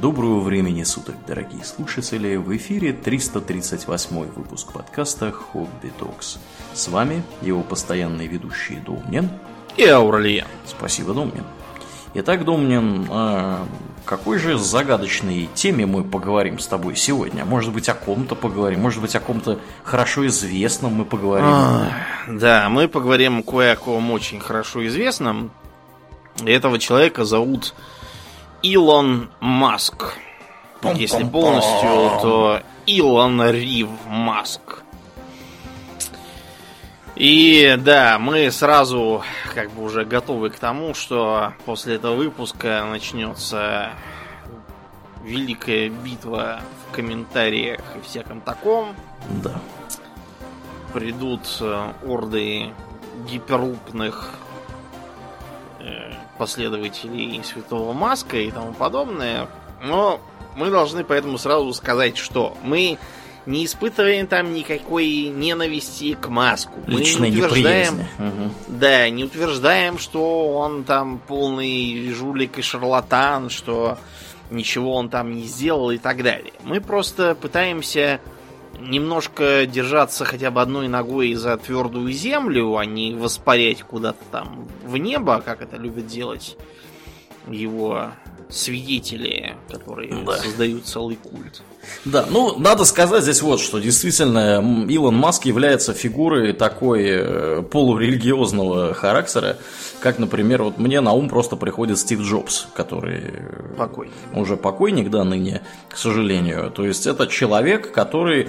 Доброго времени суток, дорогие слушатели! В эфире 338 выпуск подкаста «Хобби Токс». С вами его постоянные ведущие Домнин и Ауралия. Спасибо, Домнин. Итак, Домнин, о какой же загадочной теме мы поговорим с тобой сегодня? Может быть, о ком-то поговорим, может быть, о ком-то хорошо известном мы поговорим? А, да, мы поговорим кое о ком очень хорошо известном. Этого человека зовут Илон Маск. Если полностью, то Илон Рив Маск. И да, мы сразу как бы уже готовы к тому, что после этого выпуска начнется великая битва в комментариях и всяком таком. Да. Придут э, орды гиперлупных э, последователей Святого Маска и тому подобное. Но мы должны поэтому сразу сказать, что мы не испытываем там никакой ненависти к Маску. Мы Личной не утверждаем, угу. да, не утверждаем, что он там полный жулик и шарлатан, что ничего он там не сделал и так далее. Мы просто пытаемся немножко держаться хотя бы одной ногой за твердую землю, а не воспарять куда-то там в небо, как это любят делать его свидетели, которые да. создают целый культ. Да, ну, надо сказать здесь вот, что действительно Илон Маск является фигурой такой э, полурелигиозного характера, как, например, вот мне на ум просто приходит Стив Джобс, который покойник. уже покойник, да, ныне, к сожалению. То есть это человек, который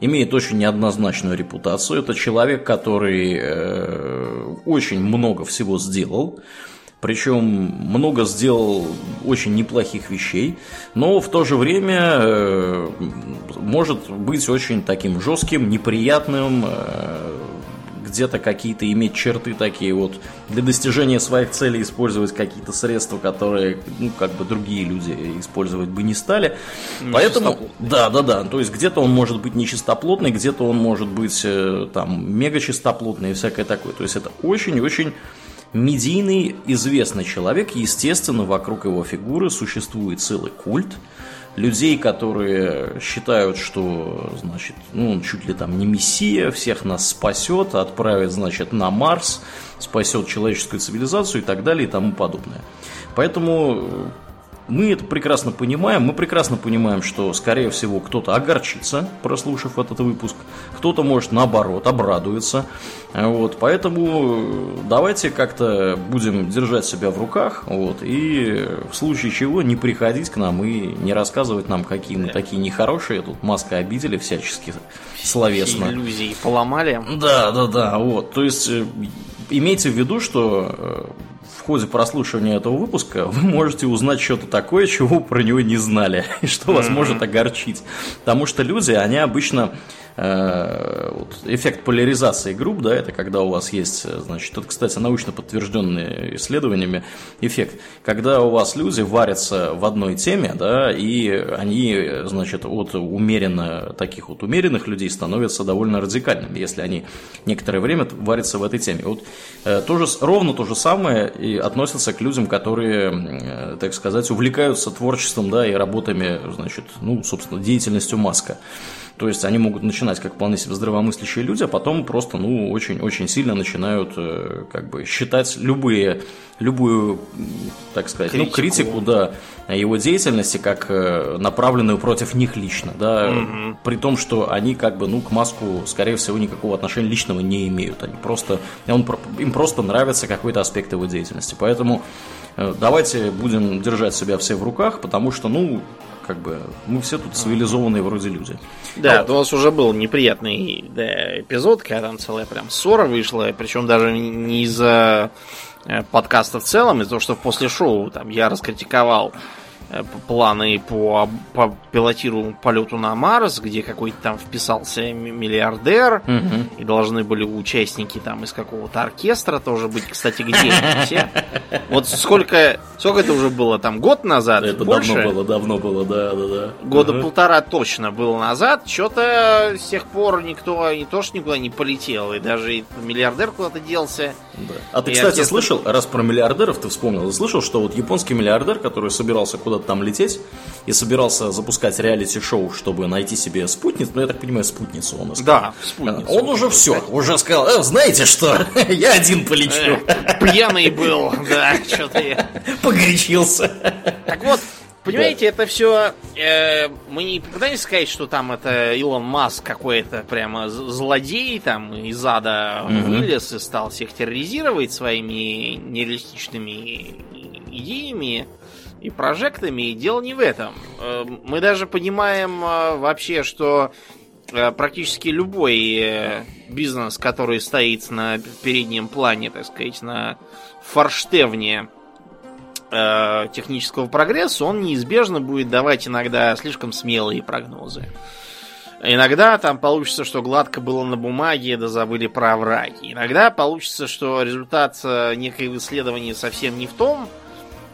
имеет очень неоднозначную репутацию. Это человек, который э, очень много всего сделал. Причем много сделал очень неплохих вещей, но в то же время э, может быть очень таким жестким, неприятным, э, где-то какие-то иметь черты такие вот для достижения своих целей использовать какие-то средства, которые, ну, как бы другие люди использовать бы не стали. Поэтому, да, да, да, то есть где-то он может быть нечистоплотный, где-то он может быть э, там мега чистоплотный и всякое такое. То есть это очень-очень медийный известный человек, естественно, вокруг его фигуры существует целый культ людей, которые считают, что, значит, ну, чуть ли там не мессия, всех нас спасет, отправит, значит, на Марс, спасет человеческую цивилизацию и так далее и тому подобное. Поэтому мы это прекрасно понимаем. Мы прекрасно понимаем, что, скорее всего, кто-то огорчится, прослушав этот выпуск. Кто-то, может, наоборот, обрадуется. Вот, поэтому давайте как-то будем держать себя в руках. Вот, и в случае чего не приходить к нам и не рассказывать нам, какие мы такие нехорошие. Тут маска обидели всячески словесно. Иллюзии поломали. Да, да, да. Вот, то есть э, имейте в виду, что э, ходе прослушивания этого выпуска вы можете узнать что-то такое, чего про него не знали, и что вас может огорчить. Потому что люди, они обычно вот, эффект поляризации групп, да, это когда у вас есть, значит, это, кстати, научно подтвержденный исследованиями эффект, когда у вас люди варятся в одной теме, да, и они, значит, от умеренно, таких вот умеренных людей становятся довольно радикальными, если они некоторое время варятся в этой теме. Вот э, тоже, ровно то же самое и относится к людям, которые, э, так сказать, увлекаются творчеством, да, и работами, значит, ну, собственно, деятельностью Маска. То есть они могут начинать как вполне себе здравомыслящие люди, а потом просто, ну, очень-очень сильно начинают э, как бы считать любые, любую, так сказать, критику. ну, критику, да, его деятельности как э, направленную против них лично, да, угу. при том, что они как бы, ну, к Маску, скорее всего, никакого отношения личного не имеют. Они просто, он, им просто нравится какой-то аспект его деятельности. Поэтому э, давайте будем держать себя все в руках, потому что, ну, как бы мы все тут цивилизованные вроде люди. Да, а, у нас уже был неприятный да, эпизод, когда там целая прям ссора вышла, причем даже не из-за э, подкаста в целом, из-за того, что после шоу там я раскритиковал планы по, по пилотируемому полету на Марс, где какой-то там вписался миллиардер, угу. и должны были участники там из какого-то оркестра тоже быть. Кстати, где все? Вот сколько, сколько это уже было? Там год назад? Это больше? давно было, давно было, да, да, да. Года угу. полтора точно было назад. Что-то с тех пор никто не то что никуда не полетел, и даже миллиардер куда-то делся. Да. А ты, кстати, отец- слышал, раз про миллиардеров ты вспомнил, ты слышал, что вот японский миллиардер, который собирался куда-то там лететь и собирался запускать реалити-шоу, чтобы найти себе спутницу, ну, я так понимаю, спутницу он искал. Да, спутницу. Он уже все, уже сказал, «Э, знаете что, я один полечу. Э, Пьяный был, да, что-то я. Погорячился. Так вот, понимаете, это все. мы не пытаемся сказать, что там это Илон Маск какой-то прямо злодей там из ада вылез и стал всех терроризировать своими нереалистичными идеями и прожектами. И дело не в этом. Э, мы даже понимаем э, вообще, что э, практически любой э, бизнес, который стоит на переднем плане, так сказать, на форштевне э, технического прогресса, он неизбежно будет давать иногда слишком смелые прогнозы. Иногда там получится, что гладко было на бумаге, да забыли про овраги. Иногда получится, что результат э, некоего исследования совсем не в том,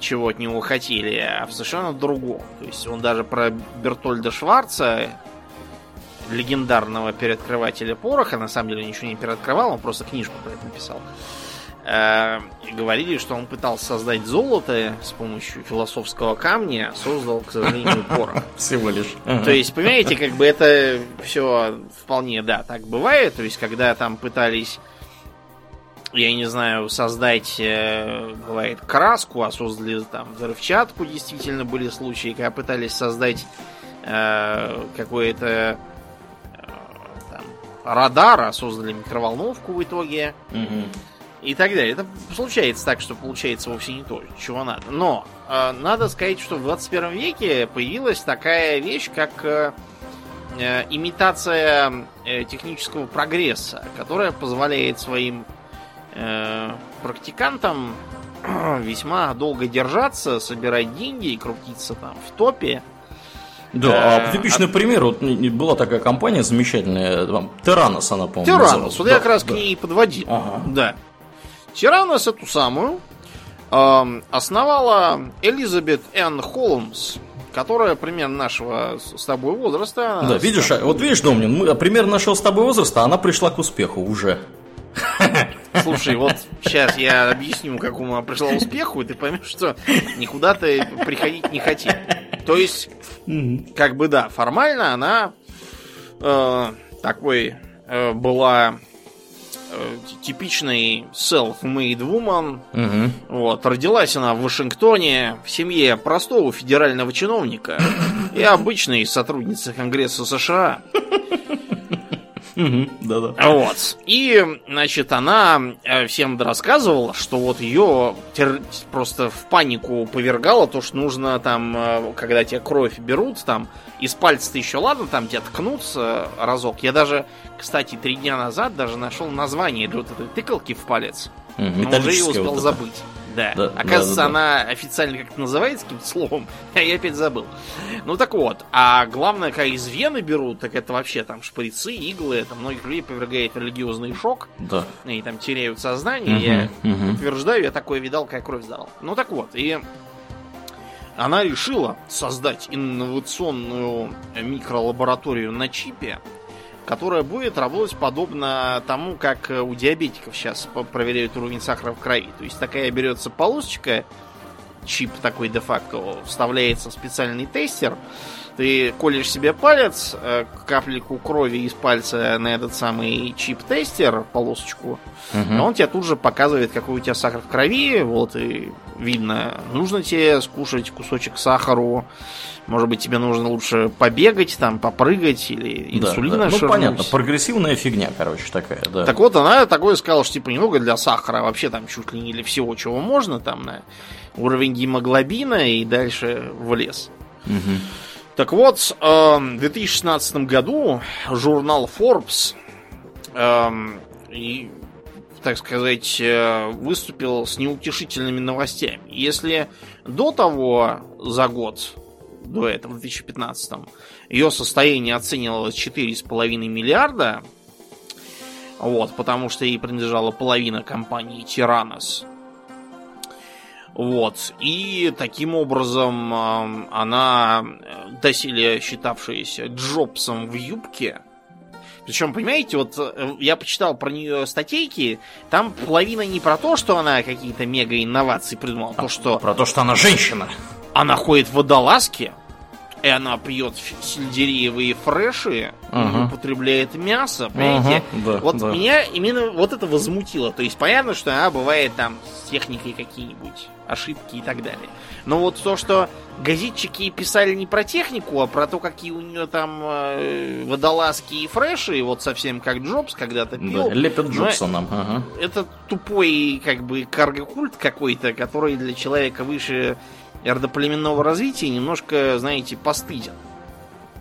чего от него хотели, а в совершенно другом. То есть он даже про Бертольда Шварца, легендарного переоткрывателя пороха, на самом деле ничего не переоткрывал, он просто книжку про это написал. И говорили, что он пытался создать золото с помощью философского камня, создал, к сожалению, порох. Всего лишь. То есть, понимаете, как бы это все вполне, да, так бывает. То есть, когда там пытались, я не знаю, создать, э, бывает, краску, а создали там взрывчатку, действительно были случаи, когда пытались создать э, какое-то э, радар, а создали микроволновку в итоге Мгм. И так далее. Это случается так, что получается вовсе не то, чего надо. Но э, надо сказать, что в 21 веке появилась такая вещь, как э, э, имитация э, технического прогресса, которая позволяет своим э, практикантам весьма долго держаться, собирать деньги и крутиться там в топе. Да, Э, а типичный пример, вот была такая компания замечательная, там, Терранос она, по-моему, называлась. вот я Да, как раз да. к ней и подводил. Ага. Да. Тиранос эту самую эм, основала Элизабет Энн Холмс, которая примерно нашего с тобой возраста. Она Да, видишь, а, вот видишь, Домнин, мы, а, примерно нашего с тобой возраста, она пришла к успеху уже. Слушай, вот сейчас я объясню, как она пришла к успеху, и ты поймешь, что никуда ты приходить не хотел. То есть, как бы да, формально она э, такой э, была э, типичной self-made woman, Мгм. Вот, родилась она в Вашингтоне в семье простого федерального чиновника и обычной сотрудницы Конгресса США. Да-да. Вот. И, значит, она э, всем рассказывала, что вот ее тер- просто в панику повергало то, что нужно там, э, когда тебе кровь берут, там, из пальца-то еще ладно, там тебя ткнутся разок. Я даже, кстати, три дня назад даже нашел название для вот этой тыкалки в палец. Мгм, Но уже металлическая успел вот забыть. Да. Да, Оказывается, да, да, она официально как-то называется каким-то словом, а я опять забыл. Ну так вот, а главное, когда из вены берут, так это вообще там шприцы, иглы, это многих людей повергает религиозный шок, Да. они там теряют сознание. Мгм, Я мгм. утверждаю, я такое видал, как кровь сдавал. Ну так вот, и она решила создать инновационную микролабораторию на чипе, которая будет работать подобно тому, как э, у диабетиков сейчас проверяют уровень сахара в крови. То есть такая берется полосочка, чип такой де-факто, вставляется в специальный тестер, ты колешь себе палец, э, каплику крови из пальца на этот самый чип-тестер, полосочку, а он тебе тут же показывает, какой у тебя сахар в крови, вот, и видно, нужно тебе скушать кусочек сахару, может быть, тебе нужно лучше побегать, там, попрыгать или Да, инсулина да. Ну, ширнуть. понятно, прогрессивная фигня, короче, такая, да. Так вот, она такое сказала, что типа немного для сахара, а вообще там чуть ли не для всего, чего можно, там на уровень гемоглобина и дальше в лес. Мгм. Так вот, эм, в 2016 году журнал Forbes эм, и, так сказать, э, выступил с неутешительными новостями. Если до того за год, до этого, в 2015, ее состояние оценивалось 4,5 миллиарда, вот, потому что ей принадлежала половина компании Тиранос. Вот. И таким образом она, э, доселе считавшаяся Джобсом в юбке, Причем, понимаете, вот э, я почитал про нее статейки, там половина не про то, что она какие-то мега инновации придумала, а то, что... Про то, что она женщина. Она ходит в водолазке, и она пьет сельдереевые фреши, uh-huh. употребляет мясо, понимаете? Uh-huh, да, вот да. меня именно вот это возмутило. То есть понятно, что она бывает там с техникой какие-нибудь ошибки и так далее. Но вот то, что газетчики писали не про технику, а про то, какие у нее там э, водолазки и фреши, вот совсем как Джобс когда-то пил. Да, лепят Джобса нам. Ага. Это тупой как бы карго-культ какой-то, который для человека выше эрдоплеменного развития немножко, знаете, постыден.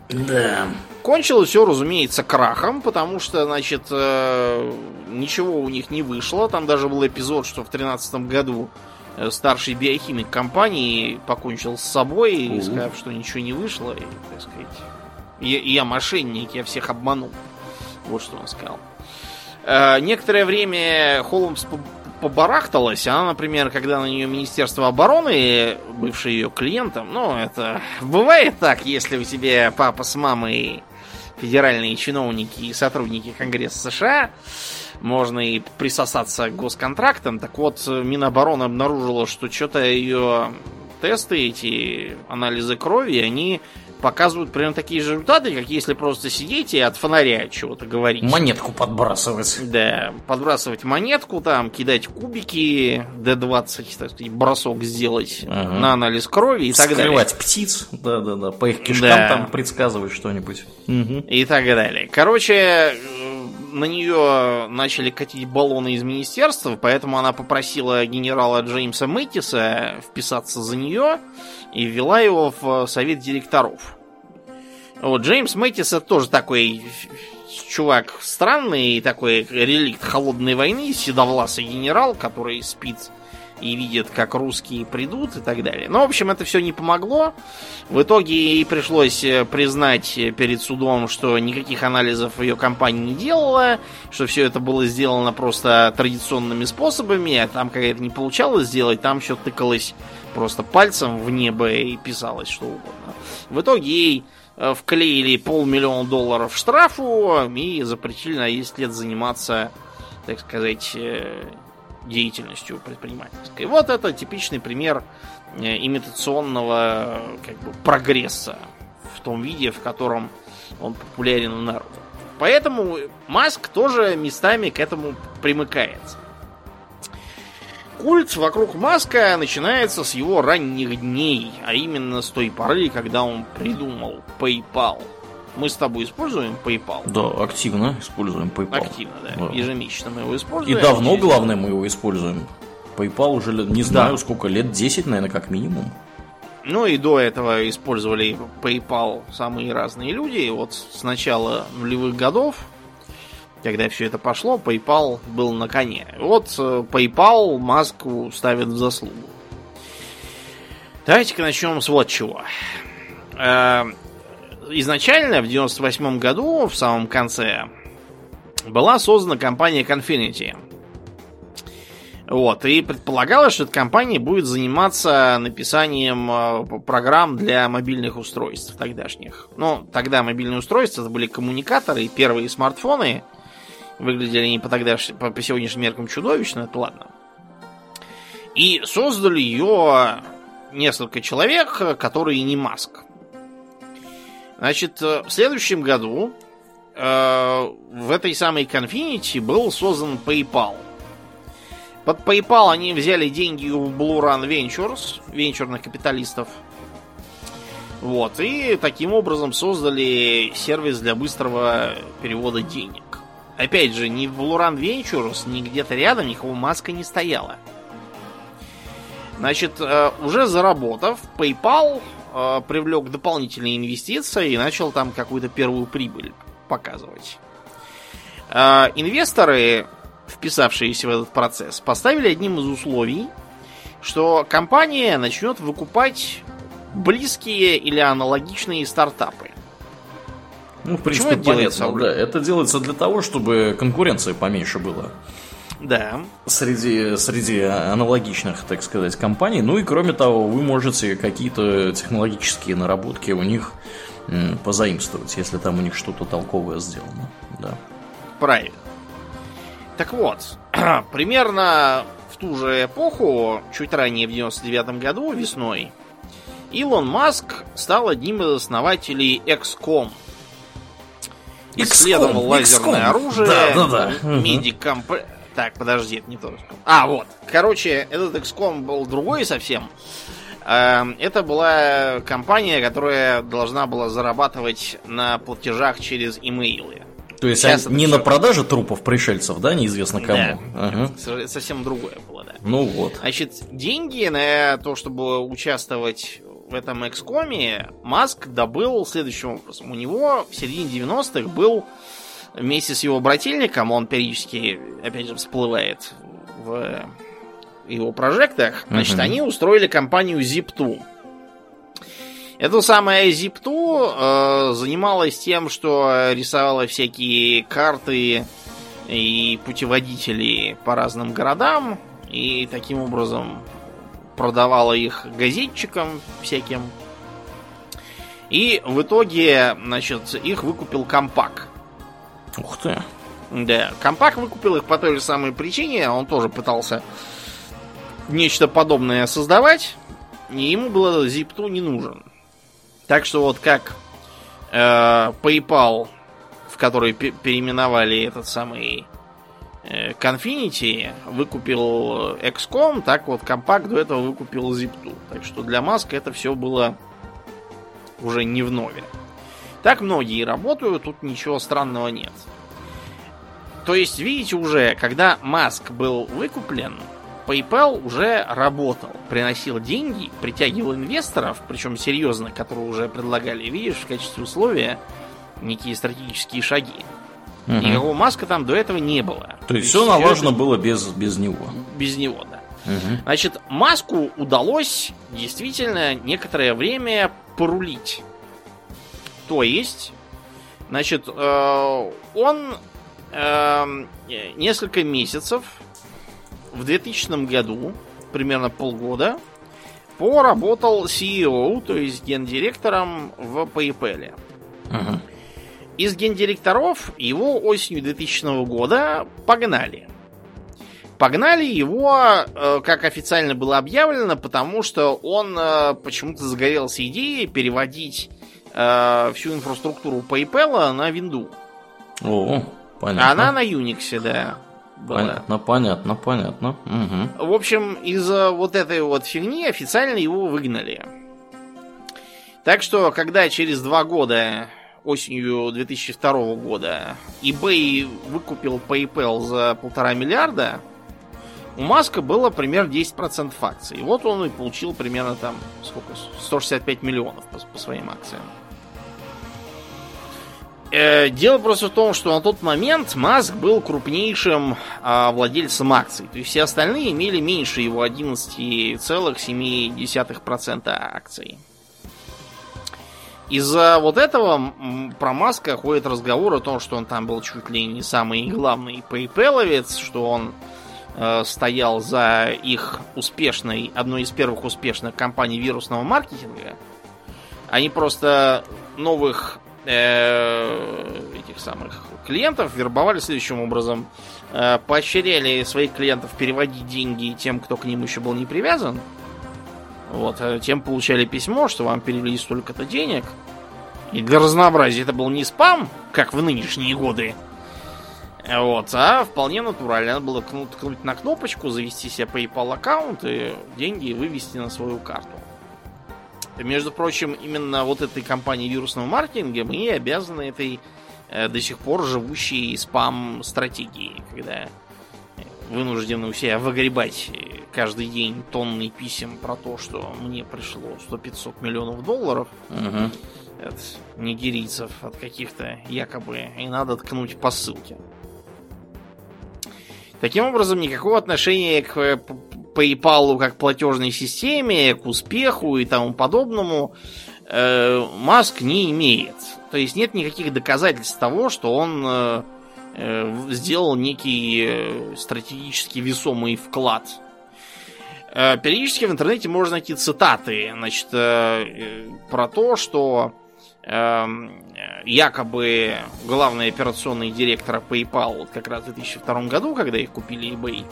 Да. Кончилось все, разумеется, крахом, потому что, значит, э, ничего у них не вышло. Там даже был эпизод, что в 2013 году э, старший биохимик компании покончил с собой, сказав, что ничего не вышло, и, так сказать, я, я мошенник, я всех обманул. Вот что он сказал. Э, некоторое время Холмс побарахталась. Она, например, когда на нее Министерство обороны, бывший ее клиентом, ну, это бывает так, если у тебя папа с мамой федеральные чиновники и сотрудники Конгресса США, можно и присосаться к госконтрактам. Так вот, Минобороны обнаружила, что что-то ее тесты, эти анализы крови, они показывают примерно такие же результаты, как если просто сидеть и от фонаря чего-то говорить. Монетку подбрасывать. Да, подбрасывать монетку, там, кидать кубики, D20, так сказать, бросок сделать ага. на анализ крови и Вскрывать так далее. птиц, да-да-да, по их кишкам да. там предсказывать что-нибудь. Угу. И так далее. Короче, на нее начали катить баллоны из министерства, поэтому она попросила генерала Джеймса Мэттиса вписаться за нее и ввела его в совет директоров. Вот, Джеймс Мэттис это тоже такой чувак странный, такой реликт холодной войны, седовласый генерал, который спит и видит, как русские придут и так далее. Но, в общем, это все не помогло. В итоге ей пришлось э, признать перед судом, что никаких анализов ее компания не делала, что все это было сделано просто традиционными способами, а там, когда это не получалось сделать, там все тыкалось просто пальцем в небо и писалось что угодно. В итоге ей э, вклеили полмиллиона долларов штрафу и запретили на 10 лет заниматься, так сказать, э, деятельностью предпринимательской. Вот это типичный пример э, имитационного как бы, прогресса в том виде, в котором он популярен у народа. Поэтому Маск тоже местами к этому примыкается. Культ вокруг Маска начинается с его ранних дней, а именно с той поры, когда он придумал PayPal – мы с тобой используем PayPal? Да, активно используем PayPal. Активно, да. да. Ежемесячно мы его используем. И давно, через... главное, мы его используем. PayPal уже, не знаю, да. сколько лет, 10, наверное, как минимум. Ну и до этого использовали PayPal самые разные люди. И вот с начала нулевых годов, когда все это пошло, PayPal был на коне. Вот э, PayPal Маску ставит в заслугу. Давайте-ка начнем с вот чего. Изначально, в 98 году, в самом конце, была создана компания Confinity. Вот, и предполагалось, что эта компания будет заниматься написанием э, программ для мобильных устройств тогдашних. Ну, тогда мобильные устройства это были коммуникаторы, первые смартфоны. Выглядели они по, тогдаш... по, по сегодняшним меркам чудовищно, это ладно. И создали ее несколько человек, которые не Маск. Значит, э, в следующем году э, в этой самой Confinity был создан PayPal. Под PayPal они взяли деньги у Blue Run Ventures, венчурных капиталистов. Вот, и таким образом создали сервис для быстрого перевода денег. Опять же, ни в Blue Run Ventures, ни где-то рядом никого маска не стояла. Значит, э, уже заработав, PayPal э, привлек дополнительные инвестиции и начал там какую-то первую прибыль показывать. Э, инвесторы, вписавшиеся в этот процесс, поставили одним из условий, что компания начнет выкупать близкие или аналогичные стартапы. Ну, в принципе, Почему это делается? Да, это делается для того, чтобы конкуренции поменьше было. Да. Среди, среди аналогичных, так сказать, компаний. Ну и кроме того, вы можете какие-то технологические наработки у них позаимствовать, если там у них что-то толковое сделано. Да. Правильно. Так вот, примерно в ту же эпоху, чуть ранее, в 99 году, весной, Илон Маск стал одним из основателей XCOM. Исследовал лазерное XCOM. оружие, да, да, да. медикамп... Так, подожди, это не то. А, вот. Короче, этот XCOM был другой совсем. Эм, это была компания, которая должна была зарабатывать на платежах через имейлы. То есть Сейчас не на продаже трупов пришельцев, да, неизвестно кому. Да, ага. совсем другое было, да. Ну вот. Значит, деньги на то, чтобы участвовать в этом экскоме, Маск добыл следующим образом. У него в середине 90-х был вместе с его брательником, он периодически, опять же, всплывает в его прожектах, значит, uh-huh. они устроили компанию Zip2. Эта самая Zip2 э, занималась тем, что рисовала всякие карты и путеводители по разным городам, и таким образом продавала их газетчикам всяким. И в итоге, значит, их выкупил Компак. Ух ты. Да, Компак выкупил их по той же самой причине. Он тоже пытался нечто подобное создавать. И ему было Zip2 не нужен. Так что вот как э, PayPal, в который переименовали этот самый э, Confinity, выкупил XCOM, так вот Компакт до этого выкупил Zip2. Так что для Маска это все было уже не в нове. Так многие работают, тут ничего странного нет. То есть, видите, уже, когда Маск был выкуплен, PayPal уже работал, приносил деньги, притягивал инвесторов, причем серьезно, которые уже предлагали, видишь, в качестве условия некие стратегические шаги. Угу. Никакого Маска там до этого не было. То, есть все налажено это... было без, без него. Без него, да. Угу. Значит, Маску удалось действительно некоторое время порулить. То есть, значит, э, он э, несколько месяцев в 2000 году, примерно полгода, поработал CEO, то есть гендиректором в PayPal. Угу. Из гендиректоров его осенью 2000 года погнали. Погнали его, э, как официально было объявлено, потому что он почему-то загорелся идеей переводить э, всю инфраструктуру PayPal на Windows. О, понятно. Она на Unix, да была. Понятно, понятно, понятно. Угу. В общем, из-за вот этой вот фигни официально его выгнали. Так что, когда через два года, осенью 2002 года, eBay выкупил PayPal за полтора миллиарда, у Маска было примерно 10% акций. Вот он и получил примерно там, сколько, 165 миллионов по, по своим акциям. Э, дело просто в том, что на тот момент Маск был крупнейшим а, владельцем акций. То есть все остальные имели меньше его 11,7% акций. Из-за вот этого про Маска ходит разговор о том, что он там был чуть ли не самый главный PayPal, что он э, стоял за их успешной, одной из первых успешных компаний вирусного маркетинга. Они просто новых Э, этих самых клиентов вербовали следующим образом. Э, поощряли своих клиентов переводить деньги тем, кто к ним еще был не привязан. Вот, э, тем получали письмо, что вам перевели столько-то денег. И для разнообразия это был не спам, как в нынешние годы. Вот, а вполне натурально. Надо было ткнуть на кнопочку, завести себе PayPal аккаунт и деньги вывести на свою карту. Между прочим, именно вот этой компании вирусного маркетинга мы обязаны этой э, до сих пор живущей спам-стратегии, когда вынуждены у себя выгребать каждый день тонны писем про то, что мне пришло 100-500 миллионов долларов угу. от нигерийцев, от каких-то якобы, и надо ткнуть по ссылке. Таким образом, никакого отношения к PayPal как платежной системе, к успеху и тому подобному э, Маск не имеет. То есть нет никаких доказательств того, что он э, э, сделал некий э, стратегически весомый вклад. Э, периодически в интернете можно найти цитаты, значит, э, э, про то, что якобы главный операционный директор PayPal вот как раз в 2002 году, когда их купили eBay,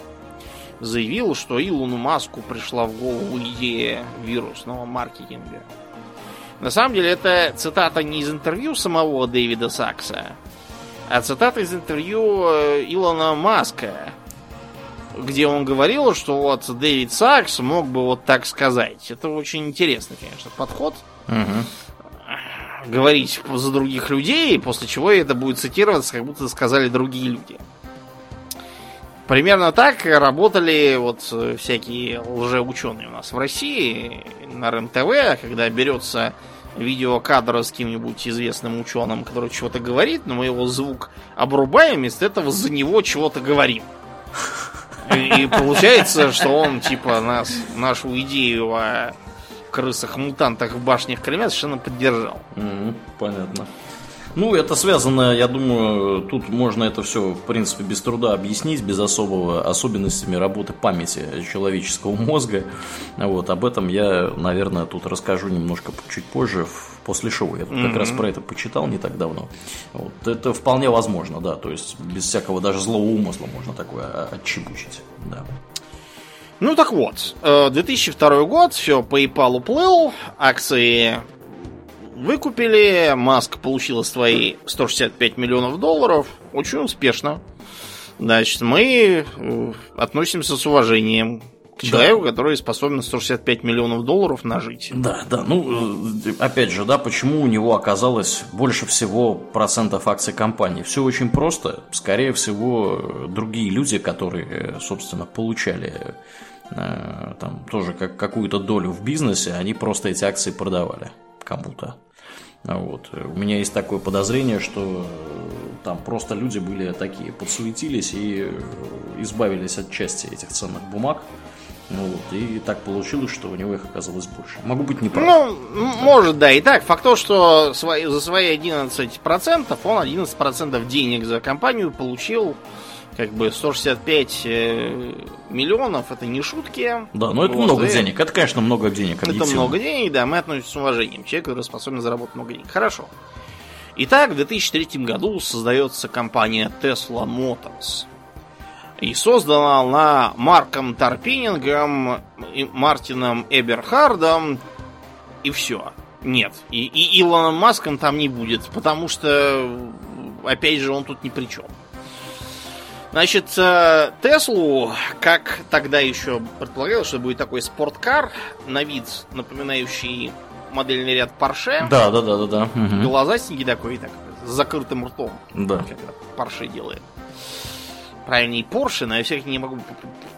заявил, что Илону Маску пришла в голову идея вирусного маркетинга. На самом деле это цитата не из интервью самого Дэвида Сакса, а цитата из интервью э, Илона Маска, где он говорил, что вот Дэвид Сакс мог бы вот так сказать. Это очень интересный, конечно, подход. Угу. Говорить за других людей, после чего это будет цитироваться, как будто сказали другие люди. Примерно так работали вот э, всякие лжеученые у нас в России на РНТВ, когда берется видеокадр с каким-нибудь известным ученым, который чего-то говорит, но мы его звук обрубаем, вместо этого за него чего-то говорим. И, и получается, что он типа нас, нашу идею о крысах-мутантах в башнях Кремля совершенно поддержал. Угу, понятно. Ну, это связано, я думаю, тут можно это все, в принципе, без труда объяснить, без особого особенностями работы памяти человеческого мозга. Вот, об этом я, наверное, тут расскажу немножко чуть позже, после шоу. Я тут mm-hmm. как раз про это почитал не так давно. Вот, это вполне возможно, да, то есть без всякого даже злого умысла можно такое отчебучить, да. Ну так вот, 2002 э, год, все, PayPal уплыл, акции Выкупили, Маск получила свои 165 миллионов долларов. Очень успешно. Значит, мы э, относимся с уважением к человеку, да. который способен 165 миллионов долларов нажить. Да, да. Ну, э, опять же, да, почему у него оказалось больше всего процентов акций компании? Все очень просто. Скорее всего, другие люди, которые, собственно, получали там тоже как, какую-то долю в бизнесе, они просто эти акции продавали кому-то. Вот. У меня есть такое подозрение, что там просто люди были такие, подсуетились и избавились от части этих ценных бумаг. Ну вот, и так получилось, что у него их оказалось больше. Могу быть неправ. Ну, да. может, да. И так, факт то, что свои, за свои 11% он 11% денег за компанию получил как бы 165 э, миллионов это не шутки. Да, но это вот, много и... денег. Это, конечно, много денег. Это много денег, да, мы относимся с уважением. Человек, который способен заработать много денег. Хорошо. Итак, в 2003 году создается компания Tesla Motors. И создана она Марком Тарпенингом, и Мартином Эберхардом, и все. Нет. И, и Илоном Маском там не будет, потому что, опять же, он тут ни при чем. Значит, э, Теслу, как тогда еще предполагалось, что будет такой спорткар на вид, напоминающий модельный ряд Porsche. Да, да, да, да, да. Угу. Глазастенький такой, так, с закрытым ртом. Да. Как Porsche делает. Правильнее Porsche, но я все не могу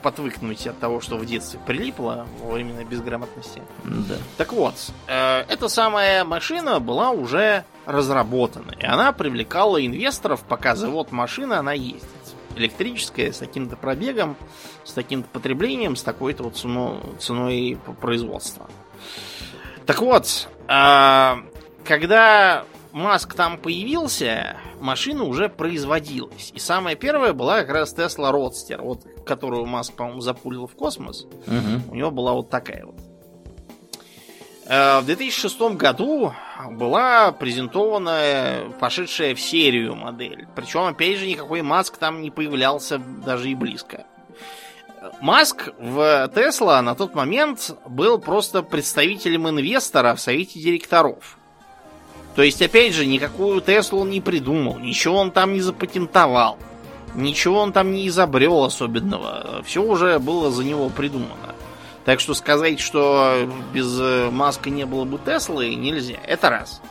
подвыкнуть от того, что в детстве прилипло во времена безграмотности. Да. Так вот, э, эта самая машина была уже разработана, и она привлекала инвесторов, пока завод машины она ездит электрическая, с таким-то пробегом, с таким-то потреблением, с такой-то вот ценой, ценой производства. Так вот, а, когда Маск там появился, машина уже производилась. И самая первая была как раз Tesla Roadster, вот, которую Маск, по-моему, запулил в космос. Угу. У него была вот такая вот. Э, в 2006 году была презентована пошедшая в серию модель. Причем, опять же, никакой Маск там не появлялся даже и близко. Маск в Тесла на тот момент был просто представителем инвестора в совете директоров. То есть, опять же, никакую Теслу он не придумал, ничего он там не запатентовал, ничего он там не изобрел особенного. Все уже было за него придумано. Так что сказать, что без э, Маска не было бы Теслы, нельзя. Это раз.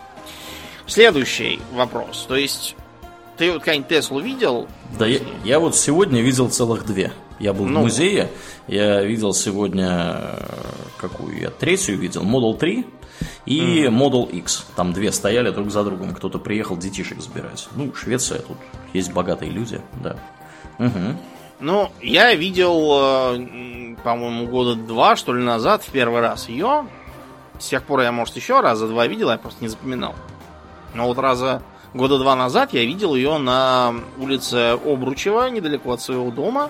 Следующий вопрос. То есть, ты вот какую-нибудь Теслу видел? Да, я, я вот сегодня видел целых две. Я был ну, в музее, я видел сегодня э, какую я третью видел, Model 3 и mm. Model X. Там две стояли друг за другом, кто-то приехал детишек забирать. Ну, Швеция, тут есть богатые люди, да. Угу. Ну, я видел э, по-моему, года два, что ли, назад в первый раз ее. С тех пор я, может, еще раза два видел, я просто не запоминал. Но вот раза года два назад я видел ее на улице Обручева, недалеко от своего дома.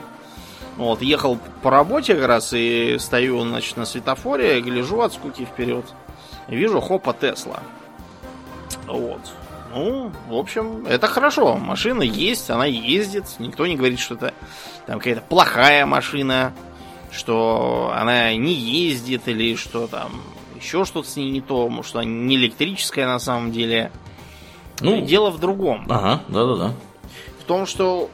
Вот, ехал по работе как раз и стою, значит, на светофоре, гляжу от скуки вперед. Вижу, хопа, Тесла. Вот. Ну, в общем, это хорошо. Машина есть, она ездит. Никто не говорит, что это там какая-то плохая машина, что она не ездит или что там еще что-то с ней не то, может, что она не электрическая на самом деле. Ну, дело в другом. Ага, да-да-да. В том, что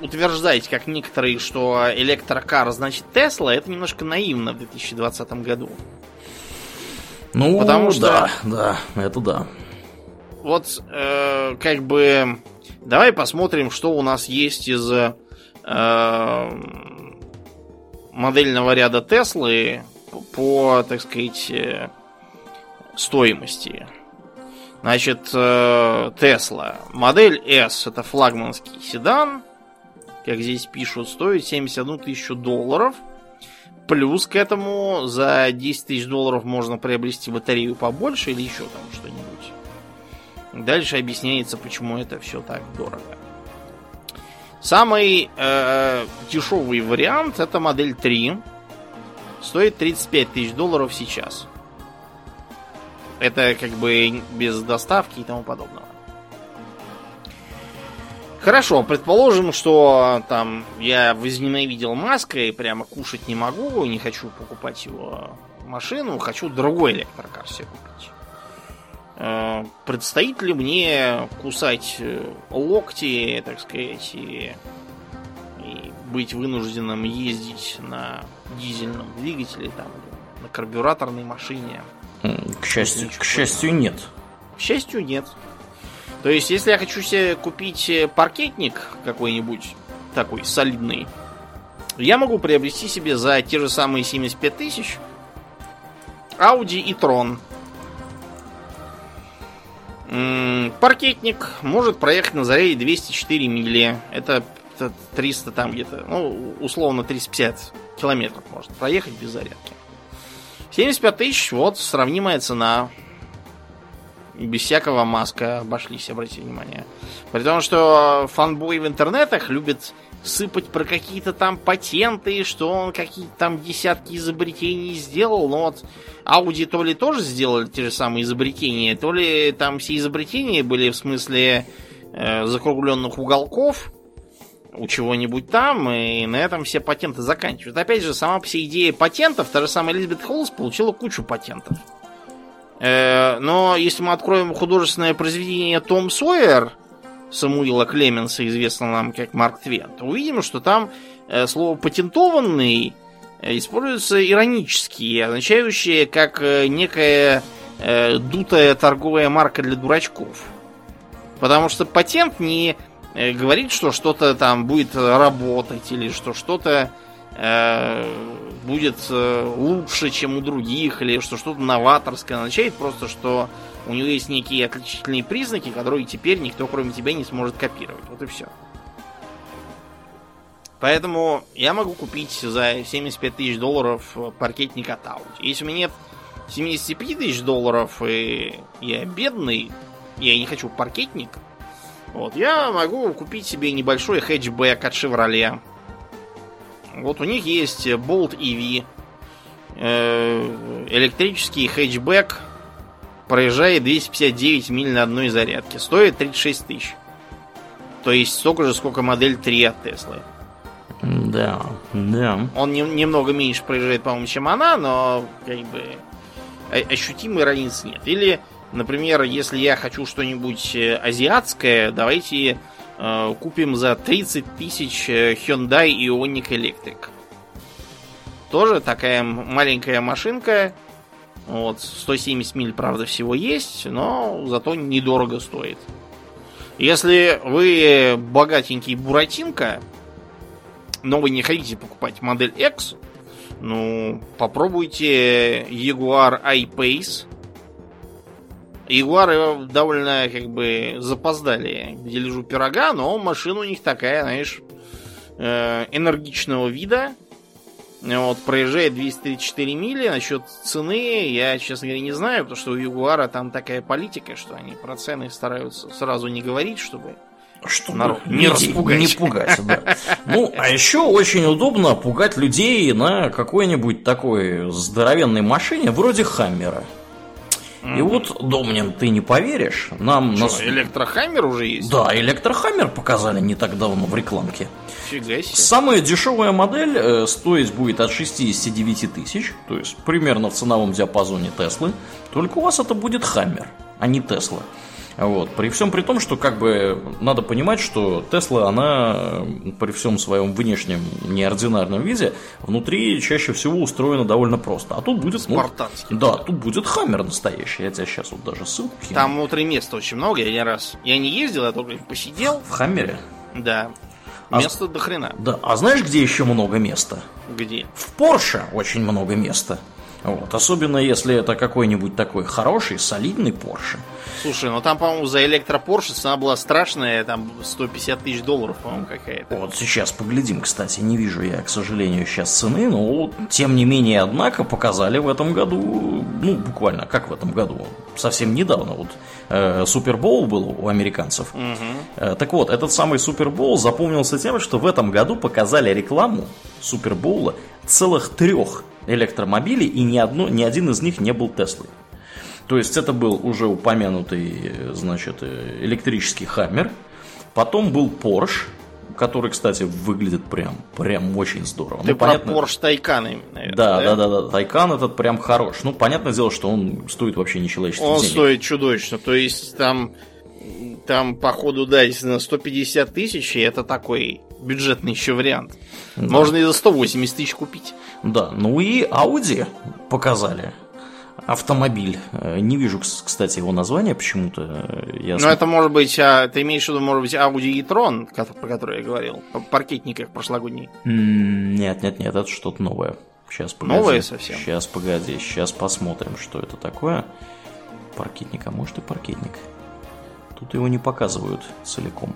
утверждать, как некоторые, что электрокар значит Тесла, это немножко наивно в 2020 году. Ну, Потому что, да, да, это да. Вот, э, как бы, давай посмотрим, что у нас есть из э, модельного ряда Теслы по, так сказать, э, стоимости. Значит, Тесла. Модель S это флагманский седан. Как здесь пишут, стоит 71 тысячу долларов. Плюс к этому за 10 тысяч долларов можно приобрести батарею побольше или еще там что-нибудь. Дальше объясняется, почему это все так дорого. Самый э, дешевый вариант это модель 3. Стоит 35 тысяч долларов сейчас. Это как бы без доставки и тому подобного. Хорошо, предположим, что там я возненавидел Маска и прямо кушать не могу, не хочу покупать его машину, хочу другой электрокар себе купить. Э, предстоит ли мне кусать э, локти, так сказать, и, и быть вынужденным ездить на дизельном двигателе, там, на карбюраторной машине? К счастью, к счастью, нет. К счастью, нет. То есть, если я хочу себе купить э, паркетник какой-нибудь такой солидный, я могу приобрести себе за те же самые 75 тысяч Audi и Tron. Паркетник может проехать на заряде 204 мили. Это 300 там где-то, ну, условно 350 километров может проехать без зарядки. 75 тысяч, вот, сравнимая цена без всякого маска обошлись, обратите внимание. При том, что фанбой в интернетах любит сыпать про какие-то там патенты, что он какие-то там десятки изобретений сделал. Но вот Audi то ли тоже сделали те же самые изобретения, то ли там все изобретения были в смысле э, закругленных уголков у чего-нибудь там, и на этом все патенты заканчивают. Опять же, сама вся идея патентов, та же самая Элизабет Холлс получила кучу патентов. Э, но если мы откроем художественное произведение Том Сойер Самуила Клеменса, известного нам как Марк Твен, то увидим, что там э, слово патентованный э, используется иронически, означающее как некая дутая торговая марка для дурачков. Потому что патент не говорит, что что-то там будет работать или что что-то будет э, лучше, чем у других, или что что-то новаторское означает просто, что у него есть некие отличительные признаки, которые теперь никто, кроме тебя, не сможет копировать. Вот и все. Поэтому я могу купить за 75 тысяч долларов паркетник от Audi. Если у меня нет 75 тысяч долларов, и я бедный, я не хочу паркетник, вот, я могу купить себе небольшой хэтчбэк от Chevrolet вот у них есть Bolt EV, э, электрический хэтчбэк, проезжает 259 миль на одной зарядке. Стоит 36 тысяч. То есть столько же, сколько модель 3 от Теслы. Да, да. Он не, немного меньше проезжает, по-моему, чем она, но как бы ощутимой разницы нет. Или, например, если я хочу что-нибудь э, азиатское, давайте Э, купим за 30 тысяч э, Hyundai Ioniq Electric. Тоже такая маленькая машинка. Вот, 170 миль, правда, всего есть, но зато недорого стоит. Если вы богатенький буратинка, но вы не хотите покупать модель X, ну, попробуйте Jaguar I-Pace Ягуары довольно как бы запоздали к дележу пирога, но машина у них такая, знаешь, э, энергичного вида. Вот, проезжает 234 мили. Насчет цены я, честно говоря, не знаю, потому что у Ягуара там такая политика, что они про цены стараются сразу не говорить, чтобы чтобы Народ, не, распугать. Не пугать, да. Ну, а еще очень удобно пугать людей на какой-нибудь такой здоровенной машине, вроде Хаммера. И вот, Домнин, ты не поверишь, нам... Что, нас... электрохаммер уже есть? Да, электрохаммер показали не так давно в рекламке. Фига себе. Самая дешевая модель э, стоить будет от 69 тысяч, то есть примерно в ценовом диапазоне Теслы. Только у вас это будет Хаммер, а не Тесла. Вот. При всем при том, что как бы надо понимать, что Тесла, она при всем своем внешнем неординарном виде, внутри чаще всего устроена довольно просто. А тут будет... Спартанский. Ну, да, тут будет Хаммер настоящий. Я тебе сейчас вот даже ссылку кину. Там внутри места очень много, я не раз... Я не ездил, я только посидел. В Хаммере? Да. А места до хрена. Да, а знаешь, где еще много места? Где? В Порше очень много места. Вот. Особенно если это какой-нибудь такой хороший, солидный Porsche. Слушай, ну там, по-моему, за электро Porsche цена была страшная, там 150 тысяч долларов, по-моему, какая-то. Вот сейчас поглядим, кстати, не вижу я, к сожалению, сейчас цены, но тем не менее, однако, показали в этом году, ну, буквально, как в этом году, совсем недавно, вот э, Супербоул был у американцев. Угу. Э, так вот, этот самый Супербоул запомнился тем, что в этом году показали рекламу Супербоула целых трех электромобилей, и ни, одно, ни один из них не был Теслой. То есть это был уже упомянутый, значит, электрический Хаммер. Потом был Porsche, который, кстати, выглядит прям, прям очень здорово. Ты ну, про понятно... Porsche Taycan, наверное, да, да, да, да, Taycan этот прям хорош. Ну, понятное дело, что он стоит вообще нечеловеческих Он денег. стоит чудовищно. То есть там, там походу, да, действительно, 150 тысяч, и это такой бюджетный еще вариант. Да. Можно и за 180 тысяч купить. Да, ну и Audi показали автомобиль. Э, не вижу, кстати, его названия почему-то. Я ну, это может быть, а, ты имеешь в виду, может быть, Audi e-tron, про который я говорил, по паркетниках прошлогодний? Нет, нет, нет, это что-то новое. Сейчас погоди. Новое совсем? Сейчас погоди, сейчас посмотрим, что это такое. Паркетник, а может и паркетник. Тут его не показывают целиком.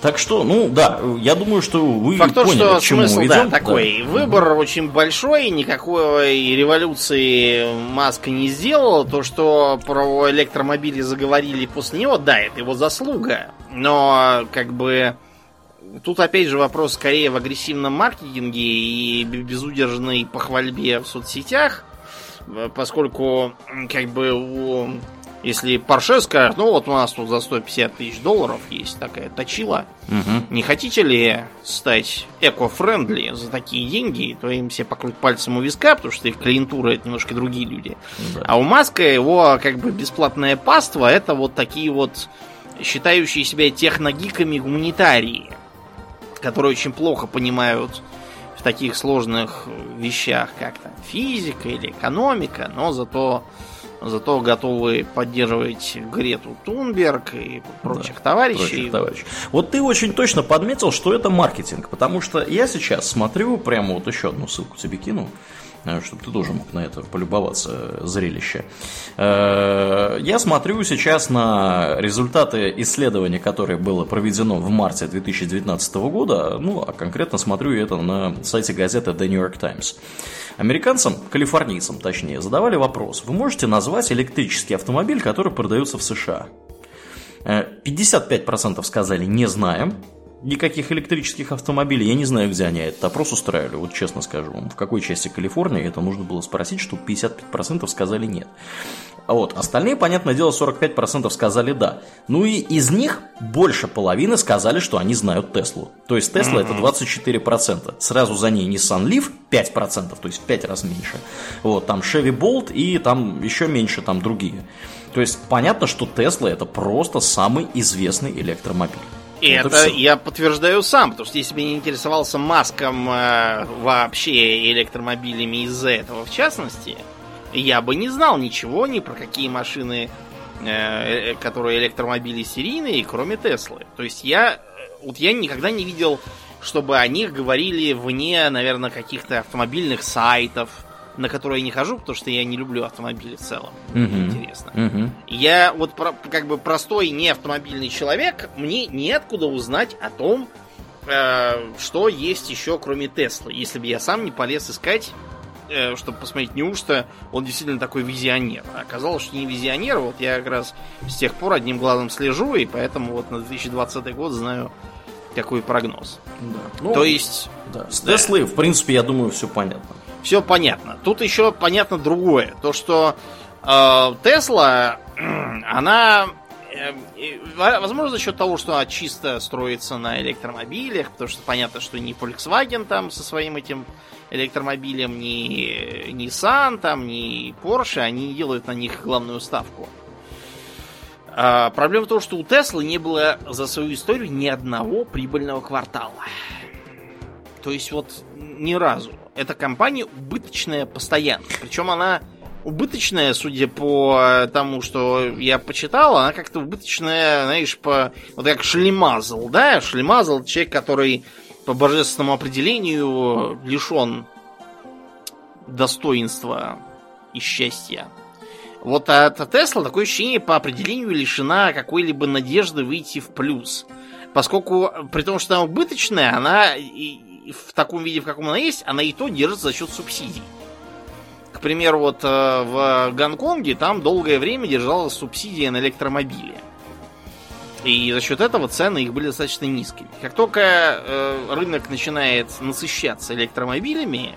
Так что, ну да, я думаю, что вы Факт поняли, что к чему смысл, идем. Да, такой. Да. Выбор очень большой, никакой революции Маска не сделал. То, что про электромобили заговорили после него, да, это его заслуга. Но, как бы, тут опять же вопрос скорее в агрессивном маркетинге и безудержной похвальбе в соцсетях, поскольку, как бы, у если Порше скажет, ну вот у нас тут за 150 тысяч долларов есть такая точила, угу. не хотите ли стать эко-френдли за такие деньги, то им все покрутят пальцем у виска, потому что их клиентура это немножко другие люди. Да. А у Маска его как бы бесплатное паство это вот такие вот считающие себя техногиками гуманитарии, которые очень плохо понимают в таких сложных вещах, как то физика или экономика, но зато зато готовы поддерживать Грету Тунберг и прочих да, товарищей. Прочих товарищей. Вот ты очень точно подметил, что это маркетинг, потому что я сейчас смотрю, прямо вот еще одну ссылку тебе кину, чтобы ты тоже мог на это полюбоваться э, зрелище. Э, я смотрю сейчас на результаты исследования, которое было проведено в марте 2019 года, ну, а конкретно смотрю это на сайте газеты The New York Times. Американцам, калифорнийцам точнее, задавали вопрос. Вы можете назвать электрический автомобиль, который продается в США? 55% э, сказали «не знаем», никаких электрических автомобилей. Я не знаю, где они этот опрос устраивали, вот честно скажу вам. В какой части Калифорнии это нужно было спросить, что 55% сказали нет. А вот, остальные, понятное дело, 45% сказали да. Ну и из них больше половины сказали, что они знают Теслу. То есть Тесла это 24%. Сразу за ней Nissan Leaf 5%, то есть в 5 раз меньше. Вот, там Chevy Bolt и там еще меньше там другие. То есть понятно, что Тесла это просто самый известный электромобиль. И это, это я подтверждаю сам, потому что если бы не интересовался Маском э, вообще электромобилями из-за этого в частности, я бы не знал ничего ни про какие машины, э, э которые электромобили серийные, кроме Теслы. То есть я, э, вот я никогда не видел, чтобы о них говорили вне, наверное, каких-то автомобильных сайтов, на которые я не хожу, потому что я не люблю автомобили в целом. Uh-huh. Интересно. Uh-huh. Я вот про, как бы простой не автомобильный человек, мне неоткуда узнать о том, э, что есть еще кроме Теслы. Если бы я сам не полез искать, э, чтобы посмотреть, неужто он действительно такой визионер. А оказалось, что не визионер. Вот я как раз с тех пор одним глазом слежу, и поэтому вот на 2020 год знаю какой прогноз. Да. Ну, То есть... да. С Теслой, в принципе, я думаю, все понятно. Все понятно. Тут еще понятно другое. То, что э, Тесла, она, э, э, возможно, за счет того, что она чисто строится на электромобилях, потому что понятно, что ни Volkswagen там со своим этим электромобилем, ни Nissan там, ни Porsche, они не делают на них главную ставку. А, проблема в том, что у Теслы не было за свою историю ни одного прибыльного квартала. То есть вот ни разу. Эта компания убыточная постоянно. Причем она убыточная, судя по тому, что я почитал, она как-то убыточная, знаешь, по... Вот как Шлемазл, да? Шлемазл человек, который по божественному определению лишен достоинства и счастья. Вот эта Тесла, такое ощущение, по определению лишена какой-либо надежды выйти в плюс. Поскольку, при том, что она убыточная, она в таком виде, в каком она есть, она и то держится за счет субсидий. К примеру, вот э, в Гонконге там долгое время держалась субсидия на электромобили. И за счет этого цены их были достаточно низкими. Как только э, рынок начинает насыщаться электромобилями,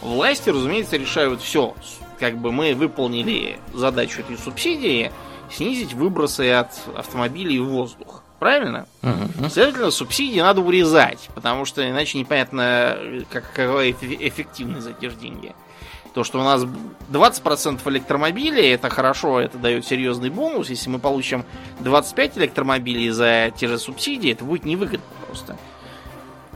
власти, разумеется, решают все. Как бы мы выполнили задачу этой субсидии снизить выбросы от автомобилей в воздух. Правильно? Мгм. Следовательно, субсидии надо урезать, потому что иначе непонятно, как, эф- эффективность за те же деньги. То, что у нас 20% электромобилей, это хорошо, это дает серьезный бонус. Если мы получим 25 электромобилей за те же субсидии, это будет невыгодно просто.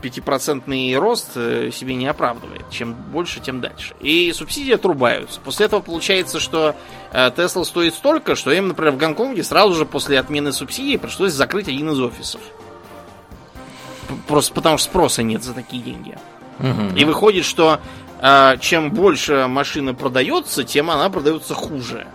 Пятипроцентный рост э, себе не оправдывает. Чем больше, тем дальше. И субсидии отрубаются. После этого получается, что э, Тесла стоит столько, что им, например, в Гонконге сразу же после отмены субсидий пришлось закрыть один из офисов. Просто потому что спроса нет за такие деньги. Мгм. И выходит, что э, чем больше машины продается, тем она продается хуже.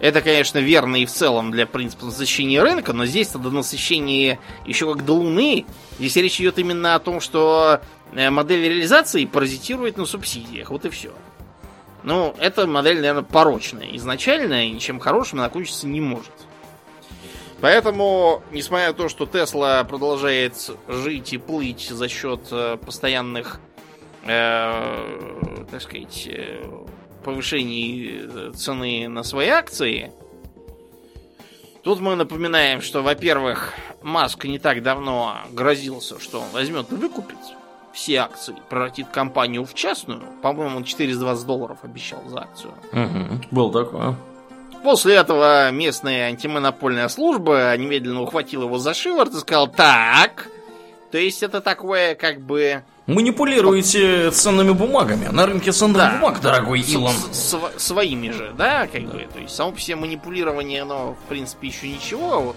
Это, конечно, верно и в целом для принципа насыщения рынка, но здесь до насыщения еще как до Луны. Здесь речь идет именно о том, что э, модель реализации паразитирует на субсидиях. Вот и все. Ну, эта модель, наверное, порочная изначально, и ничем хорошим она кончиться не может. Поэтому, несмотря на то, что Тесла продолжает жить и плыть за счет э, постоянных, э, так сказать, повышений э, цены на свои акции, тут мы напоминаем, что, во-первых, Маск не так давно грозился, что он возьмет и выкупит все акции, превратит компанию в частную. По-моему, он 420 долларов обещал за акцию. Мгм. Был такое. После этого местная антимонопольная служба немедленно ухватила его за шиворот и сказала, так, то есть это такое как бы... Манипулируете ценными бумагами. На рынке ценных Да. бумаг, дорогой Илон. св- своими же, да, как бы. То есть само по себе манипулирование, оно, в принципе, еще ничего, а вот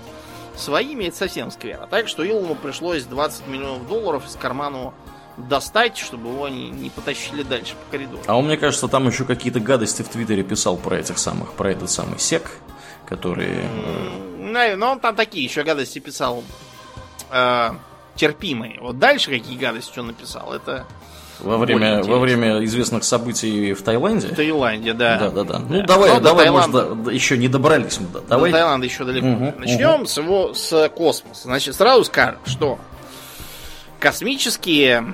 своими это совсем скверно. Так что Илону пришлось 20 миллионов долларов из кармана достать, чтобы его не, не потащили дальше по коридору. А он, мне кажется, там еще какие-то гадости в Твиттере писал про этих самых, про этот самый сек, который... э, Ну, он там такие еще гадости писал э, терпимые. Вот дальше какие гадости он написал, это Во время, во время известных событий в Таиланде. в Таиланде, да. Да, да, да. Ну Да. давай, Но до давай, Таиланда- может, до- еще не добрались мы. да. До Давай. Таиланда еще далеко. Мгм, Начнем с его с космоса. Значит, сразу скажем, что космические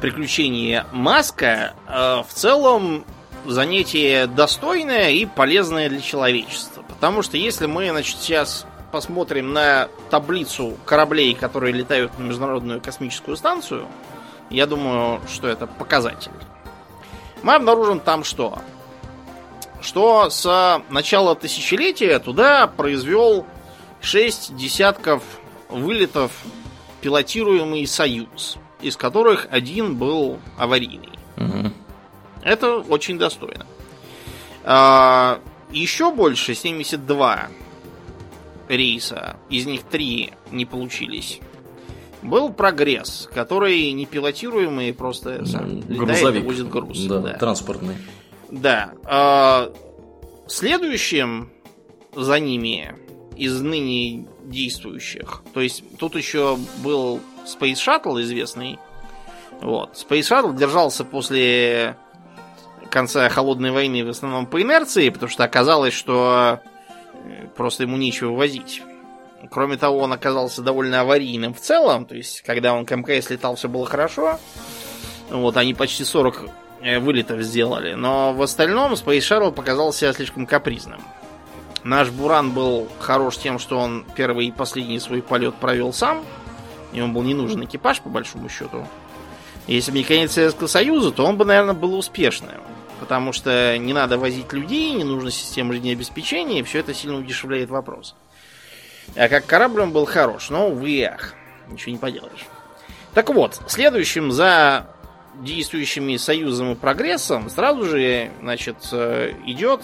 приключения Маска э, в целом занятие достойное и полезное для человечества. Потому что если мы, значит, сейчас посмотрим на таблицу кораблей, которые летают на Международную космическую станцию, я думаю, что это показатель. Мы обнаружим там что? Что с начала тысячелетия туда произвел 6 десятков вылетов пилотируемый Союз, из которых один был аварийный. Мгм. Это очень достойно. А, еще больше, 72 рейса, из них 3 не получились. Был прогресс, который не пилотируемый, просто сам летает и возит груз. Да, да. транспортный. Да. а, следующим за ними из ныне действующих, то есть тут еще был Space Shuttle известный. Вот. Space Shuttle держался после конца холодной войны в основном по инерции, потому что оказалось, что просто ему нечего возить. Кроме того, он оказался довольно аварийным в целом, то есть, когда он к МКС летал, все было хорошо. Вот, они почти 40 э, вылетов сделали. Но в остальном Space Shuttle показал себя слишком капризным. Наш Буран был хорош тем, что он первый и последний свой полет провел сам. Ему был не нужен экипаж, по большому счету. Если бы не конец Советского Союза, то он бы, наверное, был успешным. Потому что не надо возить людей, не нужна система жизнеобеспечения, и все это сильно удешевляет вопрос. А как корабль он был хорош, но, увы, ах, ничего не поделаешь. Так вот, следующим за действующими союзом и прогрессом сразу же, значит, э, идет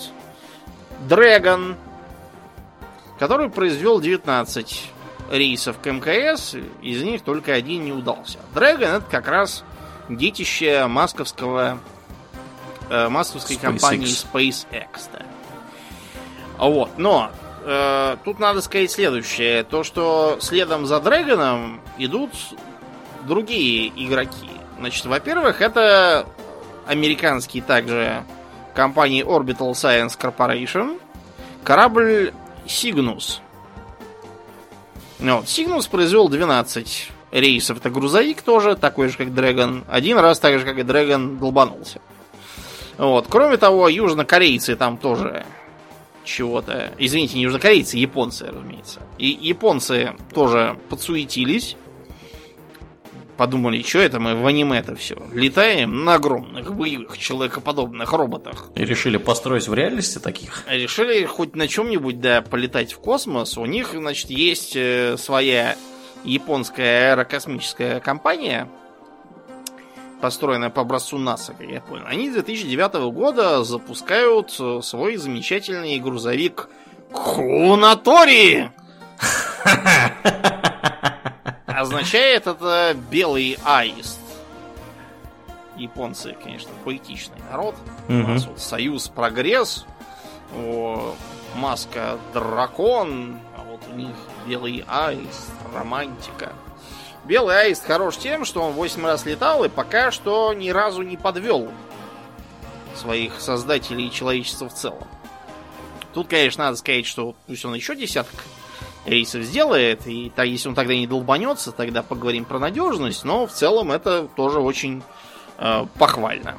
Dragon, который произвел 19 рейсов к МКС, из них только один не удался. Dragon это как раз детище масковского э, масковской SpaceX. компании SpaceX. Да. Вот, но э, тут надо сказать следующее: то, что следом за Дрэгоном идут другие игроки. Значит, во-первых, это американские также компании Orbital Science Corporation, корабль Cygnus. Вот. Cygnus произвел 12 рейсов. Это грузовик тоже, такой же, как Dragon. Один раз так же, как и Dragon, долбанулся. Вот. Кроме того, южнокорейцы там тоже чего-то... Извините, не южнокорейцы, японцы, разумеется. И японцы тоже подсуетились подумали, что это мы в аниме-то все. Летаем на огромных боевых человекоподобных роботах. И решили построить в реальности таких? Решили хоть на чем-нибудь, да, полетать в космос. У них, значит, есть э, своя японская аэрокосмическая компания, построенная по образцу НАСА, как я понял. Они с 2009 года запускают э, свой замечательный грузовик Хунатори! Означает это белый аист. Японцы, конечно, поэтичный народ. Угу. У нас вот союз прогресс, о, маска дракон, а вот у них белый аист, романтика. Белый аист хорош тем, что он 8 раз летал и пока что ни разу не подвел своих создателей и человечества в целом. Тут, конечно, надо сказать, что пусть он еще десяток рейсов сделает, и так, если он тогда не долбанется, тогда поговорим про надежность, но в целом это тоже очень э, похвально.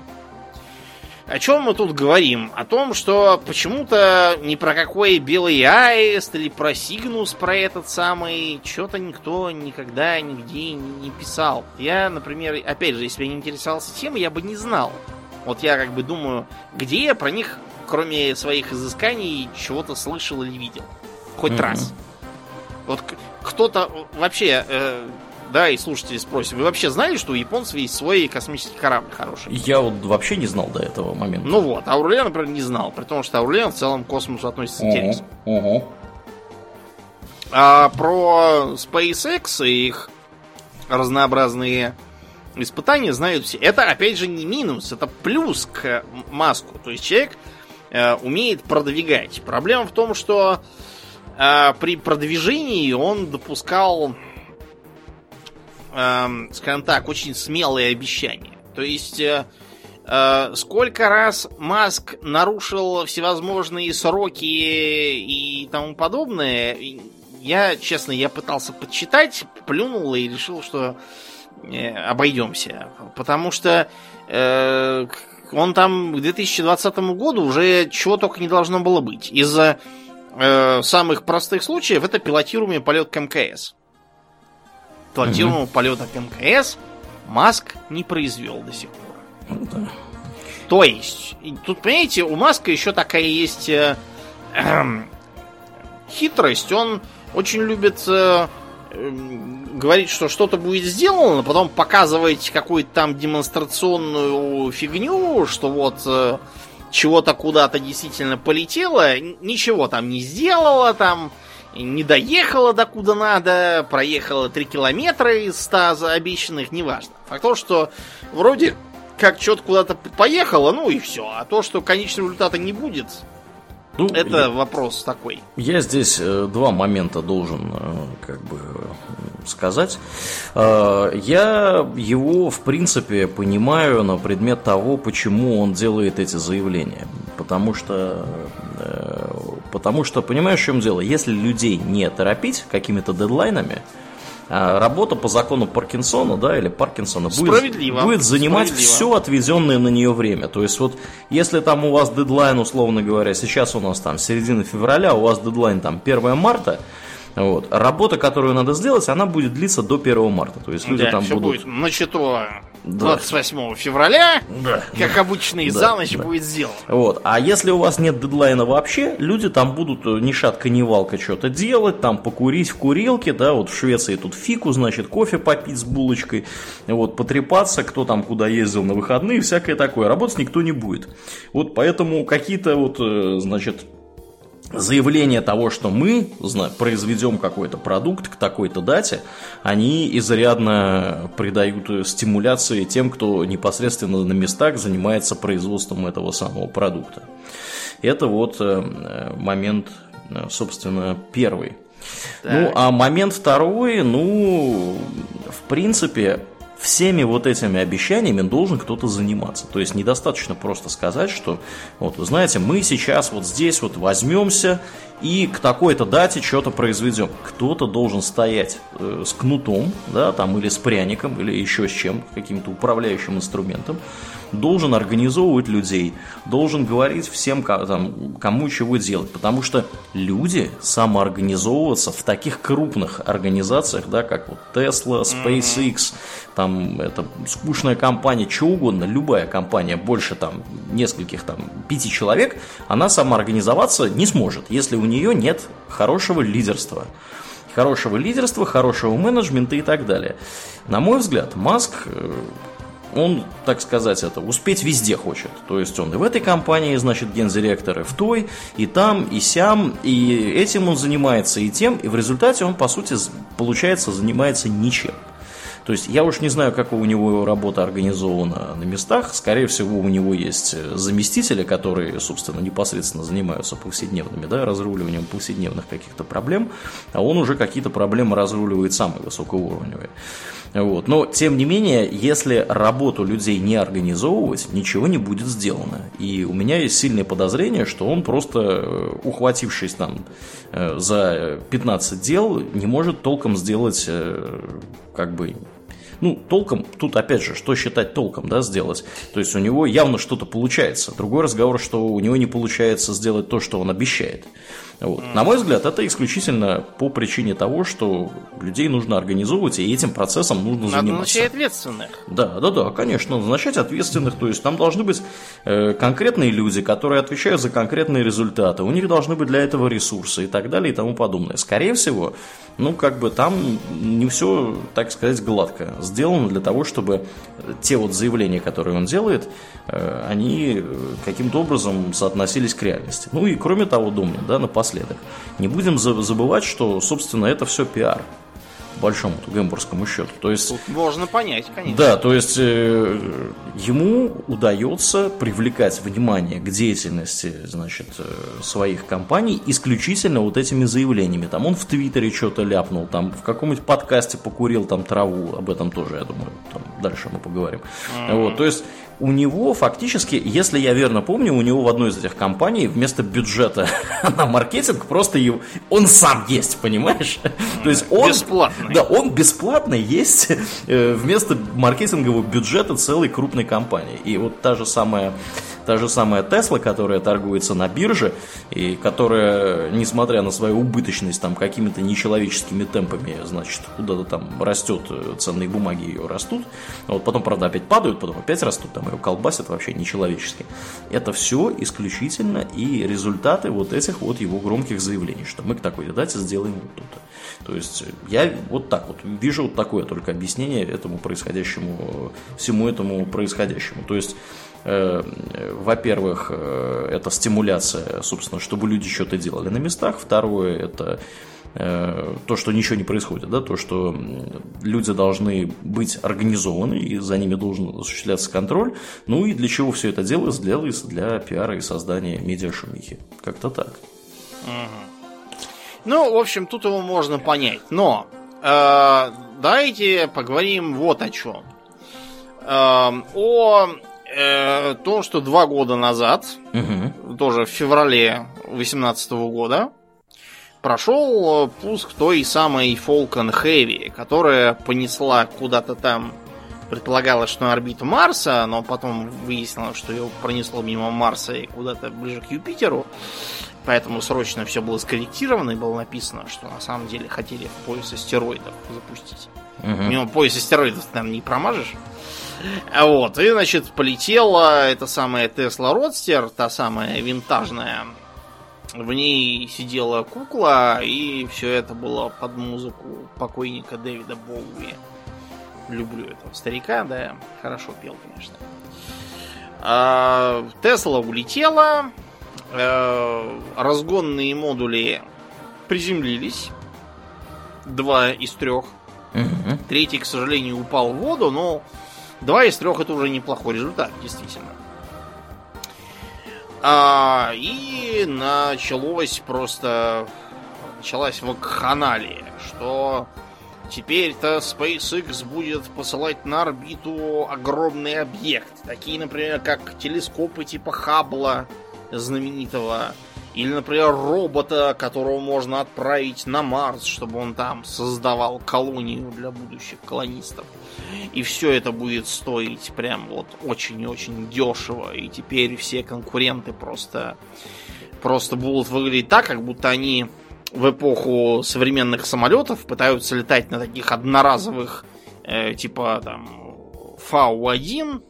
О чем мы тут говорим? О том, что почему-то ни про какой белый аист или про Сигнус, про этот самый, что-то никто никогда нигде не писал. Я, например, опять же, если бы я не интересовался темой, я бы не знал. Вот я как бы думаю, где я про них, кроме своих изысканий, чего-то слышал или видел. Хоть mm-hmm. раз. Вот кто-то вообще, э, да, и слушатели спросят, вы вообще знали, что у японцев есть свой космический корабль хороший? Я вот вообще не знал до этого момента. Ну вот, Аурлен, например, не знал, при том, что Аурлен в целом к космосу относится интересно. Угу. А про SpaceX и их разнообразные испытания знают все. Это, опять же, не минус, это плюс к Маску. То есть человек э, умеет продвигать. Проблема в том, что э, при продвижении он допускал, э, скажем так, очень смелые обещания. То есть, э, э, сколько раз Маск нарушил всевозможные сроки и тому подобное, я, честно, я пытался подсчитать, плюнул и решил, что э, обойдемся. Потому что э, он там к 2020 году уже чего только не должно было быть. Из-за э, самых простых случаев это пилотируемый полет к МКС. Пилотируемого угу. полета к МКС Маск не произвел до сих пор. Ну, да. То есть, тут, понимаете, у Маска еще такая есть э, э, хитрость. Он очень любит э, э, говорить, что что-то будет сделано, потом показывать какую-то там демонстрационную фигню, что вот э, чего-то куда-то действительно полетело, ничего там не сделала, там не доехала до куда надо, проехала 3 километра из 100 обещанных, неважно. Факт то, что вроде как что-то куда-то поехало, ну и все. А то, что конечного результата не будет, ну, это я, вопрос такой. Я здесь э, два момента должен э, как бы сказать. Э, я его, в принципе, понимаю на предмет того, почему он делает эти заявления. Потому что, э, потому что, понимаешь, в чем дело? Если людей не торопить какими-то дедлайнами, а, работа по закону Паркинсона, да, или Паркинсона будет, будет занимать все отведенное на нее время. То есть вот если там у вас дедлайн, условно говоря, сейчас у нас там середина февраля, у вас дедлайн там 1 марта, вот. Работа, которую надо сделать, она будет длиться до 1 марта. То есть люди да, там будут... будет начато 28 да. февраля, да. как обычно, и да, за ночь да. будет сделано. Вот. А если у вас нет дедлайна вообще, люди там будут э, ни шатка, ни валка что-то делать, там покурить в курилке, да, вот в Швеции тут фику, значит, кофе попить с булочкой, вот, потрепаться, кто там куда ездил на выходные, всякое такое. Работать никто не будет. Вот поэтому какие-то вот, э, значит, заявление того, что мы произведем какой-то продукт к такой-то дате, они изрядно придают стимуляции тем, кто непосредственно на местах занимается производством этого самого продукта. Это вот э, момент, э, собственно, первый. Так. Ну, а момент второй, ну, в принципе, всеми вот этими обещаниями должен кто-то заниматься. То есть недостаточно просто сказать, что вот вы знаете, мы сейчас вот здесь вот возьмемся и к такой-то дате что-то произведем. Кто-то должен стоять э, с кнутом, да, там или с пряником, или еще с чем, каким-то управляющим инструментом, должен организовывать людей, должен говорить всем, там, кому чего делать. Потому что люди самоорганизовываться в таких крупных организациях, да, как вот Tesla, SpaceX, там это скучная компания, что угодно, любая компания больше там нескольких там пяти человек, она самоорганизоваться не сможет, если у нее нет хорошего лидерства хорошего лидерства, хорошего менеджмента и так далее. На мой взгляд, Маск э, он, так сказать, это успеть везде хочет. То есть он и в этой компании, значит, гендиректор, и в той, и там, и сям, и этим он занимается, и тем, и в результате он, по сути, получается, занимается ничем. То есть я уж не знаю, как у него работа организована на местах. Скорее всего, у него есть э, заместители, которые, собственно, непосредственно занимаются повседневными, да, разруливанием повседневных каких-то проблем, а он уже какие-то проблемы разруливает самые высокоуровневые. Вот. Но, тем не менее, если работу людей не организовывать, ничего не будет сделано. И у меня есть сильное подозрение, что он просто, э, ухватившись там э, за 15 дел, не может толком сделать как бы ну, толком, тут опять же, что считать толком, да, сделать? То есть у него явно что-то получается. Другой разговор, что у него не получается сделать то, что он обещает. Вот. На мой взгляд, это исключительно по причине того, что людей нужно организовывать, и этим процессом нужно Надо заниматься. назначать ответственных. Да, да, да, конечно, назначать ответственных. То есть там должны быть э, конкретные люди, которые отвечают за конкретные результаты. У них должны быть для этого ресурсы и так далее и тому подобное. Скорее всего, ну, как бы там не все, так сказать, гладко сделано для того, чтобы те вот заявления, которые он делает, э, они э, каким-то образом соотносились к реальности. Ну и кроме того, думаю, да, напоследок, не будем забывать, что, собственно, это все пиар большому гембургскому счету. То есть, Тут можно понять, конечно. Да, то есть э, ему удается привлекать внимание к деятельности значит, э, своих компаний исключительно вот этими заявлениями. Там он в Твиттере что-то ляпнул, там в каком-нибудь подкасте покурил там траву, об этом тоже, я думаю, там дальше мы поговорим. Mm-hmm. Вот, то есть у него фактически, если я верно помню, у него в одной из этих компаний вместо бюджета на маркетинг просто его, он сам есть, понимаешь? То есть он... Бесплатный. Да, он бесплатно есть э, вместо маркетингового бюджета целой крупной компании. И вот та же самая Та же самая Тесла, которая торгуется на бирже и которая, несмотря на свою убыточность там какими-то нечеловеческими темпами, значит, куда-то там растет, э, ценные бумаги ее растут, а вот потом, правда, опять падают, потом опять растут, там ее колбасят вообще нечеловечески. Это все исключительно и результаты вот этих вот его громких заявлений, что мы к такой дате сделаем вот то-то. То есть я вот так вот вижу вот такое только объяснение этому происходящему, всему этому происходящему. То есть во-первых, э, это стимуляция, собственно, чтобы люди что-то делали на местах. Второе, это э, то, что ничего не происходит, да, то, что люди должны быть организованы, и за ними должен осуществляться контроль. Ну и для чего все это делается? Делается для пиара и создания медиашумихи. Как-то так. Ну, в общем, тут его можно понять. Но э, давайте поговорим вот о чем. Э, о э, том, что два года назад, Угу. тоже в феврале 2018 года, прошел пуск той самой Falcon Heavy, которая понесла куда-то там, предполагалось, что на орбиту Марса, но потом выяснилось, что ее пронесло мимо Марса и куда-то ближе к Юпитеру. Поэтому срочно все было скорректировано и было написано, что на самом деле хотели пояс астероидов запустить. Угу. Мимо пояса астероидов ты, наверное, не промажешь. А Вот, и, значит, полетела эта самая Тесла Родстер, та самая винтажная. В ней сидела кукла, и все это было под музыку покойника Дэвида Боуи. Люблю этого старика, да, хорошо пел, конечно. А, Тесла улетела, э, разгонные модули приземлились, два из трех. Угу. Третий, к сожалению, упал в воду, но два из трех это уже неплохой результат, действительно. А, и началось просто... Началась вакханалия, что теперь-то SpaceX будет посылать на орбиту огромный объект. Такие, например, как телескопы типа Хаббла знаменитого. Или, например, робота, которого можно отправить на Марс, чтобы он там создавал колонию для будущих колонистов. И все это будет стоить прям вот очень и очень дешево. И теперь все конкуренты просто, просто будут выглядеть так, как будто они в эпоху современных самолетов пытаются летать на таких одноразовых, э, типа там Фау-1,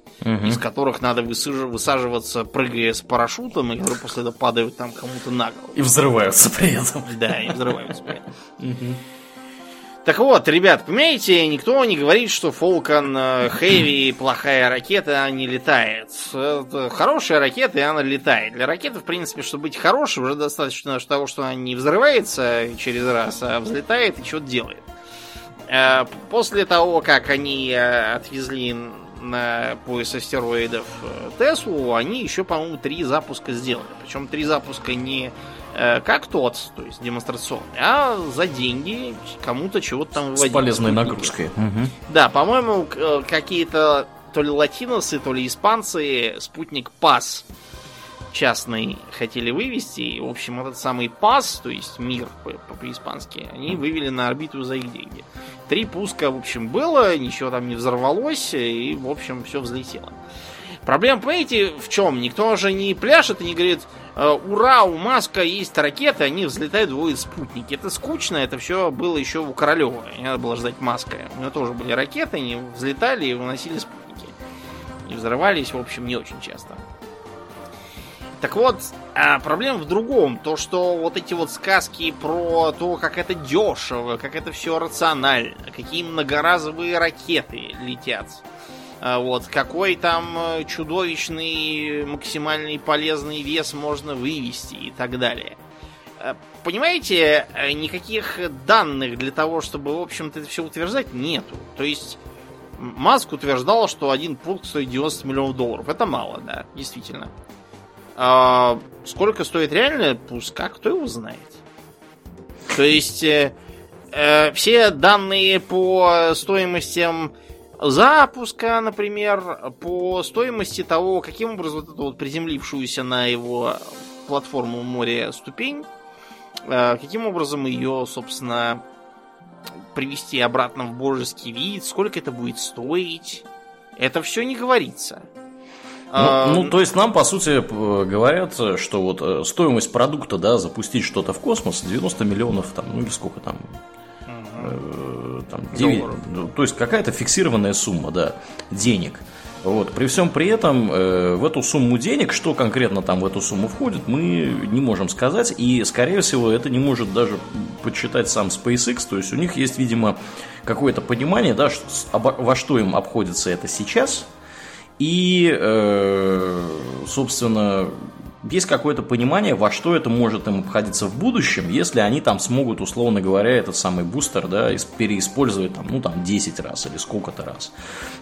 из которых надо высаж- высаживаться, прыгая с парашютом, и которые после этого падают там кому-то на голову. И взрываются при этом. Да, и взрываются. при этом. Так вот, ребят, понимаете, никто не говорит, что Falcon э, Heavy плохая ракета, не летает. Это хорошая ракета, и она летает. Для ракеты, в принципе, чтобы быть хорошей, уже достаточно того, что она не взрывается через раз, а взлетает и что-то делает. Э, После того, как они э, отвезли на пояс астероидов э, Теслу, они еще, по-моему, три запуска сделали. Причем три запуска не как тот, то есть демонстрационный, а за деньги кому-то чего-то там С выводить. полезной нагрузкой. Мгм. Да, по-моему, какие-то то ли латиносы, то ли испанцы спутник ПАС частный хотели вывести. И, в общем, этот самый ПАС, то есть мир по- по- по-испански, они вывели на орбиту за их деньги. Три пуска, в общем, было, ничего там не взорвалось, и, в общем, все взлетело. Проблема, понимаете, в чем? Никто же не пляшет и не говорит, «Э, ура, у Маска есть ракеты, они взлетают, вводят спутники. Это скучно, это все было еще у Королева. Не надо было ждать Маска. У него тоже были ракеты, они взлетали и выносили спутники. И взрывались, в общем, не очень часто. Так вот, а, проблема в другом. То, что вот эти вот сказки про то, как это дешево, как это все рационально, какие многоразовые ракеты летят. А, Вот, какой там э, чудовищный максимальный полезный вес можно вывести и так далее. Э, Понимаете, э, никаких данных для того, чтобы, в общем-то, это все утверждать, нету. То есть, Маск утверждал, что один пункт стоит 90 миллионов долларов. Это мало, да, действительно. А сколько стоит реально пуска, кто его знает? То есть, э, э, все данные по стоимостям запуска, например, по стоимости того, каким образом вот эту вот приземлившуюся на его платформу море ступень, э, каким образом ее, собственно, привести обратно в божеский вид, сколько это будет стоить, это все не говорится. А, Ну, ну, то есть нам, по сути, говорят, что вот э, стоимость продукта, да, запустить что-то в космос 90 миллионов, там, ну или сколько там, э, там, девять- Долларов. ну, то есть какая-то фиксированная сумма, да, денег. Вот. При всем при этом э, в эту сумму денег, что конкретно там в эту сумму входит, мы не можем сказать. И, скорее всего, это не может даже подсчитать сам SpaceX. То есть у них есть, видимо, какое-то понимание, да, во что им обходится это сейчас. И, э, собственно, есть какое-то понимание, во что это может им обходиться в будущем, если они там смогут, условно говоря, этот самый бустер, да, переиспользовать там, ну, там, 10 раз или сколько-то раз.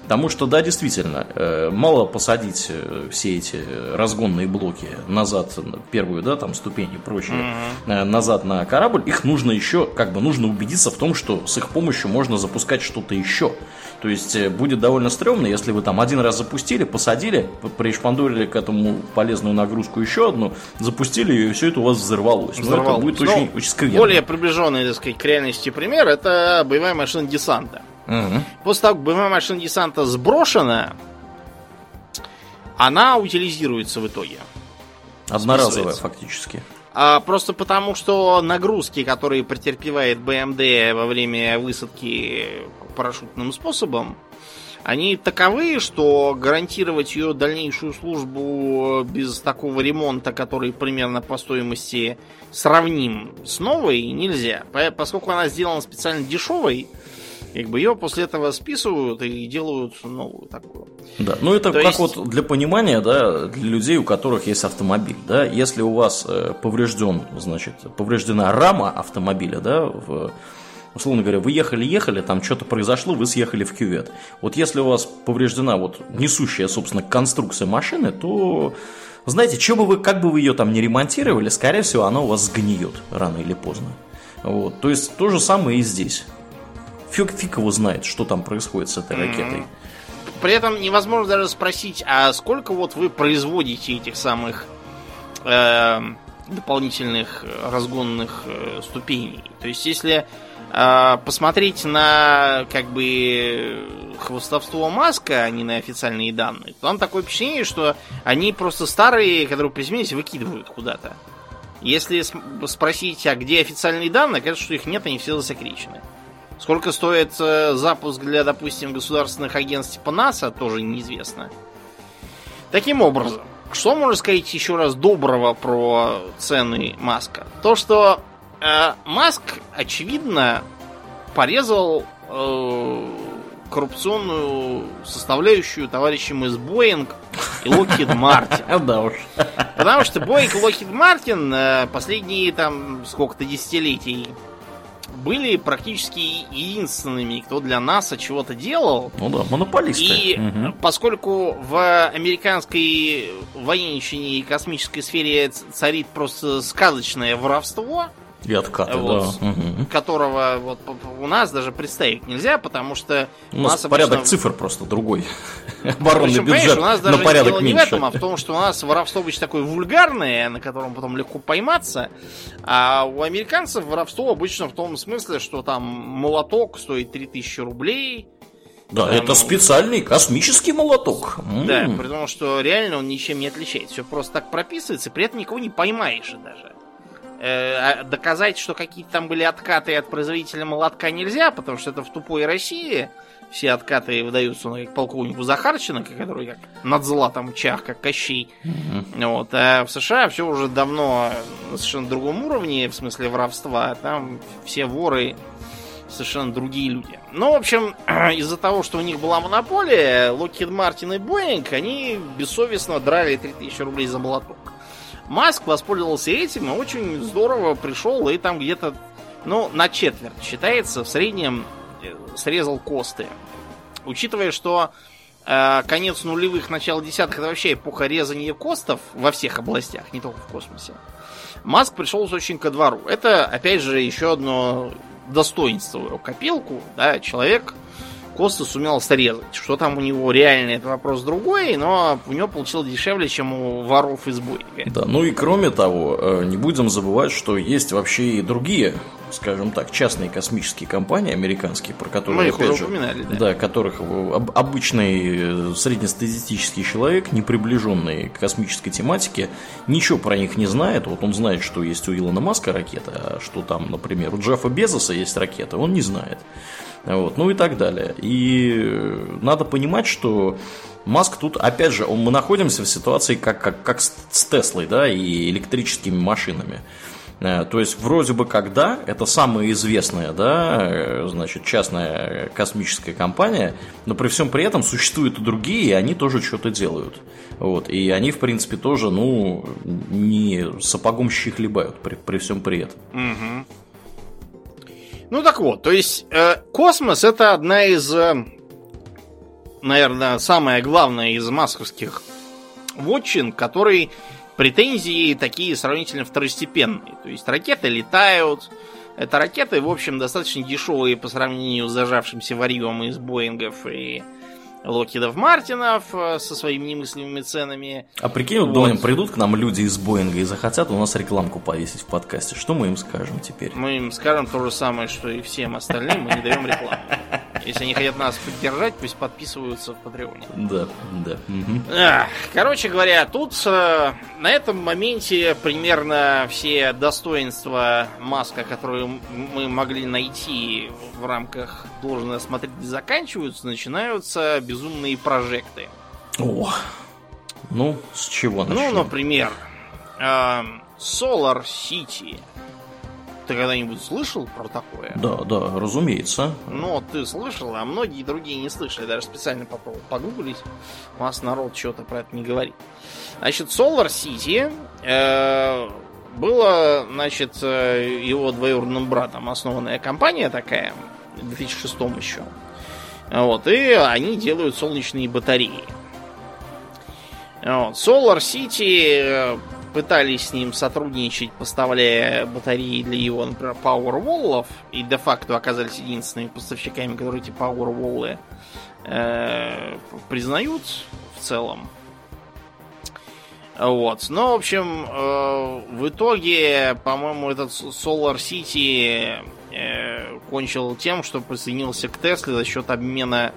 Потому что, да, действительно, э, мало посадить э, все эти разгонные блоки назад, первую, да, там, ступень и прочее, mm-hmm. назад на корабль, их нужно еще, как бы, нужно убедиться в том, что с их помощью можно запускать что-то еще. То есть э, будет довольно стрёмно, если вы там один раз запустили, посадили, пришпандурили к этому полезную нагрузку еще одну, запустили ее, и все это у вас взорвалось. взорвалось. Но это будет ну, очень, очень скверно. Более приближенный, так сказать, к реальности пример это боевая машина десанта. Угу. После того, как боевая машина десанта сброшена, она утилизируется в итоге. Одноразовая фактически. А, просто потому, что нагрузки, которые претерпевает БМД во время высадки парашютным способом, они таковы, что гарантировать ее дальнейшую службу без такого ремонта, который примерно по стоимости сравним с новой, нельзя. Поскольку она сделана специально дешевой, как бы ее после этого списывают и делают новую такую. Да, ну это То как есть... вот для понимания, да, для людей, у которых есть автомобиль, да, если у вас э, поврежден, значит, повреждена рама автомобиля, да, в условно говоря, вы ехали-ехали, там что-то произошло, вы съехали в кювет. Вот если у вас повреждена вот несущая, собственно, конструкция машины, то знаете, что бы вы, как бы вы ее там не ремонтировали, скорее всего, она у вас сгниет рано или поздно. Вот. То есть то же самое и здесь. Фиг, фиг его знает, что там происходит с этой ракетой. При этом невозможно даже спросить, а сколько вот вы производите этих самых э, дополнительных разгонных э, ступеней. То есть, если посмотреть на как бы хвостовство Маска, а не на официальные данные, то там такое впечатление, что они просто старые, которые приземлились, выкидывают куда-то. Если спросить, а где официальные данные, кажется, что их нет, они все засекречены. Сколько стоит э, запуск для, допустим, государственных агентств типа НАСА, тоже неизвестно. Таким образом, что можно сказать еще раз доброго про цены Маска? То, что э, Маск, очевидно, порезал э, коррупционную составляющую товарищам из Боинг и Локхид Мартин. Да уж. Потому что Боинг и Локхид Мартин э, последние там сколько-то десятилетий были практически единственными, кто для НАСА чего-то делал. Ну да, монополисты. И угу. поскольку в американской военщине и космической сфере царит просто сказочное воровство, и откаты, вот, да. Угу. Которого вот у нас даже представить нельзя, потому что у нас, у нас порядок обычно... цифр просто другой. Оборонный бюджет у нас даже на порядок дело меньше. не в этом, а в том, что у нас воровство обычно такое вульгарное, на котором потом легко пойматься, а у американцев воровство обычно в том смысле, что там молоток стоит 3000 рублей, да, там, это специальный космический молоток. Да, при том, что реально он ничем не отличается. Все просто так прописывается, при этом никого не поймаешь даже. Э, а доказать, что какие-то там были откаты от производителя молотка нельзя, потому что это в тупой России. Все откаты выдаются ну, как полковнику Захарченко, который как над златом чах, как Кощей. Mm-hmm. Вот. А в США все уже давно на совершенно другом уровне, в смысле воровства. Там все воры совершенно другие люди. Ну, в общем, из-за того, что у них была монополия, Lockheed Martin и Boeing, они бессовестно драли 3000 рублей за молоток. Маск воспользовался этим и очень здорово пришел и там где-то, ну, на четверть считается, в среднем э, срезал косты. Учитывая, что э, конец нулевых, начало десятых это вообще эпоха резания костов во всех областях, не только в космосе. Маск пришел очень ко двору. Это, опять же, еще одно достоинство его копилку. Да, человек Коста сумел срезать. Что там у него реально, это вопрос другой, но у него получилось дешевле, чем у воров из Боинга. Да, ну и кроме того, э, не будем забывать, что есть вообще и другие, скажем так, частные космические компании американские, про которые, Мы опять уже упоминали, да. да, которых обычный э, среднестатистический человек, не приближенный к космической тематике, ничего про них не знает. Вот он знает, что есть у Илона Маска ракета, а что там, например, у Джеффа Безоса есть ракета, он не знает. Вот, ну и так далее. И надо понимать, что Маск тут, опять же, мы находимся в ситуации как, как, как с Теслой, да, и электрическими машинами. Э, то есть, вроде бы когда, это самая известная, да, э, значит, частная космическая компания, но при всем при этом существуют и другие, и они тоже что-то делают. Вот, и они, в принципе, тоже, ну, не сапогом щи хлебают при, при всем при этом. Угу. Ну так вот, то есть э, космос это одна из, э, наверное, самая главная из масковских вотчин, который претензии такие сравнительно второстепенные. То есть ракеты летают. Это ракеты, в общем, достаточно дешевые по сравнению с зажавшимся варьем из Боингов и Локидов Мартинов э, со своими немыслимыми ценами. А прикинь, вот. думаем, придут к нам люди из Боинга и захотят у нас рекламку повесить в подкасте. Что мы им скажем теперь? Мы им скажем то же самое, что и всем остальным, мы не даем рекламу. Если они хотят нас поддержать, пусть подписываются в Патреоне. Да, да. Угу. Короче говоря, тут э, на этом моменте примерно все достоинства Маска, которые мы могли найти в рамках должен осмотреть, заканчиваются, начинаются безумные прожекты. О, ну, с чего начнем? Ну, например, э, Solar City ты когда-нибудь слышал про такое? Да, да, разумеется. Ну, ты слышал, а многие другие не слышали. Даже специально попробовал погуглить. У нас народ что-то про это не говорит. Значит, Solar City э, была, значит, э, его двоюродным братом основанная компания такая, в 2006 еще. Вот, и они делают солнечные батареи. Вот. Solar City э, пытались с ним сотрудничать, поставляя батареи для его, например, Powerwall, и де-факто оказались единственными поставщиками, которые эти Powerwall э, признают в целом. Вот. Но, в общем, э, в итоге, по-моему, этот Solar City э, кончил тем, что присоединился к Tesla за счет обмена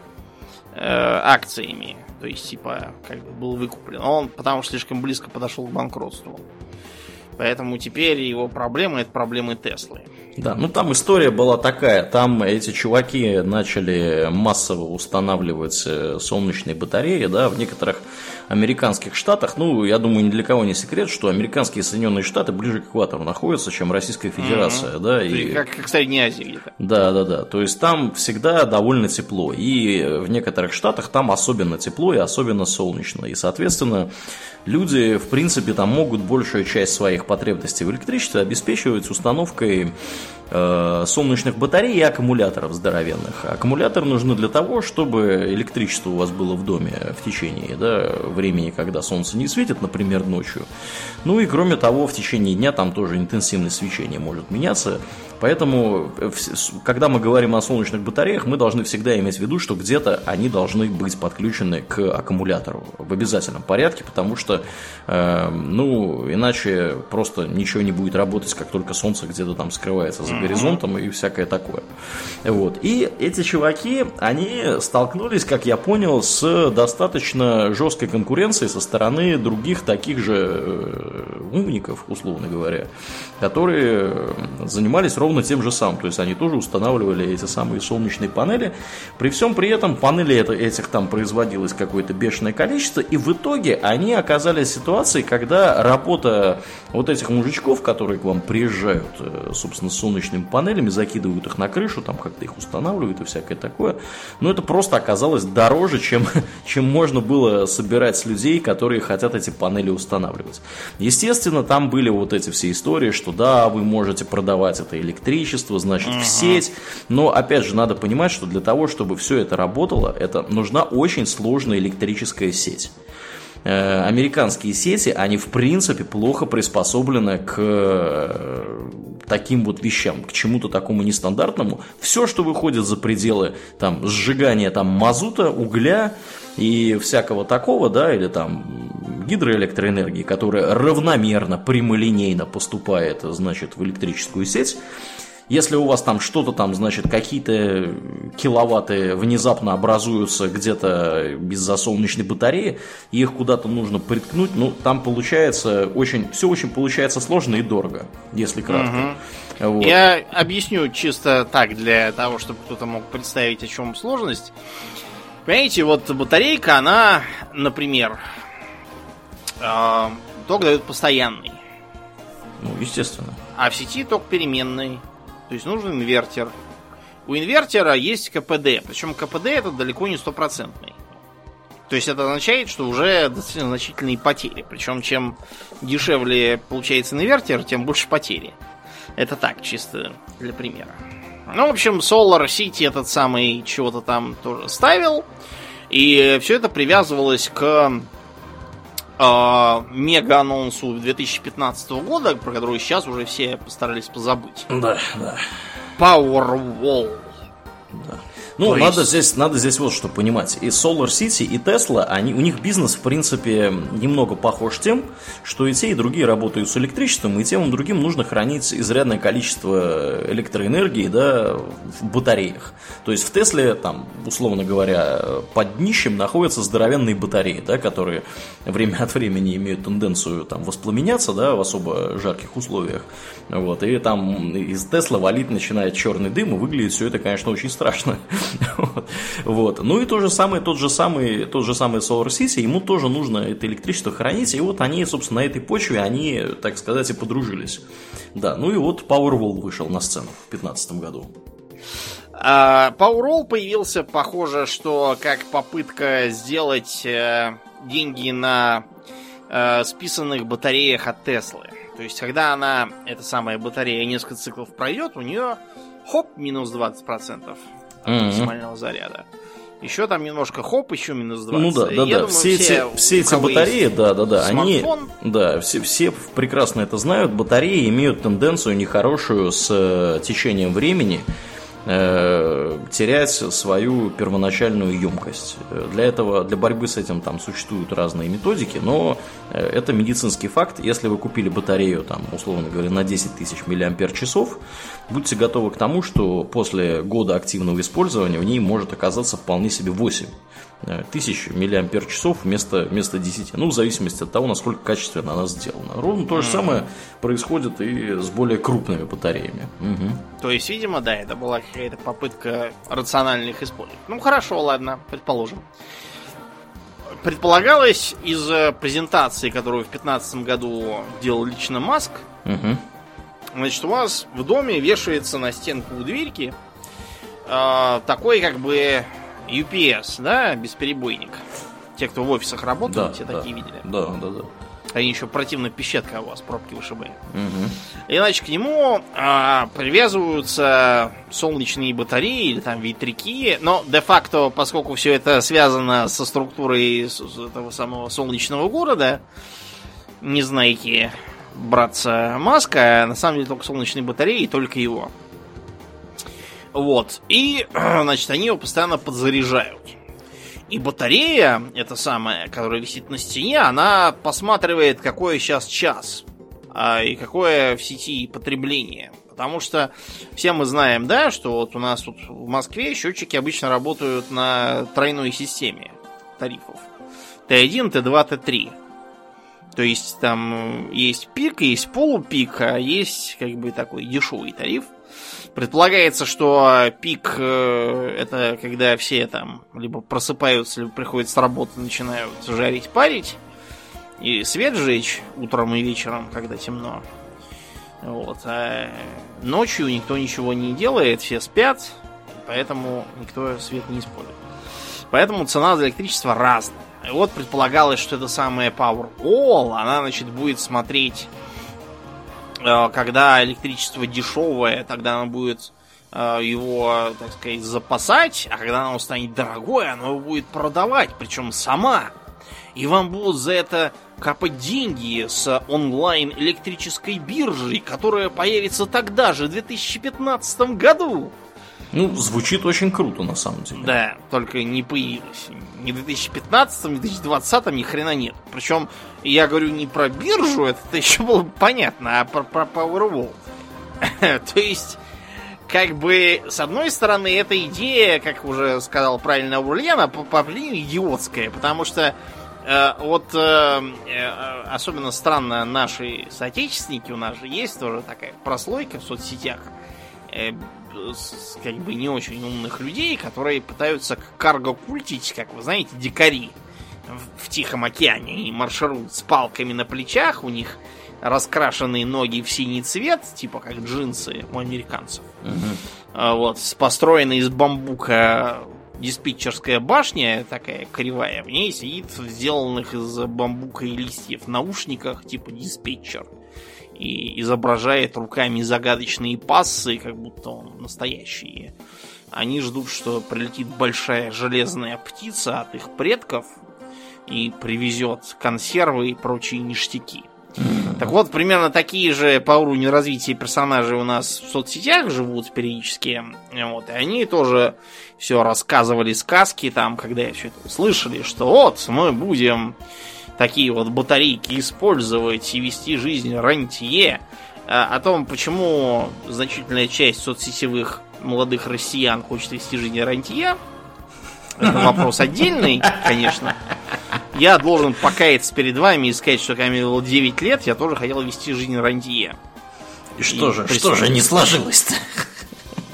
э, акциями. То есть, типа, как бы был выкуплен. Он потому что слишком близко подошел к банкротству. Поэтому теперь его проблемы это проблемы Теслы. Да, ну там история была такая, там эти чуваки начали массово устанавливать э, солнечные батареи, да, в некоторых американских штатах, ну, я думаю, ни для кого не секрет, что американские Соединенные Штаты ближе к экватору находятся, чем Российская Федерация, mm-hmm. да. И... Как, как Средняя Азия где-то. Да, да, да, то есть там всегда довольно тепло, и в некоторых штатах там особенно тепло и особенно солнечно, и, соответственно, люди, в принципе, там могут большую часть своих потребностей в электричестве обеспечивать установкой э, солнечных батарей и аккумуляторов здоровенных. Аккумуляторы нужны для того, чтобы электричество у вас было в доме в течение да, времени, когда солнце не светит, например, ночью. Ну и кроме того, в течение дня там тоже интенсивность свечения может меняться. Поэтому, э, когда мы говорим о солнечных батареях, мы должны всегда иметь в виду, что где-то они должны быть подключены к аккумулятору в обязательном порядке, потому что, э, ну, иначе просто ничего не будет работать, как только солнце где-то там скрывается за горизонтом и всякое такое. Вот. И эти чуваки, они столкнулись, как я понял, с достаточно жесткой конкуренцией со стороны других таких же э, умников, условно говоря, которые занимались ровно ровно тем же самым. То есть они тоже устанавливали эти самые солнечные панели. При всем при этом панелей это, этих там производилось какое-то бешеное количество. И в итоге они оказались в ситуации, когда работа вот этих мужичков, которые к вам приезжают, э, собственно, с солнечными панелями, закидывают их на крышу, там как-то их устанавливают и всякое такое. Но это просто оказалось дороже, чем, чем можно было собирать с людей, которые хотят эти панели устанавливать. Естественно, там были вот эти все истории, что да, вы можете продавать это электричество, электричество, значит, uh-huh. в сеть. Но, опять же, надо понимать, что для того, чтобы все это работало, это нужна очень сложная электрическая сеть э, американские сети, они в принципе плохо приспособлены к э, таким вот вещам, к чему-то такому нестандартному. Все, что выходит за пределы там, сжигания там, мазута, угля и всякого такого, да, или там гидроэлектроэнергии, которая равномерно, прямолинейно поступает, значит, в электрическую сеть, если у вас там что-то там, значит, какие-то киловатты внезапно образуются где-то из-за солнечной батареи, и их куда-то нужно приткнуть, ну, там получается очень, все очень получается сложно и дорого, если кратко. Угу. Вот. Я объясню чисто так, для того, чтобы кто-то мог представить, о чем сложность. Понимаете, вот батарейка, она, например, ток дает постоянный. Ну, естественно. а в сети ток переменный. То есть нужен инвертер. У инвертера есть КПД, причем КПД это далеко не стопроцентный. То есть это означает, что уже достаточно значительные потери. Причем чем дешевле получается инвертер, тем больше потери. Это так, чисто для примера. Ну, в общем, Solar City этот самый чего-то там тоже ставил. И все это привязывалось к мега-анонсу 2015 года, про который сейчас уже все постарались позабыть. Да, да. Powerwall. Да. Ну, То надо, есть- здесь, надо здесь вот что понимать. И Solar City, и Tesla, они, у них бизнес, в принципе, немного похож тем, что и те, и другие работают с электричеством, и тем, и другим нужно хранить изрядное количество электроэнергии да, в батареях. То есть в Тесле, там, условно говоря, под днищем находятся здоровенные батареи, да, которые время от времени имеют тенденцию там, воспламеняться да, в особо жарких условиях. Вот, и там из Тесла валить начинает черный дым, и выглядит все это, конечно, очень страшно. Вот. Ну и то же самое, тот же самый, тот же самый Solar City, ему тоже нужно это электричество хранить, и вот они, собственно, на этой почве, они, так сказать, и подружились. Да, ну и вот Powerwall вышел на сцену в 2015 году. А, Powerwall появился, похоже, что как попытка сделать э, деньги на э, списанных батареях от Теслы. То есть, когда она, эта самая батарея, несколько циклов пройдет, у нее хоп, минус 20% от Мгм. максимального заряда. Еще там немножко хоп, еще минус 20. Ну да, да, Я да. думаю, все, эти, все эти батареи, да, да, да, они, смартфон, да, все, все прекрасно это знают. Батареи имеют тенденцию нехорошую с э, течением времени терять свою первоначальную емкость. Э, Для этого, для борьбы с этим там существуют разные методики, но э, это медицинский факт. Если вы купили батарею, там, условно говоря, на 10 тысяч миллиампер часов, будьте готовы к тому, что после года активного использования в ней может оказаться вполне себе 8 э, тысяч миллиампер часов вместо, вместо 10. Ну, в зависимости от того, насколько качественно она сделана. Ровно то же самое происходит и с более крупными батареями. Мгм. То есть, видимо, да, это была какая-то попытка рационально их использовать. Ну хорошо, ладно, предположим. Предполагалось из э, презентации, которую в 2015 году делал лично Маск, Мгм. значит, у вас в доме вешается на стенку у дверьки э, такой как бы UPS, да, бесперебойник. Те, кто в офисах работают, Да, те да. такие видели. Да, да, да. Они еще противно пищат, когда у вас пробки вышибают. Мгм. Иначе к нему а, привязываются солнечные батареи или там ветряки. Но де-факто, поскольку все это связано со структурой этого самого солнечного города, не знаете братца Маска, а на самом деле только солнечные батареи и только его. Вот. И, значит, они его постоянно подзаряжают. И батарея, эта самая, которая висит на стене, она посматривает, какой сейчас час а, и какое в сети потребление. Потому что все мы знаем, да, что вот у нас тут в Москве счетчики обычно работают на тройной системе тарифов. Т1, Т2, Т3. То есть там э, есть пик, есть полупик, а есть как бы такой дешевый тариф. Предполагается, что пик э, это когда все там либо просыпаются, либо приходят с работы, начинают жарить, парить. И свет жечь утром и вечером, когда темно. Вот. А ночью никто ничего не делает, все спят, поэтому никто свет не использует. Поэтому цена за электричество разная. И вот предполагалось, что это самая Powerwall, она, значит, будет смотреть, э, когда электричество дешевое, тогда она будет э, его, так сказать, запасать, а когда оно станет дорогое, она его будет продавать, причем сама. И вам будут за это капать деньги с онлайн электрической биржей, которая появится тогда же, в 2015 году. Ну, звучит очень круто, на самом деле. Да, только не появилась. Ни в 2015, ни в 2020 ни хрена нет. Причем я говорю не про биржу, это еще было бы понятно, а про, про Powerwall. То есть, как бы, с одной стороны, эта идея, как уже сказал правильно Ульяна, по, по идиотская, потому что э, вот э, э, особенно странно наши соотечественники, у нас же есть тоже такая прослойка в соцсетях, э, как бы не очень умных людей, которые пытаются карго-культить, как вы знаете, дикари в, в Тихом океане и маршируют с палками на плечах, у них раскрашенные ноги в синий цвет, типа как джинсы у американцев. Угу. Вот, построенная из бамбука диспетчерская башня, такая кривая, в ней сидит в сделанных из бамбука и листьев наушниках, типа диспетчер. И изображает руками загадочные пассы, как будто он настоящий. Они ждут, что прилетит большая железная птица от их предков и привезет консервы и прочие ништяки. Так вот, примерно такие же по уровню развития персонажи у нас в соцсетях живут периодически. Вот, и они тоже все рассказывали сказки там, когда я все это услышали, что вот мы будем такие вот батарейки использовать и вести жизнь рантье. А, о том, почему значительная часть соцсетевых молодых россиян хочет вести жизнь рантье, это вопрос отдельный, конечно. Я должен покаяться перед вами и сказать, что когда мне было 9 лет, я тоже хотел вести жизнь рантье. И что и же, что же не сложилось-то?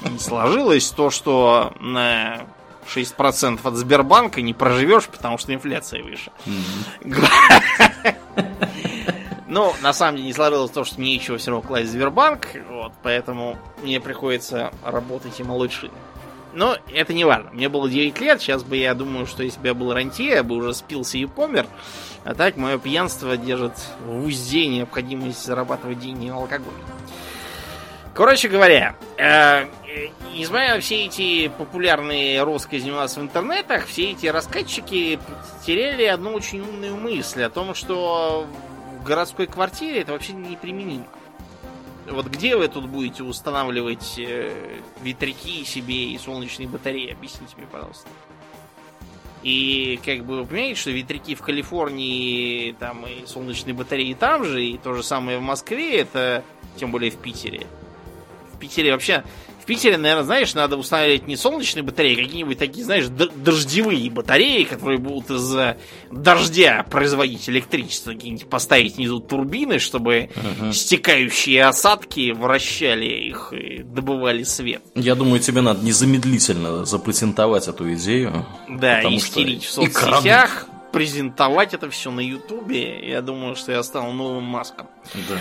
Не сложилось то, что на 6% от Сбербанка не проживешь, потому что инфляция выше. Ну, на самом деле не сложилось то, что мне нечего все равно класть в Сбербанк, вот, поэтому мне приходится работать и молочить. Но это не важно. Мне было 9 лет, сейчас бы я думаю, что если бы я был рантье, я бы уже спился и помер. А так мое пьянство держит в узде необходимость зарабатывать деньги на алкоголь. Короче говоря, э, несмотря все эти популярные россказни у нас в интернетах, все эти раскатчики теряли одну очень умную мысль о том, что в городской квартире это вообще неприменимо. Вот где вы тут будете устанавливать э, ветряки себе и солнечные батареи? Объясните мне, пожалуйста. И как бы вы понимаете, что ветряки в Калифорнии, там и солнечные батареи там же, и то же самое в Москве, это тем более в Питере. В Питере вообще Питере, наверное, знаешь, надо устанавливать не солнечные батареи, а какие-нибудь такие, знаешь, дождевые батареи, которые будут из дождя производить электричество, какие-нибудь поставить внизу турбины, чтобы угу. стекающие осадки вращали их и добывали свет. Я думаю, тебе надо незамедлительно запатентовать эту идею. Да, истерить в соцсетях. Презентовать это все на Ютубе. Я думаю, что я стал новым маском. Да.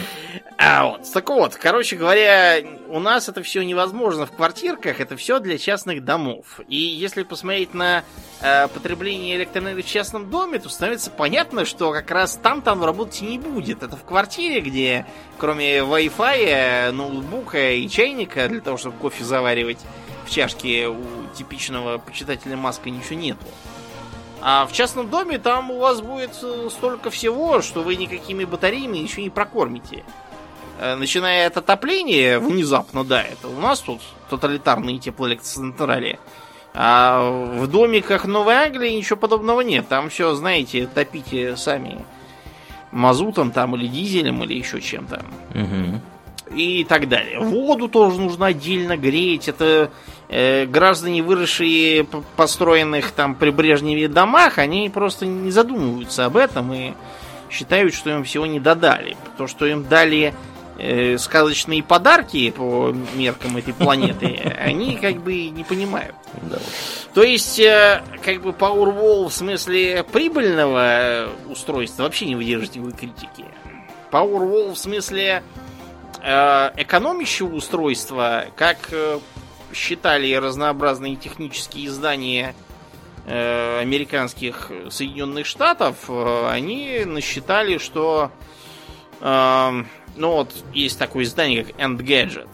А вот, так вот, короче говоря, у нас это все невозможно в квартирках, это все для частных домов. И если посмотреть на э, потребление электроэнергии в частном доме, то становится понятно, что как раз там там работать не будет. Это в квартире, где кроме Wi-Fi, ноутбука и чайника для того, чтобы кофе заваривать в чашке у типичного почитателя маска ничего нету. А в частном доме там у вас будет э, столько всего, что вы никакими батареями еще не прокормите. Э, начиная от отопления, внезапно, да, это у нас тут тоталитарные теплоэлектроцентрали. А в домиках Новой Англии ничего подобного нет. Там все, знаете, топите сами мазутом там или дизелем или еще чем-то. Угу и так далее. Воду тоже нужно отдельно греть. Это граждане, выросшие построенных там прибрежневе домах, они просто не задумываются об этом и считают, что им всего не додали. То, что им дали э, сказочные подарки по меркам этой планеты, они как бы не понимают. Да. То есть, э, как бы Powerwall в смысле прибыльного устройства вообще не выдержит никакой критики. Powerwall в смысле Э, экономящего устройства, как э, считали разнообразные технические издания э, американских Соединенных Штатов, они насчитали, что ну вот есть такое издание, как End Gadget.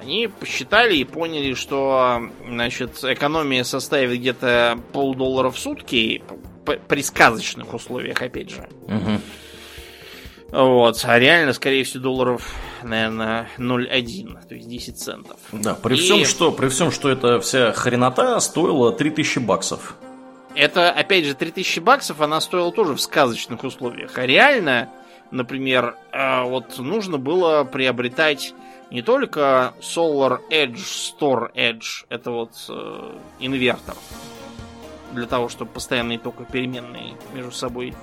Они посчитали и поняли, что значит, экономия составит где-то полдоллара в сутки при сказочных условиях, опять же. Угу. Вот, а реально, скорее всего, долларов, наверное, 0,1, то есть 10 центов. Да, при, И... всем, что, при всем, что эта вся хренота стоила 3000 баксов. Это, опять же, 3000 баксов она стоила тоже в сказочных условиях. А реально, например, э, вот нужно было приобретать не только Solar Edge, Store Edge, это вот э, инвертор, для того, чтобы постоянные тока переменные между собой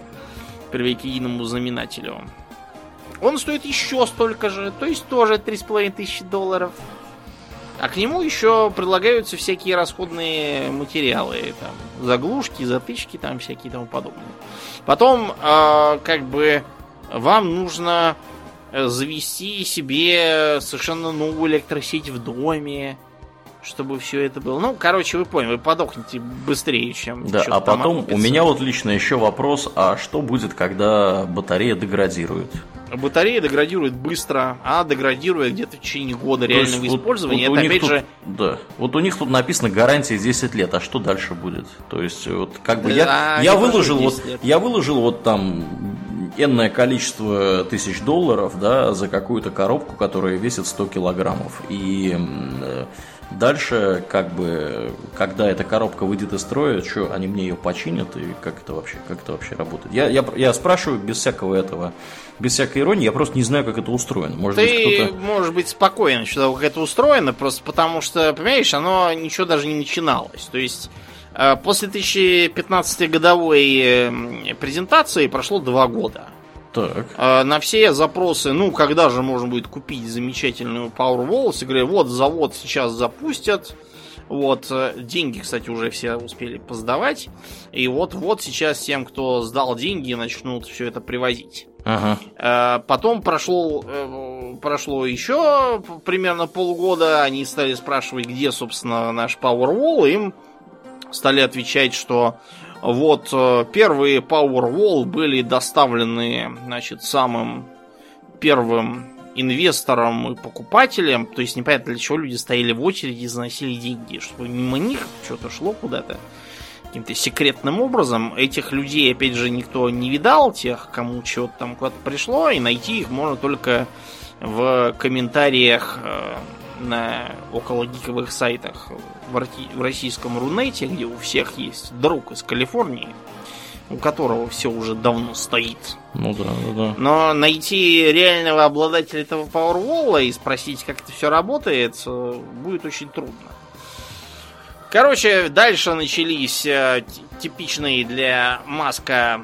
привели к единому знаменателю. Он стоит еще столько же, то есть тоже 3,5 тысячи долларов. А к нему еще предлагаются всякие расходные материалы, там, заглушки, затычки, там всякие тому подобное. Потом, э, как бы, вам нужно э, завести себе совершенно новую электросеть в доме, чтобы все это было. Ну, короче, вы поняли, вы подохнете быстрее, чем... Да, а потом у меня вот лично еще вопрос, а что будет, когда батарея деградирует? Батарея деградирует быстро, а деградирует где-то в течение года То реального вот, использования. Вот, это опять тут, же. Да. Вот у них тут написано гарантия 10 лет, а что дальше будет? То есть, вот как бы да, я, я выложил вот лет. я выложил вот там энное количество тысяч долларов, да, за какую-то коробку, которая весит 100 килограммов. И Дальше, как бы, когда эта коробка выйдет из строя, что они мне ее починят и как это вообще, как это вообще работает? Я, я, я спрашиваю без всякого этого, без всякой иронии, я просто не знаю, как это устроено. Может Ты быть, можешь быть спокоен, что как это устроено, просто потому что, понимаешь, оно ничего даже не начиналось. То есть э, после 2015 годовой презентации прошло два года. Так. А, на все запросы, ну, когда же можно будет купить замечательную Powerwall, я говорю, вот завод сейчас запустят, вот, э, деньги, кстати, уже все успели поздавать. И вот-вот сейчас тем, кто сдал деньги, начнут все это привозить. Ага. А, потом прошло, э, прошло еще примерно полгода. Они стали спрашивать, где, собственно, наш Powerwall. Им стали отвечать, что вот э, первые Powerwall были доставлены, значит, самым первым инвесторам и покупателям. То есть непонятно для чего люди стояли в очереди и заносили деньги, чтобы мимо них что-то шло куда-то каким-то секретным образом. Этих людей, опять же, никто не видал, тех, кому чего-то там куда-то пришло, и найти их можно только в комментариях э, на около гиковых сайтах в российском Рунете, где у всех есть друг из Калифорнии, у которого все уже давно стоит. Ну да, да, да. Но найти реального обладателя этого Powerwall и спросить, как это все работает, э, будет очень трудно. Короче, дальше начались э, типичные для Маска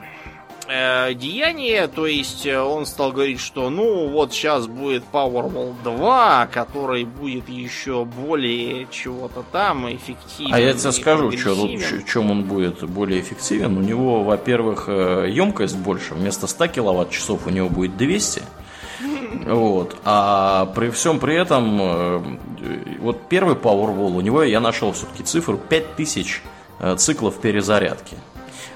э, деяние, то есть э, он стал говорить, что ну вот сейчас будет Powerball 2, который будет еще более чего-то там эффективен. А я тебе скажу, что чем он будет более эффективен. У него, во-первых, э, емкость больше, вместо 100 киловатт часов у него будет 200. Вот. А при всем при этом, э, вот первый Powerwall, у него я нашел все-таки цифру 5000 циклов перезарядки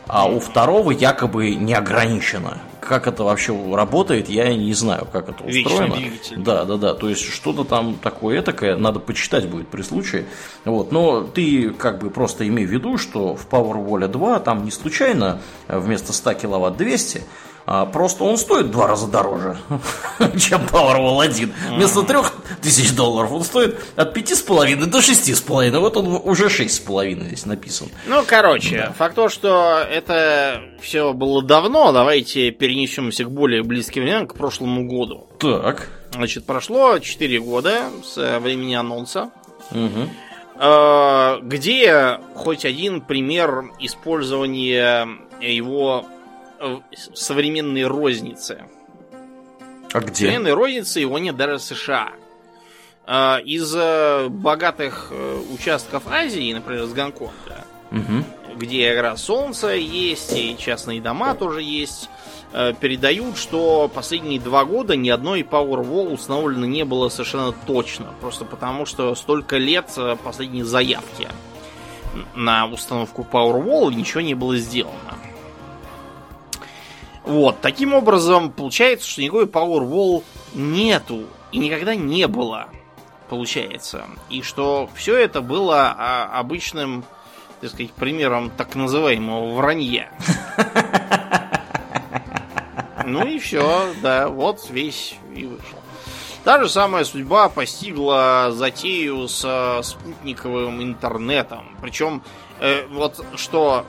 а у второго якобы не ограничено. Как это вообще работает, я не знаю, как это устроено. Да, да, да. То есть что-то там такое этакое, надо почитать будет при случае. Вот. Но ты как бы просто имей в виду, что в Powerwall 2 там не случайно вместо 100 киловатт 200, а просто он стоит два раза дороже, чем Powerwall 1. Вместо 3000 долларов он стоит от 5,5 до 6,5. Вот он уже 6,5 здесь написан. Ну, короче, да. факт то, что это все было давно, давайте перенесемся к более близким временам, к прошлому году. Так. Значит, прошло 4 года с времени анонса. Угу где хоть один пример использования его в современной рознице. А где? Современной розницы его нет даже в США. А, из э, богатых э, участков Азии, например, с Гонконга, угу. где игра солнца есть, и частные дома тоже есть, э, передают, что последние два года ни одной Powerwall установлено не было совершенно точно. Просто потому, что столько лет последние заявки на установку Powerwall ничего не было сделано. Вот, таким образом, получается, что никакой Powerwall нету и никогда не было, получается. И что все это было а, обычным, так сказать, примером так называемого вранья. Ну и все, да, вот весь и вышел. Та же самая судьба постигла затею с спутниковым интернетом. Причем, э, вот что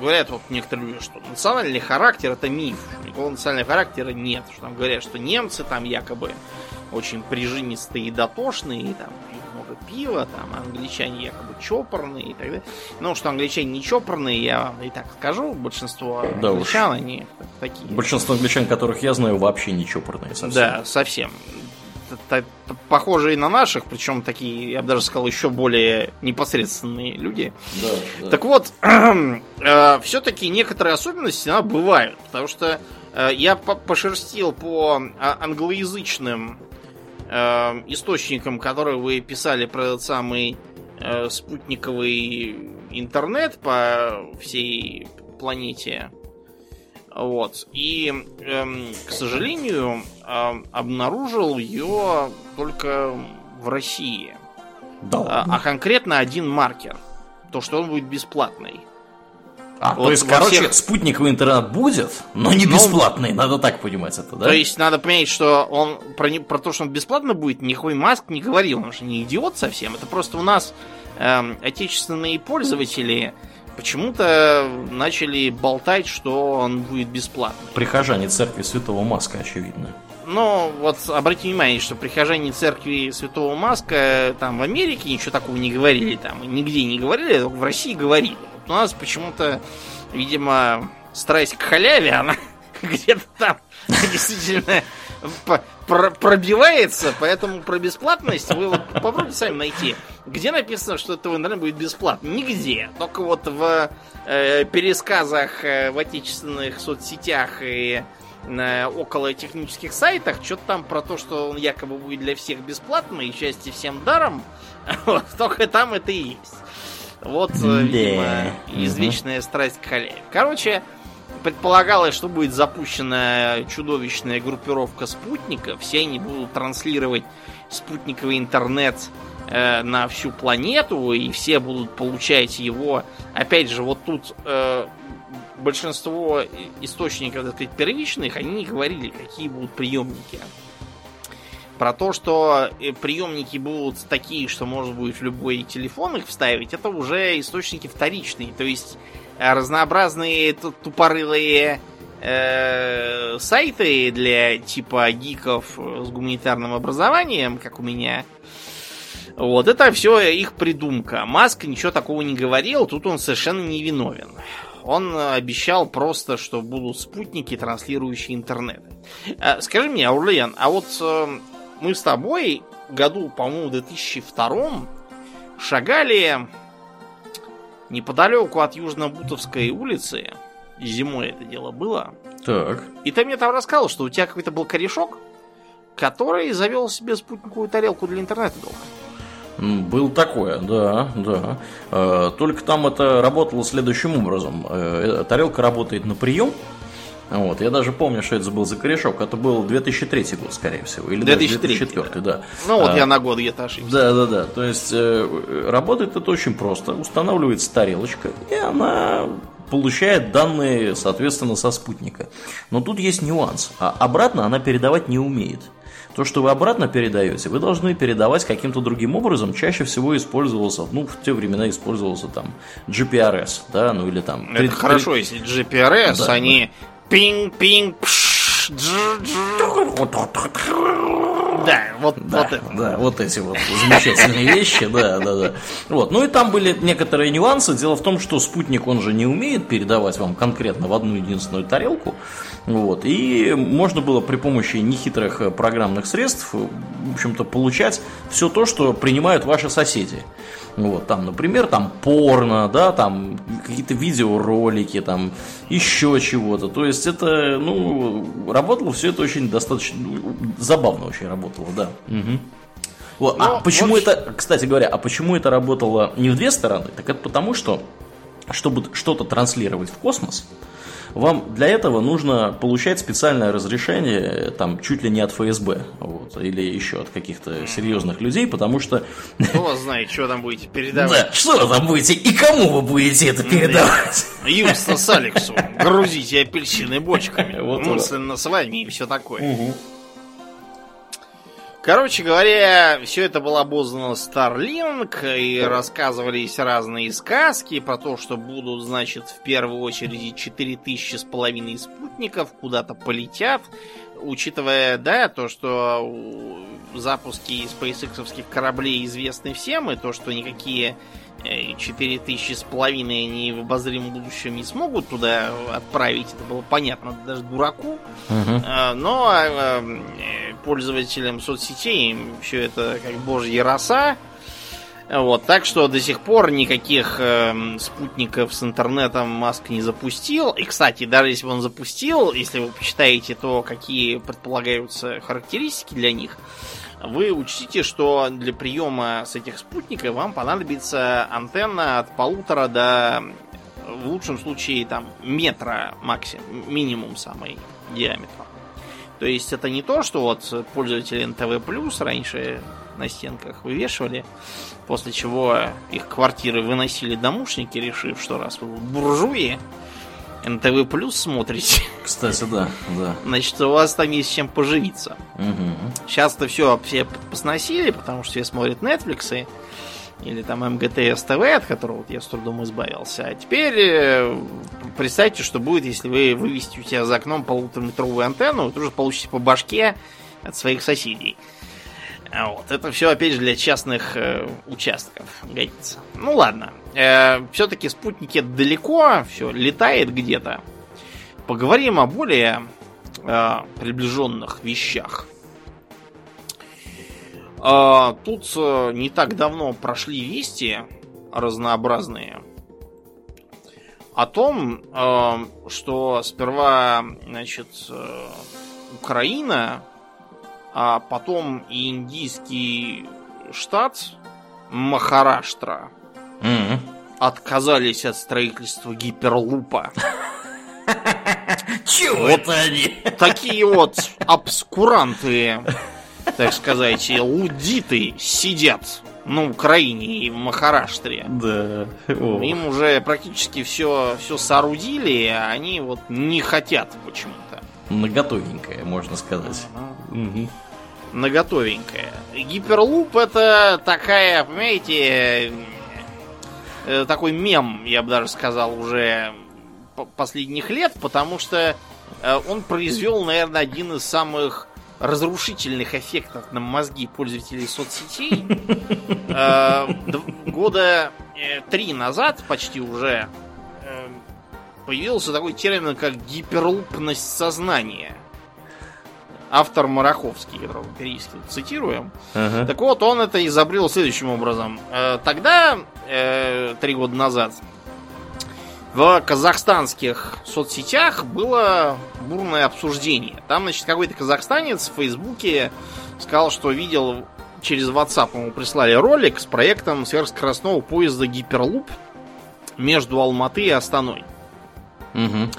говорят вот некоторые люди, что национальный характер это миф. Никакого национального характера нет. Что там говорят, что немцы там якобы очень прижимистые и дотошные, и там много пива, там англичане якобы чопорные и так далее. Ну, что англичане не чопорные, я вам и так скажу. Большинство да англичан, уж. они такие. Большинство англичан, которых я знаю, вообще не чопорные совсем. Да, совсем похожие на наших, причем такие, я бы даже сказал, еще более непосредственные люди. Да, да. Так вот, э, все-таки некоторые особенности она, бывают, потому что Э, я пошерстил по а, англоязычным э, источникам, которые вы писали про этот самый э, спутниковый интернет по всей планете. Вот. И, эм, к сожалению, э, обнаружил ее только в России. Да. А, а конкретно один маркер. То, что он будет бесплатный. А, вот то есть, короче, всех... спутниковый интернет будет, но не бесплатный, но... надо так понимать это, да? То есть, надо понять, что он про, про то, что он бесплатно будет, никакой Маск не говорил, он же не идиот совсем. Это просто у нас эм, отечественные пользователи почему-то начали болтать, что он будет бесплатный. Прихожане церкви Святого Маска, очевидно. Ну, вот обратите внимание, что прихожане церкви Святого Маска там в Америке ничего такого не говорили, там нигде не говорили, только в России говорили. Вот у нас почему-то, видимо, страсть к халяве, она где-то там действительно пробивается, поэтому про бесплатность вы вот попробуйте сами найти. Где написано, что это в интернете будет бесплатно? Нигде. Только вот в э, пересказах э, в отечественных соцсетях и на около технических сайтах что-то там про то, что он якобы будет для всех бесплатно и части всем даром. Вот, только там это и есть. Вот. Э, видимо, извечная страсть к халяве. Короче, предполагалось, что будет запущена чудовищная группировка спутников. Все они будут транслировать спутниковый интернет э, на всю планету, и все будут получать его. Опять же, вот тут э, большинство источников, так сказать, первичных, они не говорили, какие будут приемники. Про то, что э, приемники будут такие, что можно будет в любой телефон их вставить, это уже источники вторичные. То есть разнообразные тупорылые э, сайты для типа гиков с гуманитарным образованием, как у меня. Вот, это все их придумка. Маск ничего такого не говорил, тут он совершенно не виновен он обещал просто, что будут спутники, транслирующие интернет. Э, скажи мне, Аурлиан, а вот э, мы с тобой году, по-моему, 2002 шагали неподалеку от Южно-Бутовской улицы. Зимой это дело было. Так. И ты мне там рассказал, что у тебя какой-то был корешок, который завел себе спутниковую тарелку для интернета дома. Был такое, да, да. Э, только там это работало следующим образом. Э, тарелка работает на прием. Вот, я даже помню, что это был за корешок. Это был 2003 год, скорее всего. Или 2003, 2004, да. да. Ну вот а, я на год где-то ошибся. Да, да, да. То есть э, работает это очень просто. Устанавливается тарелочка, и она получает данные, соответственно, со спутника. Но тут есть нюанс. А обратно она передавать не умеет. То, что вы обратно передаете, вы должны передавать каким-то другим образом. Чаще всего использовался, ну, в те времена использовался там GPRS, да, ну или там... Это пред, хорошо, если GPRS, да, они ピンピンプシュズーズー да, вот, да, вот это. Да, вот эти вот замечательные вещи, да, да, да. Вот. Ну и там были некоторые нюансы. Дело в том, что спутник, он же не умеет передавать вам конкретно в одну единственную тарелку. Вот. И можно было при помощи нехитрых э, программных средств, в общем-то, получать все то, что принимают ваши соседи. Вот, там, например, там порно, да, там какие-то видеоролики, там еще чего-то. То есть это, ну, работало все это очень достаточно ну, забавно очень работало, да. Угу. Вот. а ну, почему вот... это, кстати говоря, а почему это работало не в две стороны? Так это потому, что чтобы что-то транслировать в космос, вам для этого нужно получать специальное разрешение, там, чуть ли не от ФСБ, вот, или еще от каких-то серьезных людей, потому что... Кто вас знает, что там будете передавать? Да, что вы там будете и кому вы будете это передавать? Юстас Алексу, грузите апельсины бочками, вот мысленно с вами и все такое. Угу. Короче говоря, все это было обознано Starlink, и рассказывались разные сказки про то, что будут, значит, в первую очередь 4000 с половиной спутников куда-то полетят, учитывая, да, то, что запуски SpaceX кораблей известны всем, и то, что никакие 4000 с половиной они в обозримом будущем не смогут туда отправить, это было понятно даже дураку. Угу. Но а, пользователям соцсетей все это как божья роса. Вот, так что до сих пор никаких э, спутников с интернетом Маск не запустил. И, кстати, даже если бы он запустил, если вы почитаете то, какие предполагаются характеристики для них, вы учтите, что для приема с этих спутников вам понадобится антенна от полутора до, в лучшем случае, там, метра максимум, минимум самый диаметр. То есть это не то, что вот пользователи НТВ раньше на стенках вывешивали, после чего их квартиры выносили домушники, решив, что раз вы буржуи, НТВ Плюс смотрите. Кстати, да, да. Значит, у вас там есть чем поживиться. Угу. Сейчас-то все все посносили, потому что все смотрят Netflix или там МГТС ТВ, от которого вот я с трудом избавился. А теперь э, представьте, что будет, если вы вывести у тебя за окном полутораметровую антенну, вы тоже получите по башке от своих соседей. А вот. Это все, опять же, для частных э, участков годится. Ну ладно. Э, все-таки спутники далеко, все летает где-то. Поговорим о более э, приближенных вещах. Э, тут э, не так давно прошли вести разнообразные о том, э, что сперва, значит, э, Украина а потом и индийский штат Махараштра mm отказались от строительства гиперлупа. Чего это они? Такие вот обскуранты, так сказать, лудиты сидят на Украине и в Махараштре. Да. Им уже практически все, все соорудили, а они вот не хотят почему-то. Наготовенькое, можно сказать. Угу. Наготовенькое. Гиперлуп это такая, понимаете, такой мем, я бы даже сказал, уже последних лет, потому что э, он произвел, наверное, один из самых разрушительных эффектов на мозги пользователей соцсетей. Э, года три назад, почти уже, появился такой термин, как гиперлупность сознания автор Мараховский, которого периодически цитируем. Ага. Так вот, он это изобрел следующим образом. Э, тогда, э, три года назад, в казахстанских соцсетях было бурное обсуждение. Там, значит, какой-то казахстанец в Фейсбуке сказал, что видел через WhatsApp ему прислали ролик с проектом сверхскоростного поезда Гиперлуп между Алматы и Астаной. Угу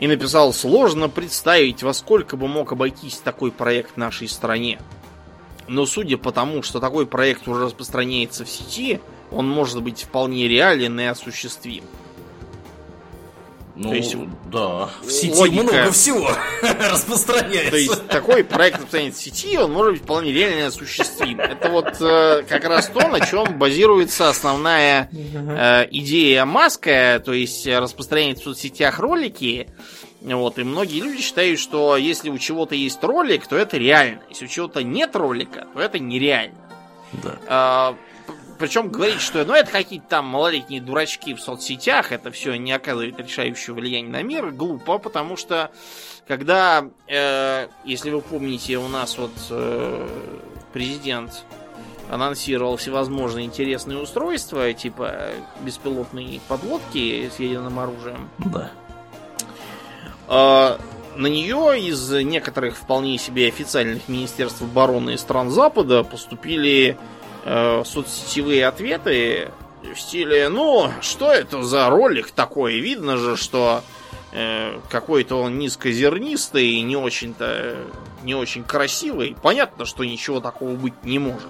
и написал «Сложно представить, во сколько бы мог обойтись такой проект нашей стране. Но судя по тому, что такой проект уже распространяется в сети, он может быть вполне реален и осуществим». Ну, То есть, да, в сети логика, много всего распространяется. То есть, такой проект распространяется в сети, он может быть вполне реально осуществим. Это вот э, как раз то, на чем базируется основная э, идея Маска, то есть распространять в соцсетях ролики. Вот, и многие люди считают, что если у чего-то есть ролик, то это реально. Если у чего-то нет ролика, то это нереально. Да. Э, причем говорить, что ну это какие-то там малолетние дурачки в соцсетях, это все не оказывает решающего влияния на мир, глупо, потому что когда, э, если вы помните, у нас вот э, президент анонсировал всевозможные интересные устройства, типа беспилотные подлодки с ядерным оружием. Да. Э, на нее из некоторых вполне себе официальных министерств обороны стран Запада поступили э, соцсетевые ответы в стиле, ну, что это за ролик такой? Видно же, что э, какой-то он низкозернистый и не очень-то не очень красивый. Понятно, что ничего такого быть не может.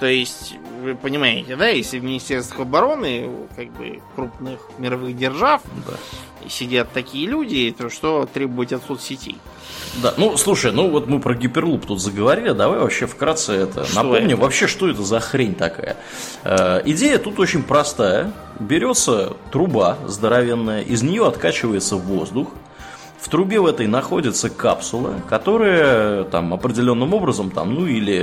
То есть, вы понимаете, да, если в Министерстве обороны, как бы крупных мировых держав, да. сидят такие люди, то что требовать от соцсетей? Да, ну слушай, ну вот мы про гиперлуп тут заговорили, давай вообще вкратце это что напомним. Это? Вообще, что это за хрень такая? Э, идея тут очень простая. Берется труба здоровенная, из нее откачивается воздух, в трубе в этой находится капсула, которая там определенным образом, там, ну или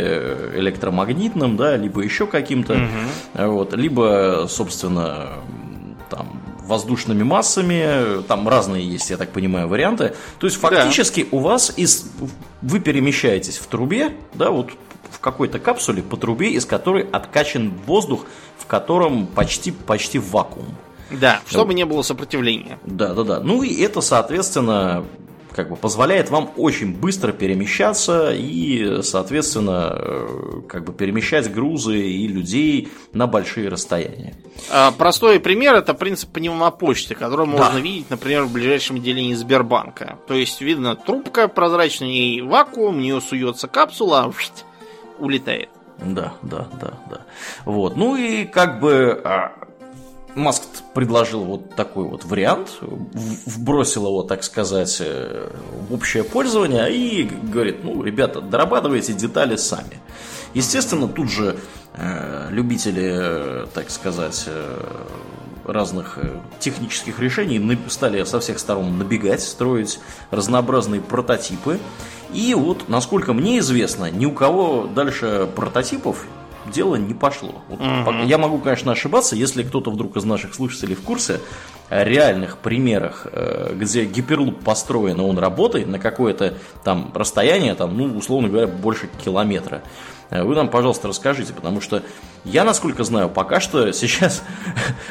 электромагнитным, да, либо еще каким-то, угу. вот, либо, собственно, там воздушными массами, там разные есть, я так понимаю, варианты. То есть фактически да. у вас из вы перемещаетесь в трубе, да, вот какой-то капсуле по трубе, из которой откачан воздух, в котором почти, почти вакуум. Да, чтобы не было сопротивления. Да, да, да. Ну и это, соответственно, как бы позволяет вам очень быстро перемещаться и, соответственно, э, как бы перемещать грузы и людей на большие расстояния. А, простой пример это принцип пневмопочты, который да. можно видеть, например, в ближайшем отделении Сбербанка. То есть видно трубка прозрачная, и вакуум, в нее суется капсула, улетает. Да, да, да, да. Вот. Ну и как бы а, Маск предложил вот такой вот вариант, вбросил его, так сказать, э, в общее пользование и говорит, ну, ребята, дорабатывайте детали сами. Естественно, тут же э, любители, э, так сказать, э, разных технических решений стали со всех сторон набегать, строить разнообразные прототипы. И вот, насколько мне известно, ни у кого дальше прототипов дело не пошло. Вот, mm-hmm. Я могу, конечно, ошибаться, если кто-то вдруг из наших слушателей в курсе о реальных примерах, э, где гиперлуп построен, и он работает на какое-то там расстояние, там, ну, условно говоря, больше километра. Э, вы нам, пожалуйста, расскажите, потому что я, насколько знаю, пока что сейчас,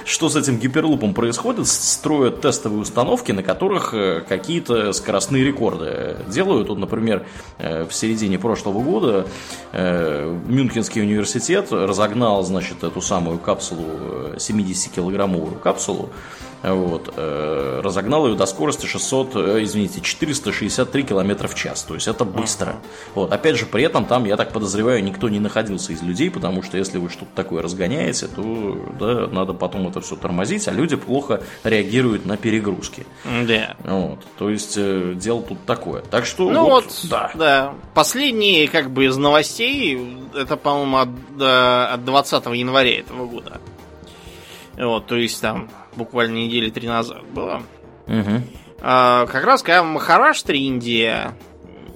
что с этим гиперлупом происходит, строят тестовые установки, на которых э, какие-то скоростные рекорды делают. Вот, например, э, в середине прошлого года Мюнхенский университет разогнал, значит, эту самую капсулу, 70-килограммовую капсулу, вот, э, разогнал ее до скорости 600, э, извините, 463 км в час. То есть это быстро. Вот, опять же, при этом там, я так подозреваю, никто не находился из людей, потому что если вы что-то такое разгоняете, то да, надо потом это все тормозить, а люди плохо реагируют на перегрузки. Да. Вот, то есть э, дело тут такое. Так что ну вот, вот да. да. Последние как бы из новостей, это, по-моему, от, от 20 января этого года. Вот, то есть там буквально недели три назад было. Угу. А, как раз когда в Махараштре, Индия,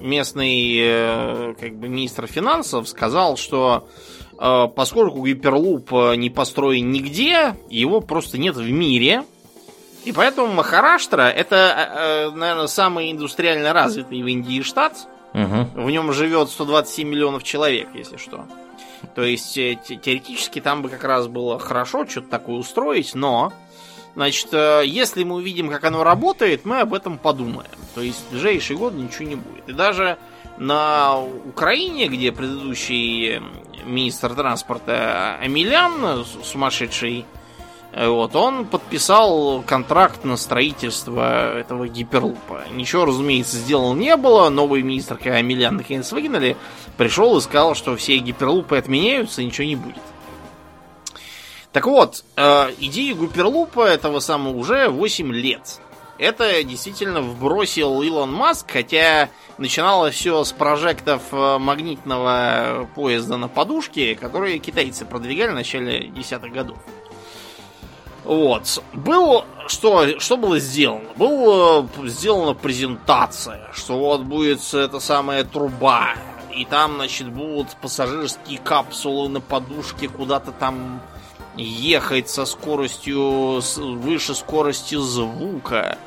местный э, как бы министр финансов сказал, что э, поскольку гиперлуп э, не построен нигде, его просто нет в мире, и поэтому Махараштра это, наверное, самый индустриально развитый в Индии штат. Угу. В нем живет 127 миллионов человек, если что. То есть теоретически там бы как раз было хорошо что-то такое устроить, но Значит, э, если мы увидим, как оно работает, мы об этом подумаем. То есть в ближайшие годы ничего не будет. И даже на Украине, где предыдущий министр транспорта Амилян, сумасшедший, э, вот, он подписал контракт на строительство этого гиперлупа. Ничего, разумеется, сделано не было. Новый министр, когда Амилян наконец выгнали, пришел и сказал, что все гиперлупы отменяются, ничего не будет. Так вот, э, идея Гуперлупа этого самого уже 8 лет. Это действительно вбросил Илон Маск, хотя начиналось все с прожектов э, магнитного поезда на подушке, которые китайцы продвигали в начале десятых годов. Вот. Был, что, что было сделано? Была э, сделана презентация, что вот будет эта самая труба, и там, значит, будут пассажирские капсулы на подушке куда-то там ехать со скоростью выше скорости звука.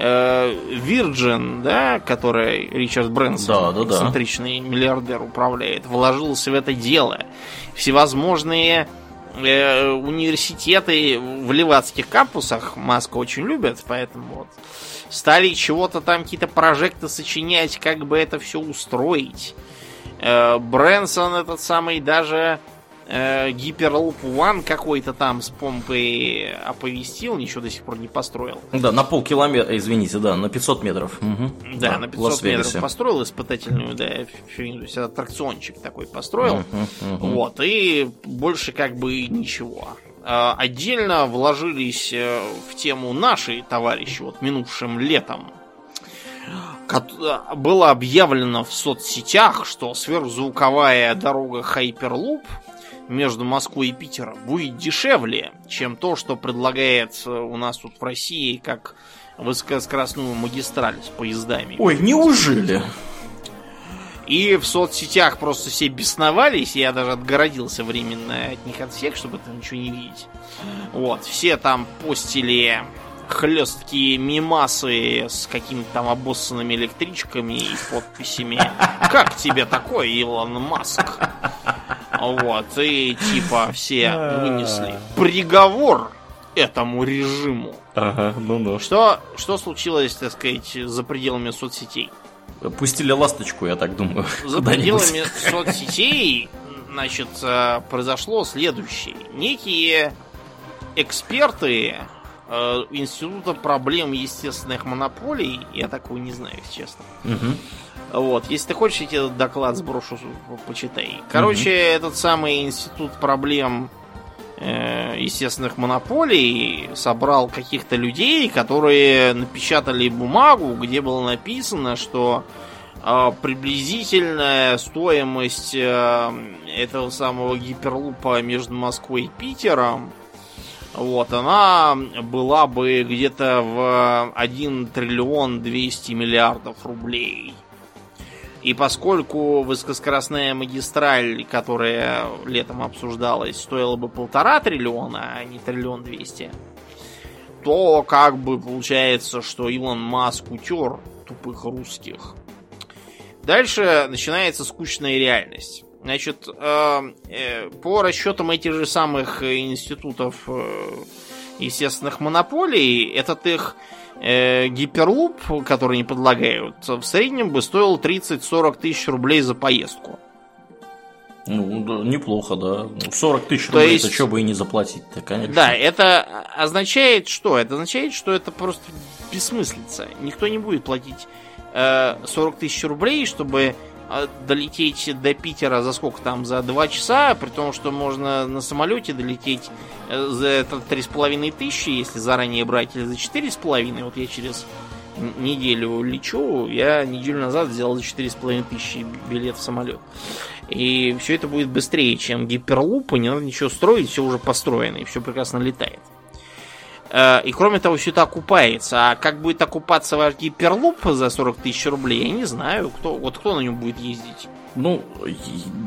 Э, Virgin, да, который Ричард Брэнсон, да, да, эксцентричный да. миллиардер, управляет, вложился в это дело. Всевозможные э, университеты в левацких кампусах Маска очень любят, поэтому вот стали чего-то там, какие-то прожекты сочинять, как бы это все устроить. Э, Брэнсон этот самый даже э, Hyperloop One какой-то там с помпой оповестил, ничего до сих пор не построил. Да, на полкилометра, извините, да, на 500 метров. Угу. Да, да, на 500 метров построил испытательную, да, то есть аттракциончик такой построил. Угу, угу. Вот, и больше как бы ничего. Э, отдельно вложились э, в тему наши товарищи вот минувшим летом было объявлено в соцсетях, что сверхзвуковая дорога Hyperloop между Москвой и Питером будет дешевле, чем то, что предлагает у нас тут в России как высокоскоростную магистраль с поездами. Ой, неужели? И в соцсетях просто все бесновались, я даже отгородился временно от них от всех, чтобы там ничего не видеть. Вот, все там постили хлесткие мимасы с какими-то там обоссанными электричками и подписями. Как тебе такое, Илон Маск? Вот, и типа все вынесли приговор этому режиму. Ага, ну ну. Что, что случилось, так сказать, за пределами соцсетей? Пустили ласточку, я так думаю. За пределами соцсетей, значит, э, произошло следующее. Некие эксперты э, Института проблем естественных монополий, я такого не знаю, если честно. Угу. Вот, если ты хочешь, я тебе этот доклад сброшу, почитай. Короче, угу. этот самый Институт проблем э, естественных монополий собрал каких-то людей, которые напечатали бумагу, где было написано, что э, приблизительная стоимость э, этого самого гиперлупа между Москвой и Питером вот, она была бы где-то в 1 триллион 200 миллиардов рублей. И поскольку высокоскоростная магистраль, которая летом обсуждалась, стоила бы полтора триллиона, а не триллион двести, то как бы получается, что Илон Маск утер тупых русских. Дальше начинается скучная реальность. Значит, э, э, по расчетам этих же самых институтов э, естественных монополий, этот их э, гиперлуп, который они предлагают, в среднем бы стоил 30-40 тысяч рублей за поездку. Ну, да, неплохо, да. 40 тысяч рублей, есть... это что бы и не заплатить-то, конечно. Да, это означает что? Это означает, что это просто бессмыслица. Никто не будет платить э, 40 тысяч рублей, чтобы долететь до Питера за сколько там? За два часа, при том, что можно на самолете долететь э, за три с половиной тысячи, если заранее брать, или за четыре с половиной. Вот я через неделю лечу, я неделю назад сделал за четыре с половиной тысячи билет в самолет. И все это будет быстрее, чем гиперлуп, и не надо ничего строить, все уже построено, и все прекрасно летает. Э, и кроме того, все это окупается. А как будет окупаться ваш гиперлуп за 40 тысяч рублей, я не знаю. Кто, вот кто на нем будет ездить? Ну,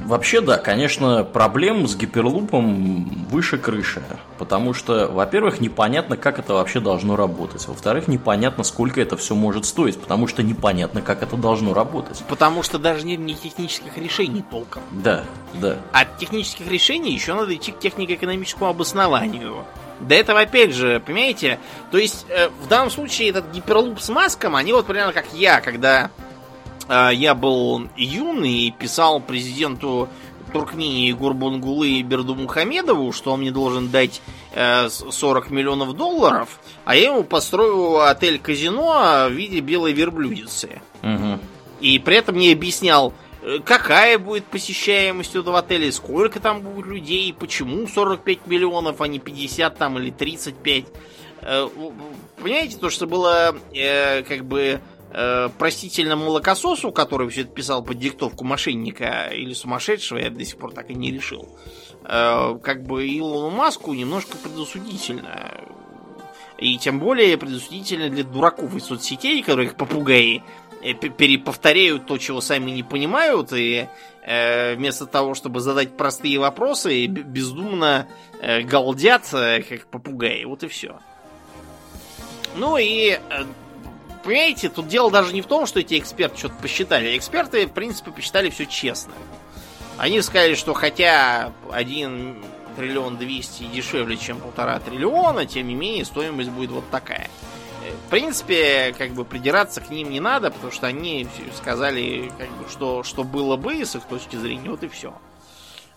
вообще да, конечно, проблем с гиперлупом выше крыши. Потому что, во-первых, непонятно, как это вообще должно работать. Во-вторых, непонятно, сколько это все может стоить. Потому что непонятно, как это должно работать. Потому что даже нет ни технических решений толком. Да, да. От технических решений еще надо идти к технико-экономическому обоснованию. До этого, опять же, понимаете? То есть, э, в данном случае этот гиперлуп с маском, они вот примерно как я, когда э, я был юный и писал президенту Туркмении Гурбангулы Берду Мухамедову, что он мне должен дать э, 40 миллионов долларов, а я ему построю отель-казино в виде белой верблюдицы. Угу. И при этом мне объяснял, какая будет посещаемость этого отеля, сколько там будет людей, почему 45 миллионов, а не 50 там или 35. Э, понимаете, то, что было э, как бы простительно молокососу, который все это писал под диктовку мошенника или сумасшедшего, я до сих пор так и не решил. Как бы Илону Маску немножко предосудительно. И тем более предосудительно для дураков из соцсетей, которых попугаи Э, переповторяют то, чего сами не понимают, и э, вместо того, чтобы задать простые вопросы, бездумно э, галдят, э, как попугаи. Вот и все. Ну и, э, понимаете, тут дело даже не в том, что эти эксперты что-то посчитали. Эксперты, в принципе, посчитали все честно. Они сказали, что хотя один триллион двести дешевле, чем полтора триллиона, тем не менее стоимость будет вот такая. В принципе, как бы придираться к ним не надо, потому что они сказали, как бы, что, что было бы с их точки зрения, вот и все.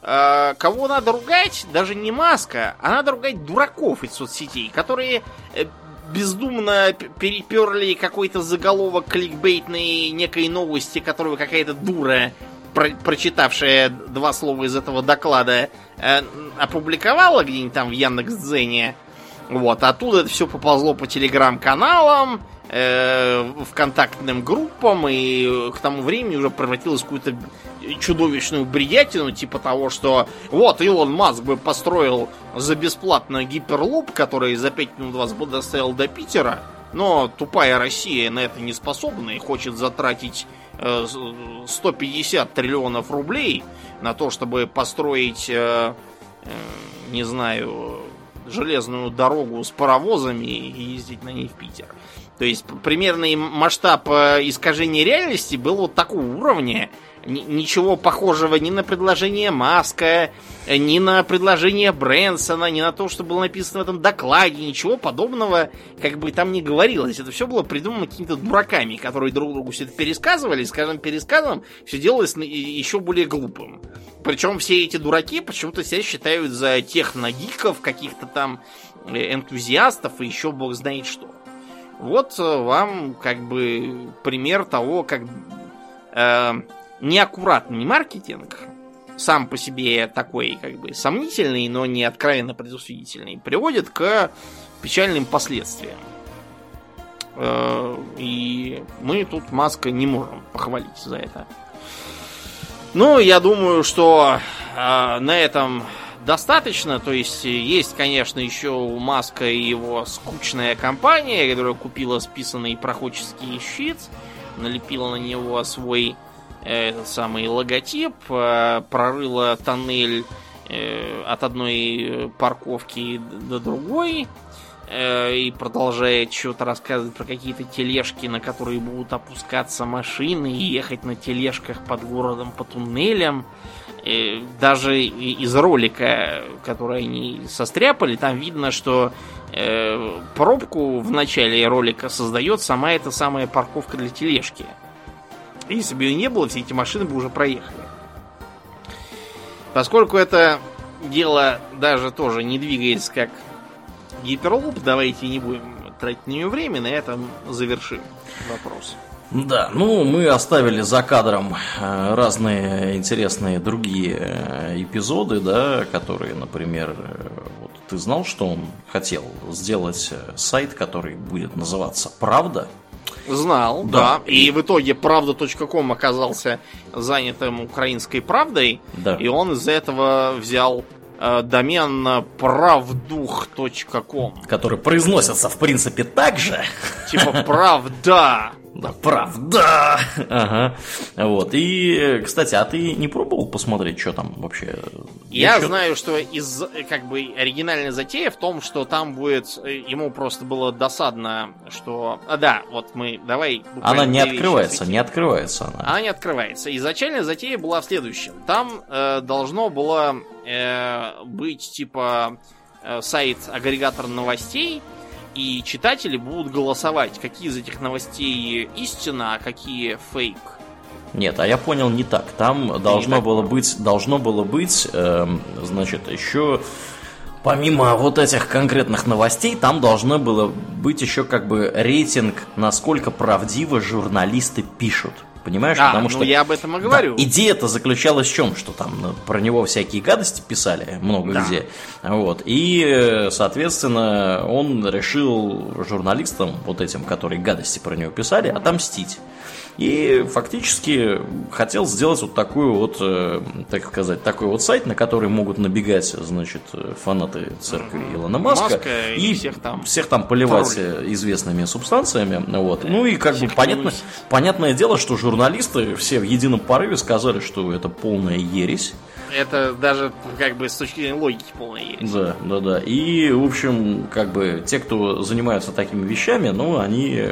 А, кого надо ругать, даже не маска, а надо ругать дураков из соцсетей, которые э, бездумно переперли какой-то заголовок кликбейтной некой новости, которую какая-то дура, про прочитавшая два слова из этого доклада, э, опубликовала где-нибудь там в Яндекс.Дзене, вот, оттуда это все поползло по телеграм-каналам, э, вконтактным группам, и к тому времени уже превратилось в какую-то чудовищную бредятину, типа того, что вот Илон Маск бы построил за бесплатно гиперлуп, который за 5 минут вас бы доставил до Питера, но тупая Россия на это не способна и хочет затратить э, 150 триллионов рублей на то, чтобы построить, э, э, не знаю, железную дорогу с паровозами и ездить на ней в Питер. То есть примерный масштаб э, искажения реальности был вот такого уровня. Ничего похожего ни на предложение Маска, ни на предложение Брэнсона, ни на то, что было написано в этом докладе, ничего подобного как бы там не говорилось. Это все было придумано какими-то дураками, которые друг другу все это пересказывали, с каждым пересказом все делалось еще более глупым. Причем все эти дураки почему-то себя считают за техногиков, каких-то там э, энтузиастов и еще бог знает что. Вот вам как бы пример того, как э, неаккуратный маркетинг, сам по себе такой как бы сомнительный, но не откровенно предусудительный, приводит к печальным последствиям. Э, и мы тут Маска не можем похвалить за это. Ну, я думаю, что э, на этом достаточно. То есть есть, конечно, еще у Маска и его скучная компания, которая купила списанный проходческий щит, налепила на него свой этот самый логотип, э, прорыла тоннель э, от одной парковки до другой э, и продолжает что-то рассказывать про какие-то тележки, на которые будут опускаться машины и ехать на тележках под городом по туннелям. Э, даже из ролика, который они состряпали, там видно, что э, пробку в начале ролика создает сама эта самая парковка для тележки. Если бы ее не было, все эти машины бы уже проехали. Поскольку это дело даже тоже не двигается как гиперлуп, давайте не будем тратить на нее время, на этом завершим вопрос. Да, ну мы оставили за кадром э, разные интересные другие э, эпизоды, да, которые, например, э, вот ты знал, что он хотел сделать сайт, который будет называться Правда? Знал, да. да. И в итоге правда.ком оказался занятым украинской правдой. Да. И он из-за этого взял э, домен правдух.ком. Который произносится, в принципе, так же. Типа правда. Да, правда. Ага. Вот. И, кстати, а ты не пробовал посмотреть, что там вообще? Я что знаю, что из как бы оригинальной затеи в том, что там будет ему просто было досадно, что. А, да, вот мы давай. Она не открывается, не открывается она. Она не открывается. Изначальная затея была в следующем. Там э, должно было э, быть типа э, сайт агрегатор новостей и читатели будут голосовать, какие из этих новостей истина, а какие фейк. Нет, а я понял не так. Там должно было быть, должно было быть, э, значит, еще помимо вот этих конкретных новостей, там должно было быть еще как бы рейтинг, насколько правдиво журналисты пишут. Понимаешь? А, Потому ну что я об этом и говорю. Да, идея-то заключалась в чем? Что там ну, про него всякие гадости писали много да. где. Вот. И, соответственно, он решил журналистам, вот этим, которые гадости про него писали, отомстить. И фактически хотел сделать вот такую вот, э, так сказать, такой вот сайт, на который могут набегать, значит, фанаты церкви Илона Маска, Маска и, и всех там, всех там поливать тролли. известными субстанциями. Вот. Ну и как бы понятно, понятное дело, что журналисты все в едином порыве сказали, что это полная ересь. Это даже как бы с точки зрения логики полная ересь. Да, да, да. И, в общем, как бы те, кто занимаются такими вещами, ну, они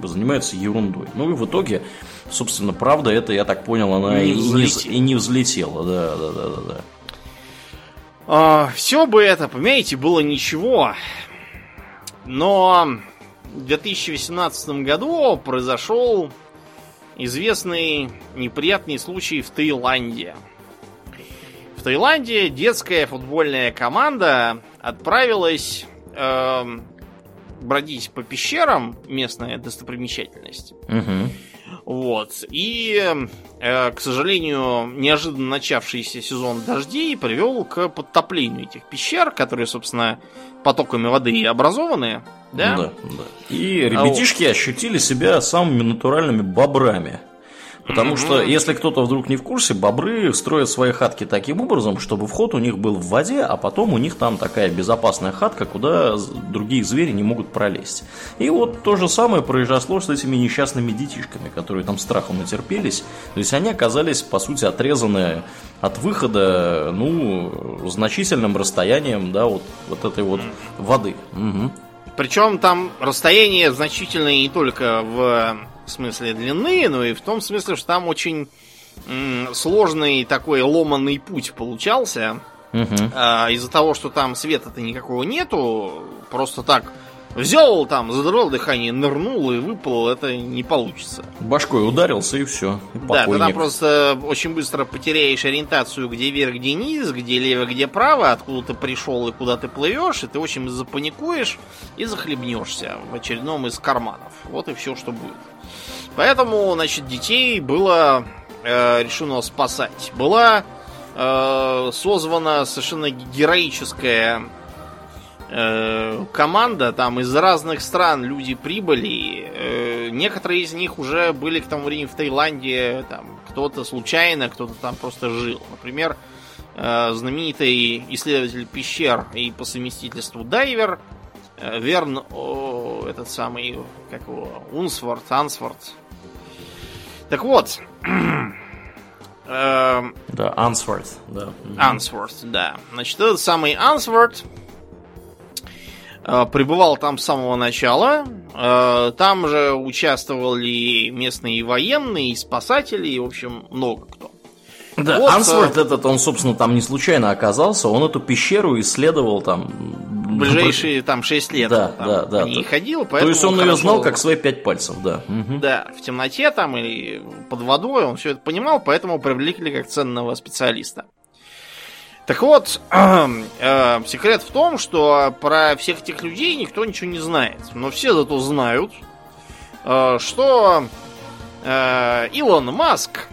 бы занимаются ерундой. Ну и в итоге, собственно, правда, это, я так понял, она не и, не, и не взлетела. Да, да, да, да, да. А, все бы это, понимаете, было ничего. Но в 2018 году произошел известный неприятный случай в Таиланде. В Таиланде детская футбольная команда отправилась э, бродить по пещерам, местная достопримечательность. Угу. Вот. И, э, к сожалению, неожиданно начавшийся сезон дождей привел к подтоплению этих пещер, которые, собственно, потоками воды образованы. Да? Да, да. И ребятишки а, ощутили себя самыми натуральными бобрами. Потому что, если кто-то вдруг не в курсе, бобры строят свои хатки таким образом, чтобы вход у них был в воде, а потом у них там такая безопасная хатка, куда другие звери не могут пролезть. И вот то же самое произошло с этими несчастными детишками, которые там страхом натерпелись. То есть они оказались, по сути, отрезаны от выхода, ну, значительным расстоянием, да, вот, вот этой вот воды. Угу. Причем там расстояние значительное не только в смысле длины, но и в том смысле, что там очень сложный такой ломанный путь получался. Угу. А, из-за того, что там света-то никакого нету, просто так взял там, задрал дыхание, нырнул и выплыл, это не получится. Башкой ударился и все. И Да, ты там просто очень быстро потеряешь ориентацию, где вверх, где низ, где лево, где право, откуда ты пришел и куда ты плывешь, и ты очень запаникуешь и захлебнешься в очередном из карманов. Вот и все, что будет. Поэтому, значит, детей было э, решено спасать. Была э, созвана совершенно героическая э, команда, там из разных стран люди прибыли. Э, некоторые из них уже были к тому времени в Таиланде, там кто-то случайно, кто-то там просто жил. Например, э, знаменитый исследователь пещер и по совместительству дайвер Верн, о, этот самый, как его, Унсворт, Ансворт. Так вот, эм, Да, Ансворт, да. Ансворт, да. Значит, этот самый Ансворт э, пребывал там с самого начала. Э, Там же участвовали местные военные, спасатели, и, в общем, много кто. Да, Вот, Ансворт этот, он, собственно, там не случайно оказался, он эту пещеру исследовал там... Ближайшие там 6 лет Да, там да, да. по ней ходил, То поэтому есть он ее хорошо- знал как свои пять пальцев, да. Мгм. Да, в темноте там или под водой он все это понимал, поэтому привлекли как ценного специалиста. Так вот, э, секрет в том, что про всех этих людей никто ничего не знает. Но все зато знают, э, что э, Илон Маск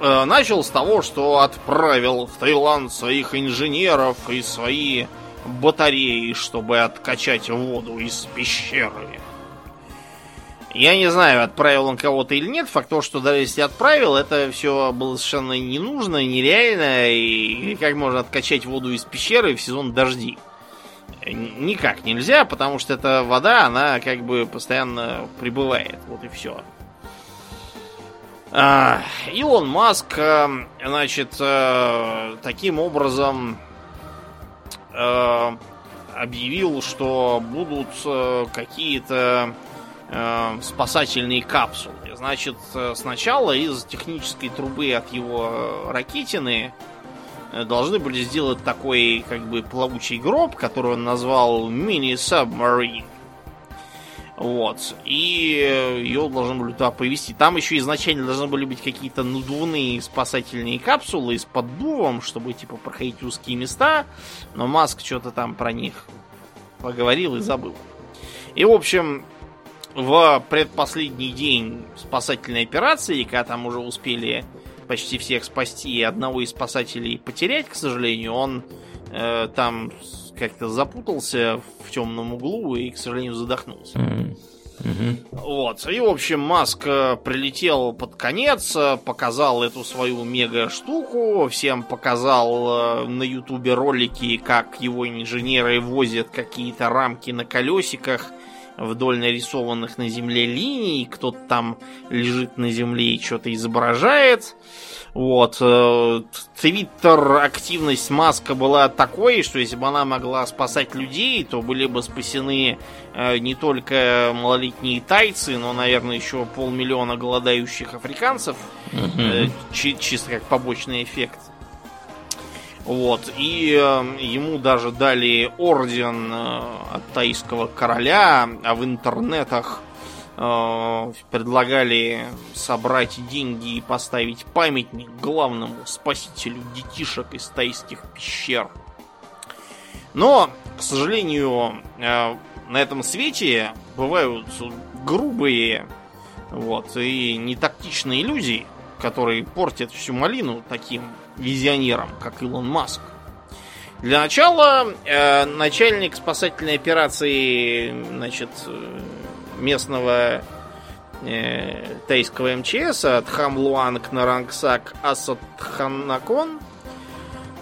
э, начал с того, что отправил в Таиланд своих инженеров и свои батареи, чтобы откачать воду из пещеры. Я не знаю, отправил он кого-то или нет. Факт то, что даже если отправил, это все было совершенно не нужно, нереально. И как можно откачать воду из пещеры в сезон дождей? Никак нельзя, потому что эта вода, она как бы постоянно прибывает. Вот и все. А, Илон Маск, э, значит, э, таким образом э, объявил, что будут э, какие-то э, спасательные капсулы. Значит, э, сначала из технической трубы от его э, ракетины э, должны были сделать такой, как бы, плавучий гроб, который он назвал мини-сабмарин. Вот. И ее должны были туда повезти. Там еще изначально должны были быть какие-то надувные спасательные капсулы с поддувом, чтобы, типа, проходить узкие места. Но Маск что-то там про них поговорил и забыл. И, в общем, в предпоследний день спасательной операции, когда там уже успели почти всех спасти и одного из спасателей потерять, к сожалению, он э, там как-то запутался в темном углу и, к сожалению, задохнулся. Мгм. Вот. И, в общем, Маск э, прилетел под конец, э, показал эту свою мега-штуку, всем показал э, на ютубе ролики, как его инженеры возят какие-то рамки на колесиках вдоль нарисованных на земле линий, кто-то там лежит на земле и что-то изображает. Вот. э, Твиттер активность Маска была такой, что если бы она могла спасать людей, то были бы спасены э, не только малолетние тайцы, но, наверное, еще полмиллиона голодающих африканцев, чи- чисто как побочный эффект. Вот. И ему даже дали орден от тайского короля, а в интернетах предлагали собрать деньги и поставить памятник главному спасителю детишек из тайских пещер. Но, к сожалению, э, на этом свете бывают грубые вот, и нетактичные люди, которые портят всю малину таким визионерам, как Илон Маск. Для начала э, начальник спасательной операции значит, э, местного э, тайского МЧС, Тхамлуанг Нарангсак Асатханакон,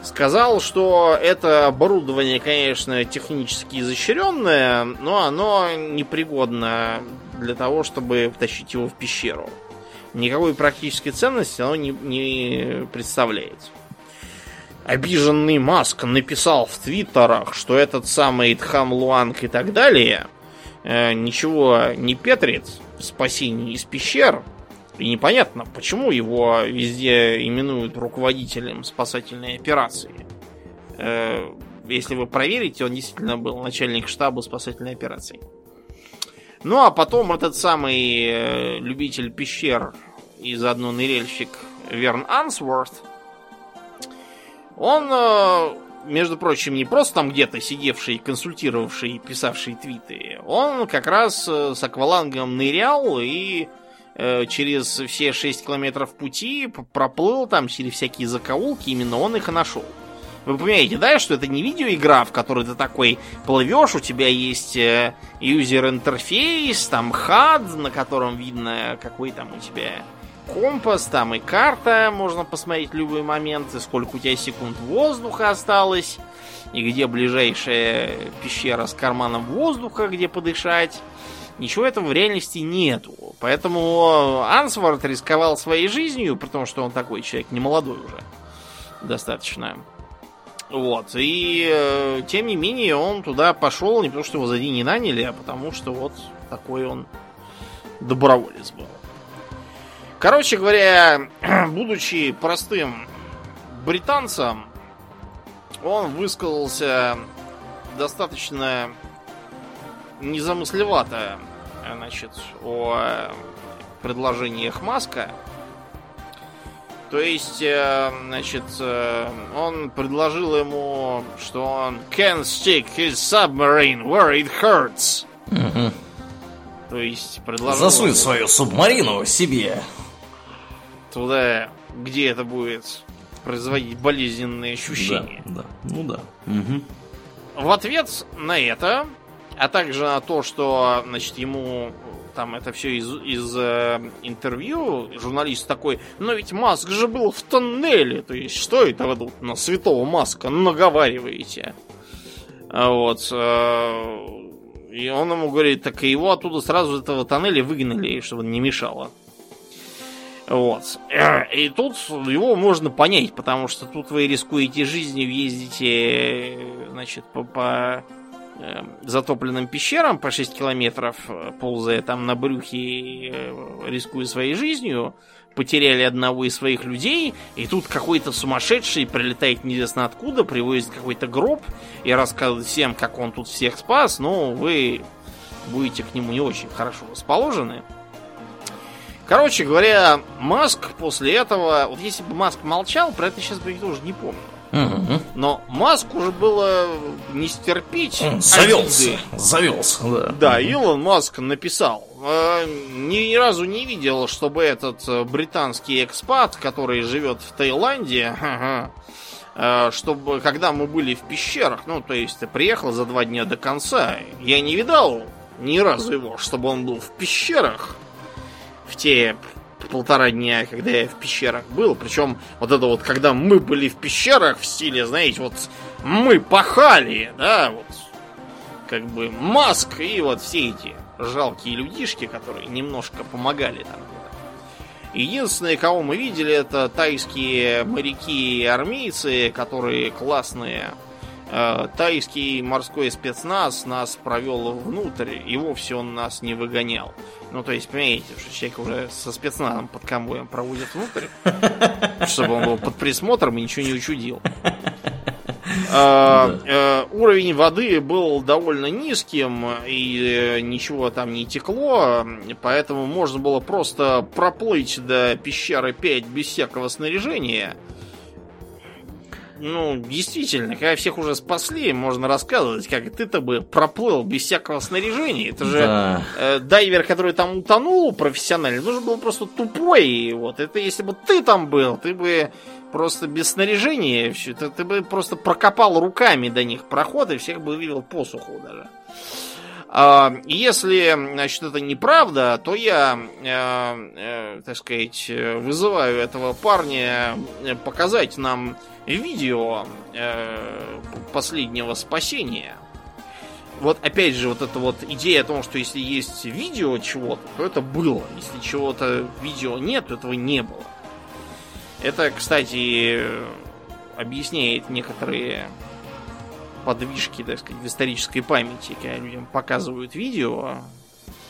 сказал, что это оборудование, конечно, технически изощренное, но оно непригодно для того, чтобы втащить его в пещеру. Никакой практической ценности оно не, не представляет. Обиженный Маск написал в твиттерах, что этот самый Тхам Луанг и так далее э, ничего не петрит в спасении из пещер, и непонятно, почему его везде именуют руководителем спасательной операции. Э, если вы проверите, он действительно был начальник штаба спасательной операции. Ну а потом этот самый э, любитель пещер и заодно ныряльщик Верн Ансворт, он, э, между прочим, не просто там где-то сидевший, консультировавший, писавший твиты, он как раз с аквалангом нырял и Э, через все 6 километров пути проплыл там через всякие закоулки, именно он их и нашел. Вы понимаете, да, что это не видеоигра, в которой ты такой плывешь, у тебя есть э, юзер-интерфейс, там хад, на котором видно, какой там у тебя компас, там и карта, можно посмотреть в любой момент, и сколько у тебя секунд воздуха осталось, и где ближайшая пещера с карманом воздуха, где подышать. Ничего этого в реальности нету. Поэтому Ансворт рисковал своей жизнью, потому что он такой человек, не молодой уже. Достаточно. Вот. И э, тем не менее он туда пошел не потому, что его за день не наняли, а потому что вот такой он доброволец был. Короче говоря, будучи простым британцем, он высказался достаточно незамыслевато значит, о предложениях Маска. То есть, э, значит, э, он предложил ему, что он can stick his submarine where it hurts. Угу. То есть, предложил... Засунь ему... свою субмарину себе. Туда, где это будет производить болезненные ощущения. Да, да. Ну да. Угу. В ответ на это а также на то, что, значит, ему там это все из, из э, интервью журналист такой, но ведь Маск же был в тоннеле, то есть что это вы тут на святого Маска наговариваете? Вот. Э, и он ему говорит, так его оттуда сразу из этого тоннеля выгнали, чтобы не мешало. Вот. И тут его можно понять, потому что тут вы рискуете жизнью, ездите, значит, по, по Э, затопленным пещерам по 6 километров, э, ползая там на брюхе, э, рискуя своей жизнью, потеряли одного из своих людей, и тут какой-то сумасшедший прилетает неизвестно откуда, привозит какой-то гроб и рассказывает всем, как он тут всех спас, но вы будете к нему не очень хорошо расположены. Короче говоря, Маск после этого, вот если бы Маск молчал, про это сейчас бы я тоже не помню. Но Маск уже было не стерпеть. Завелся. Обиды. Завелся, да. Да, Илон Маск написал. «Э, ни, ни разу не видел, чтобы этот э, британский экспат, который живет в Таиланде, э, чтобы когда мы были в пещерах, ну, то есть приехал за два дня до конца, я не видал ни разу его, чтобы он был в пещерах в те полтора дня, когда я в пещерах был. Причем вот это вот, когда мы были в пещерах в стиле, знаете, вот мы пахали, да, вот как бы Маск и вот все эти жалкие людишки, которые немножко помогали там. Единственные, кого мы видели, это тайские моряки и армейцы, которые классные. Э, тайский морской спецназ нас провел внутрь, и вовсе он нас не выгонял. Ну, то есть, понимаете, что человек уже со спецназом под конвоем проводит внутрь, чтобы он был под присмотром и ничего не учудил. А, э, уровень воды был довольно низким, и ничего там не текло, поэтому можно было просто проплыть до пещеры 5 без всякого снаряжения – ну, действительно, когда всех уже спасли, можно рассказывать, как ты-то бы проплыл без всякого снаряжения. Это же да. э, дайвер, который там утонул профессионально, нужен был просто тупой. Вот это если бы ты там был, ты бы просто без снаряжения, все, ты, ты бы просто прокопал руками до них проход и всех бы вывел посуху даже. А, если, значит, это неправда, то я, э, э, так сказать, вызываю этого парня э, показать нам видео последнего спасения. Вот опять же, вот эта вот идея о том, что если есть видео чего-то, то это было. Если чего-то видео нет, то этого не было. Это, кстати, объясняет некоторые подвижки, так сказать, в исторической памяти, когда людям показывают видео,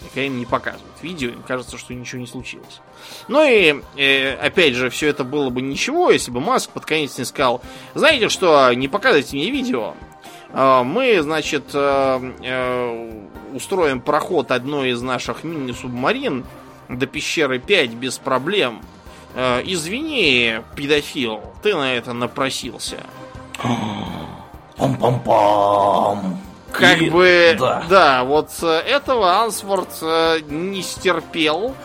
и когда им не показывают видео, им кажется, что ничего не случилось. Ну и, э, опять же, все это было бы ничего, если бы Маск под конец не сказал, знаете что, не показывайте мне видео, а, мы, значит, э, э, устроим проход одной из наших мини-субмарин до пещеры 5 без проблем. Извини, педофил, ты на это напросился. Пам-пам-пам. Как и, бы, да. да, вот э, этого Ансворт э, не стерпел,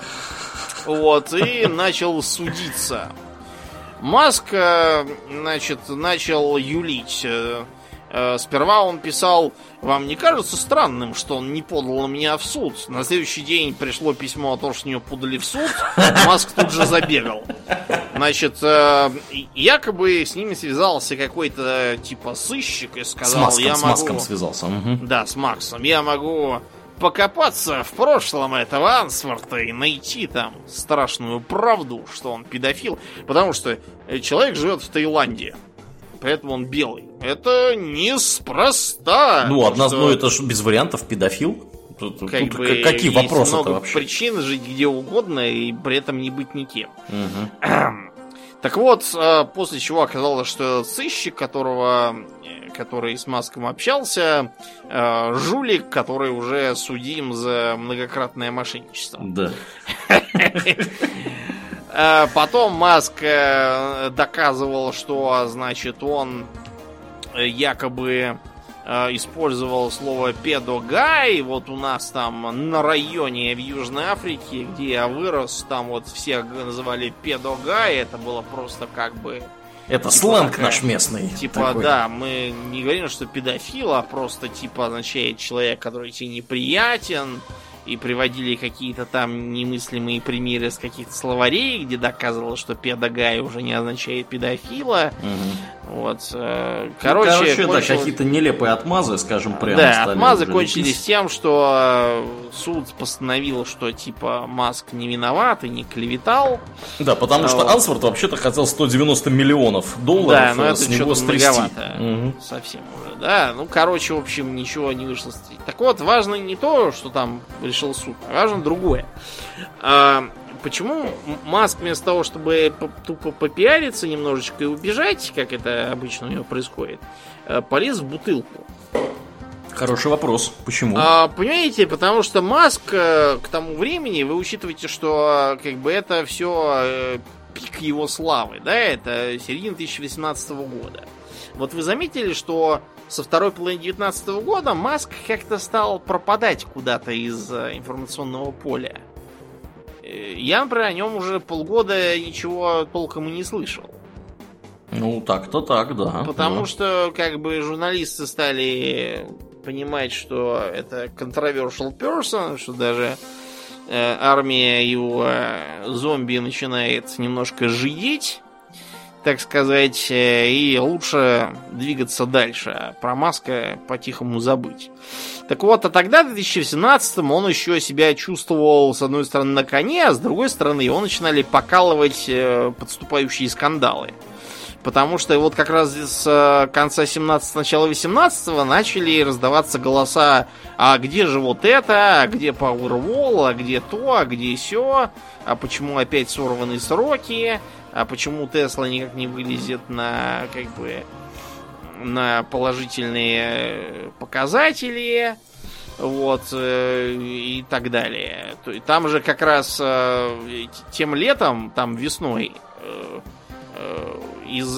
вот, и начал судиться. Маск, э, значит, начал юлить сперва он писал, вам не кажется странным, что он не подал на меня в суд? На следующий день пришло письмо о том, что него подали в суд. Маск тут же забегал. Значит, э, якобы с ними связался какой-то типа сыщик и сказал, с Маском, я с могу... Маском связался. Угу. Да, с Максом. Я могу покопаться в прошлом этого Ансворта и найти там страшную правду, что он педофил. Потому что человек живет в Таиланде поэтому он белый. Это неспроста. Ну, одна, что... ну это же без вариантов педофил. Тут, как тут бы какие вопросы много вообще? причин жить где угодно и при этом не быть никем. Угу. Так вот, а, после чего оказалось, что сыщик, которого, э, который с Маском общался, а, жулик, который уже судим за многократное мошенничество. Да. Э, потом Маск э, доказывал, что, значит, он э, якобы использовал слово педогай. Вот у нас там на районе в Южной Африке, где я вырос, там вот всех называли педогай. Это было просто как бы... Это типа сленг такая, наш местный. Типа, такой. да, мы не говорим, что педофил, а просто типа означает человек, который тебе неприятен, и приводили какие-то там немыслимые примеры с каких-то словарей, где доказывалось, что педагай уже не означает педофила. Угу. Вот. Э, короче, ну, короче кончилось... да, какие-то нелепые отмазы, скажем прямо. Да, отмазы кончились лепить. тем, что э, суд постановил, что типа Маск не виноват и не клеветал. Да, потому а что вот. Ансворт вообще-то хотел 190 миллионов долларов да, но это с него стрясти. Угу. Совсем уже, да. Ну, короче, в общем, ничего не вышло. Так вот, важно не то, что там решил суд. Важно другое. А, почему Маск вместо того, чтобы тупо попиариться немножечко и убежать, как это обычно у него происходит, э, полез в бутылку? Хороший вопрос. Почему? А, понимаете, потому что Маск э, к тому времени, вы учитываете, что как бы это все э, пик его славы, да, это середина 2018 года. Вот вы заметили, что со второй половины 2019 года Маск как-то стал пропадать куда-то из э, информационного поля. Э, я, например, о нем уже полгода ничего толком и не слышал. Ну, так-то так, да. Потому да. что, как бы, журналисты стали понимать, что это controversial person, что даже э, армия его э, зомби начинает немножко жидеть так сказать, э, и лучше двигаться дальше, а про Маска по-тихому забыть. Так вот, а тогда, в 2017 он еще себя чувствовал, с одной стороны, на коне, а с другой стороны, его начинали покалывать э, подступающие скандалы. Потому что вот как раз с э, конца 17 начала 18 начали раздаваться голоса, а где же вот это, а где Powerwall, а где то, а где все, а почему опять сорваны сроки, а почему Тесла никак не вылезет на как бы на положительные показатели, вот, э, и так далее. Там же как раз э, тем летом, там весной, э, из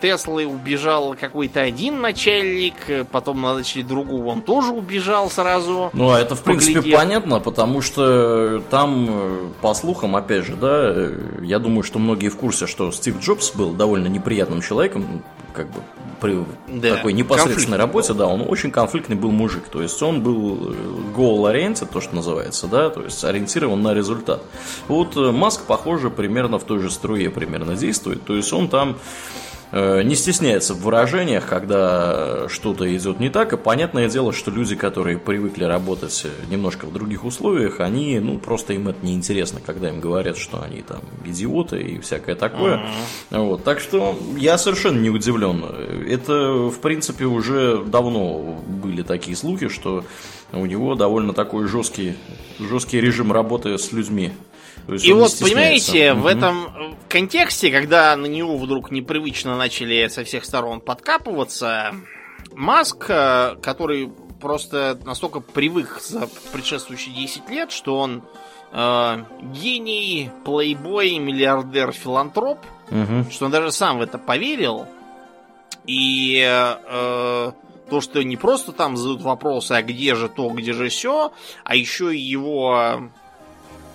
Теслы убежал какой-то один начальник, потом начали другого, он тоже убежал сразу. Ну, а это, в принципе, поглядев. понятно, потому что там, по слухам, опять же, да, я думаю, что многие в курсе, что Стив Джобс был довольно неприятным человеком, как бы при да, такой непосредственной работе, был. да, он очень конфликтный был мужик. То есть он был э, goal-oriented, то, что называется, да, то есть ориентирован на результат. Вот э, Маск, похоже, примерно в той же струе примерно действует. То есть он там не стесняется в выражениях, когда что-то идет не так. И понятное дело, что люди, которые привыкли работать немножко в других условиях, они, ну, просто им это неинтересно, когда им говорят, что они там идиоты и всякое такое. Вот, так что я совершенно не удивлен. Это, в принципе, уже давно были такие слухи, что у него довольно такой жесткий, жесткий режим работы с людьми. И вот, понимаете, угу. в этом контексте, когда на него вдруг непривычно начали со всех сторон подкапываться, Маск, э, который просто настолько привык за предшествующие 10 лет, что он э, гений, плейбой, миллиардер, филантроп, угу. что он даже сам в это поверил. И э, то, что не просто там задают вопросы, а где же то, где же все, а еще и его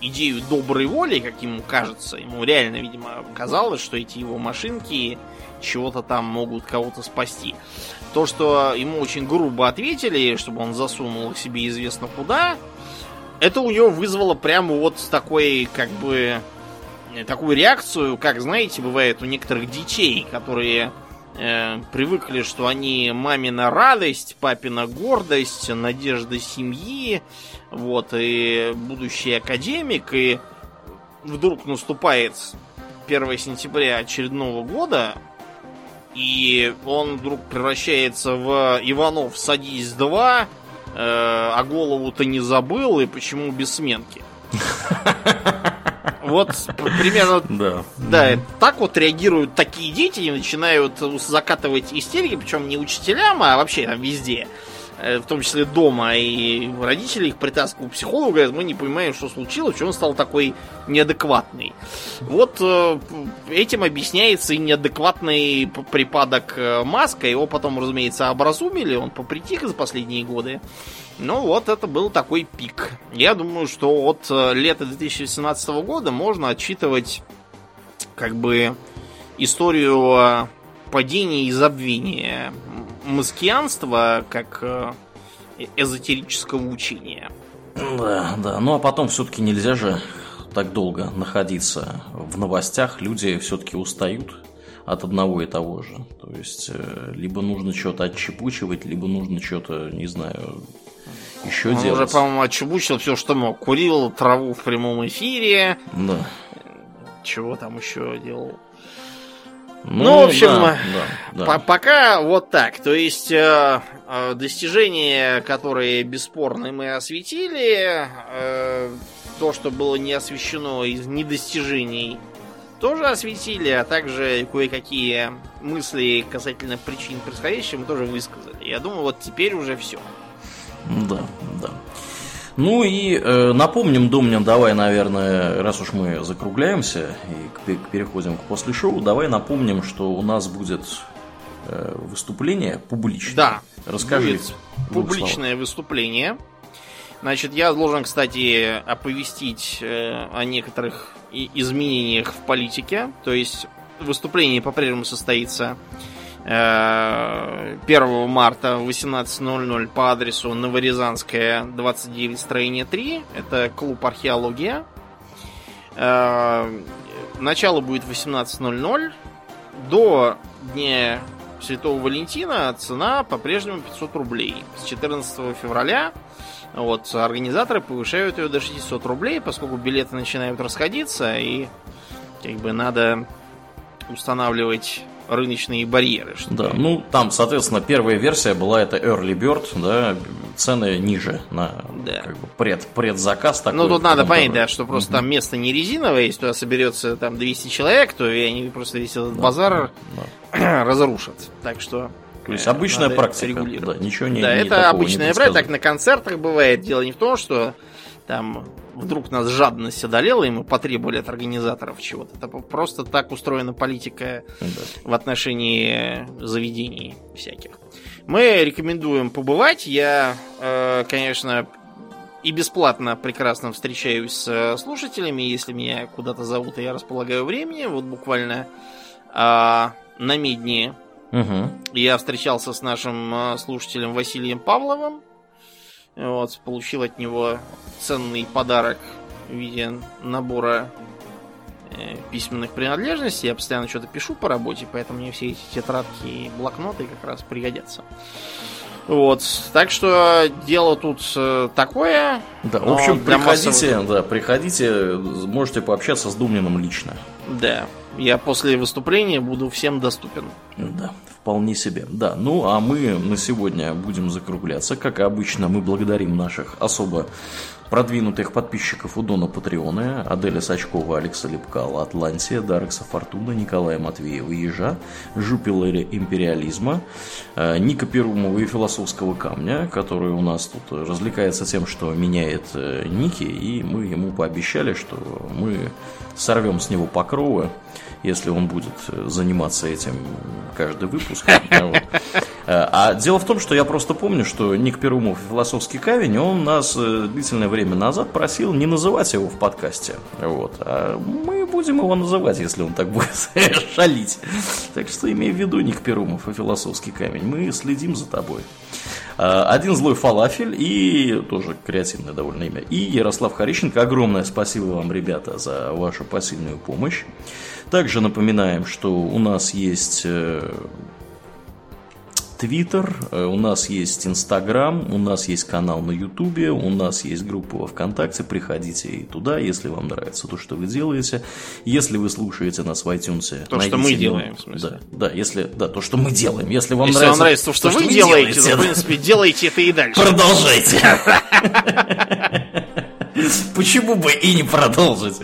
идею доброй воли, как ему кажется. Ему реально, видимо, казалось, что эти его машинки чего-то там могут кого-то спасти. То, что ему очень грубо ответили, чтобы он засунул их себе известно куда, это у него вызвало прямо вот такой, как бы, такую реакцию, как, знаете, бывает у некоторых детей, которые э, привыкли, что они мамина радость, папина гордость, надежда семьи, вот, и будущий академик, и вдруг наступает 1 сентября очередного года, и он вдруг превращается в Иванов садись 2, э, а голову-то не забыл, и почему без сменки. Вот примерно да. Да, так вот реагируют такие дети и начинают закатывать истерики, причем не учителям, а вообще там везде. Э, в том числе дома, и родители их притаскивают к психологу, говорят, мы не понимаем, что случилось, почему он стал такой неадекватный. Вот э, этим объясняется и неадекватный припадок э, Маска, его потом, разумеется, образумили, он попритих за последние годы. Ну вот, это был такой пик. Я думаю, что от лета 2017 года можно отчитывать как бы историю падения и забвения маскианства как э, эзотерического учения. Да, да. Ну а потом все-таки нельзя же так долго находиться в новостях. Люди все-таки устают от одного и того же. То есть, э, либо нужно что-то отчепучивать, либо нужно что-то, не знаю, еще Он делать. уже, по-моему, отчебучил все, что мог. Курил траву в прямом эфире. Да. Чего там еще делал? Ну, ну в общем, да, да, да. пока вот так. То есть э, э, достижения, которые бесспорны, мы осветили. Э, то, что было не освещено из недостижений, тоже осветили, а также кое-какие мысли касательно причин происходящего мы тоже высказали. Я думаю, вот теперь уже все. Да, да. Ну и э, напомним, Домнин, давай, наверное, раз уж мы закругляемся и переходим к после шоу, давай напомним, что у нас будет э, выступление публичное. Да. Расскажи. Будет публичное слов. выступление. Значит, я должен, кстати, оповестить э, о некоторых изменениях в политике. То есть выступление по-прежнему состоится 1 э, марта в 18.00 по адресу Новорязанская, 29, строение 3. Это клуб «Археология». Э, начало будет 18.00. До Дня Святого Валентина цена по-прежнему 500 рублей. С 14 февраля вот, организаторы повышают ее до 600 рублей, поскольку билеты начинают расходиться, и как бы надо устанавливать рыночные барьеры. Что да, ну там, соответственно, первая версия была это Early Bird, да, цены ниже на да. как бы пред, предзаказ такой. Ну тут надо понять, да, что просто угу. там место не резиновое, если туда соберется там 200 человек, то и они просто весь этот да, базар да. разрушат. Так что то есть обычная практика. Да, ничего не Да, это обычная практика. Так на концертах бывает. Дело не в том, что там вдруг нас жадность одолела, и мы потребовали от организаторов чего-то. Это просто так устроена политика да. в отношении заведений всяких. Мы рекомендуем побывать. Я, э, конечно, и бесплатно прекрасно встречаюсь с слушателями. Если меня куда-то зовут, и я располагаю времени. Вот буквально э, на Медне Угу. Я встречался с нашим э, слушателем Василием Павловым. Вот, получил от него ценный подарок в виде набора э, письменных принадлежностей. Я постоянно что-то пишу по работе, поэтому мне все эти тетрадки и блокноты как раз пригодятся. Вот, так что дело тут э, такое. Да, в общем, приходите, массовых... да, приходите, можете пообщаться с Думниным лично. Да, я после выступления буду всем доступен. Да, вполне себе. Да, ну а мы на сегодня будем закругляться. Как обычно, мы благодарим наших особо продвинутых подписчиков у Дона Патреона, Аделя Сачкова, Алекса Лепкала, Атлантия, Дарекса Фортуна, Николая Матвеева, Ежа, Жупилера Империализма, э, Ника Перумова и Философского Камня, который у нас тут развлекается тем, что меняет э, ники, и мы ему пообещали, что мы сорвем с него покровы если он будет э, заниматься этим каждый выпуск. Э, а дело в том, что я просто помню, что Ник Перумов, философский камень, он нас э, длительное время назад просил не называть его в подкасте. Вот. А мы будем его называть, если он так будет шалить. Так что имей в виду, Ник Перумов и философский камень, мы следим за тобой. Один злой фалафель и тоже креативное довольно имя. И Ярослав Харищенко. Огромное спасибо вам, ребята, за вашу посильную помощь. Также напоминаем, что у нас есть Твиттер, э, у нас есть Инстаграм, у нас есть канал на Ютубе, у нас есть группа во Вконтакте. Приходите и туда, если вам нравится то, что вы делаете. Если вы слушаете нас в iTunes, то, что мы делаем, в смысле. Да, да, если, да, то, что мы делаем. Если вам если нравится, вам нравится то, что, то, что вы, вы делаете, делаете, то, в принципе, делайте это и дальше. Продолжайте. Почему бы и не продолжить?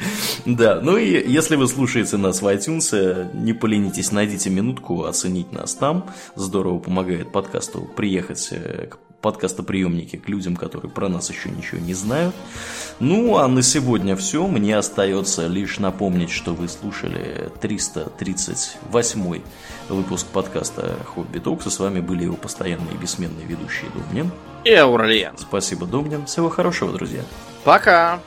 Да, ну и если вы слушаете нас в iTunes, не поленитесь, найдите минутку оценить нас там. Здорово помогает подкасту приехать э, к подкастоприемнике к людям, которые про нас еще ничего не знают. Ну, а на сегодня все. Мне остается лишь напомнить, что вы слушали 338 выпуск подкаста Хобби Токса. С вами были его постоянные и бессменные ведущие Домнин и Ауралиен. Спасибо, Домнин. Всего хорошего, друзья. Пока!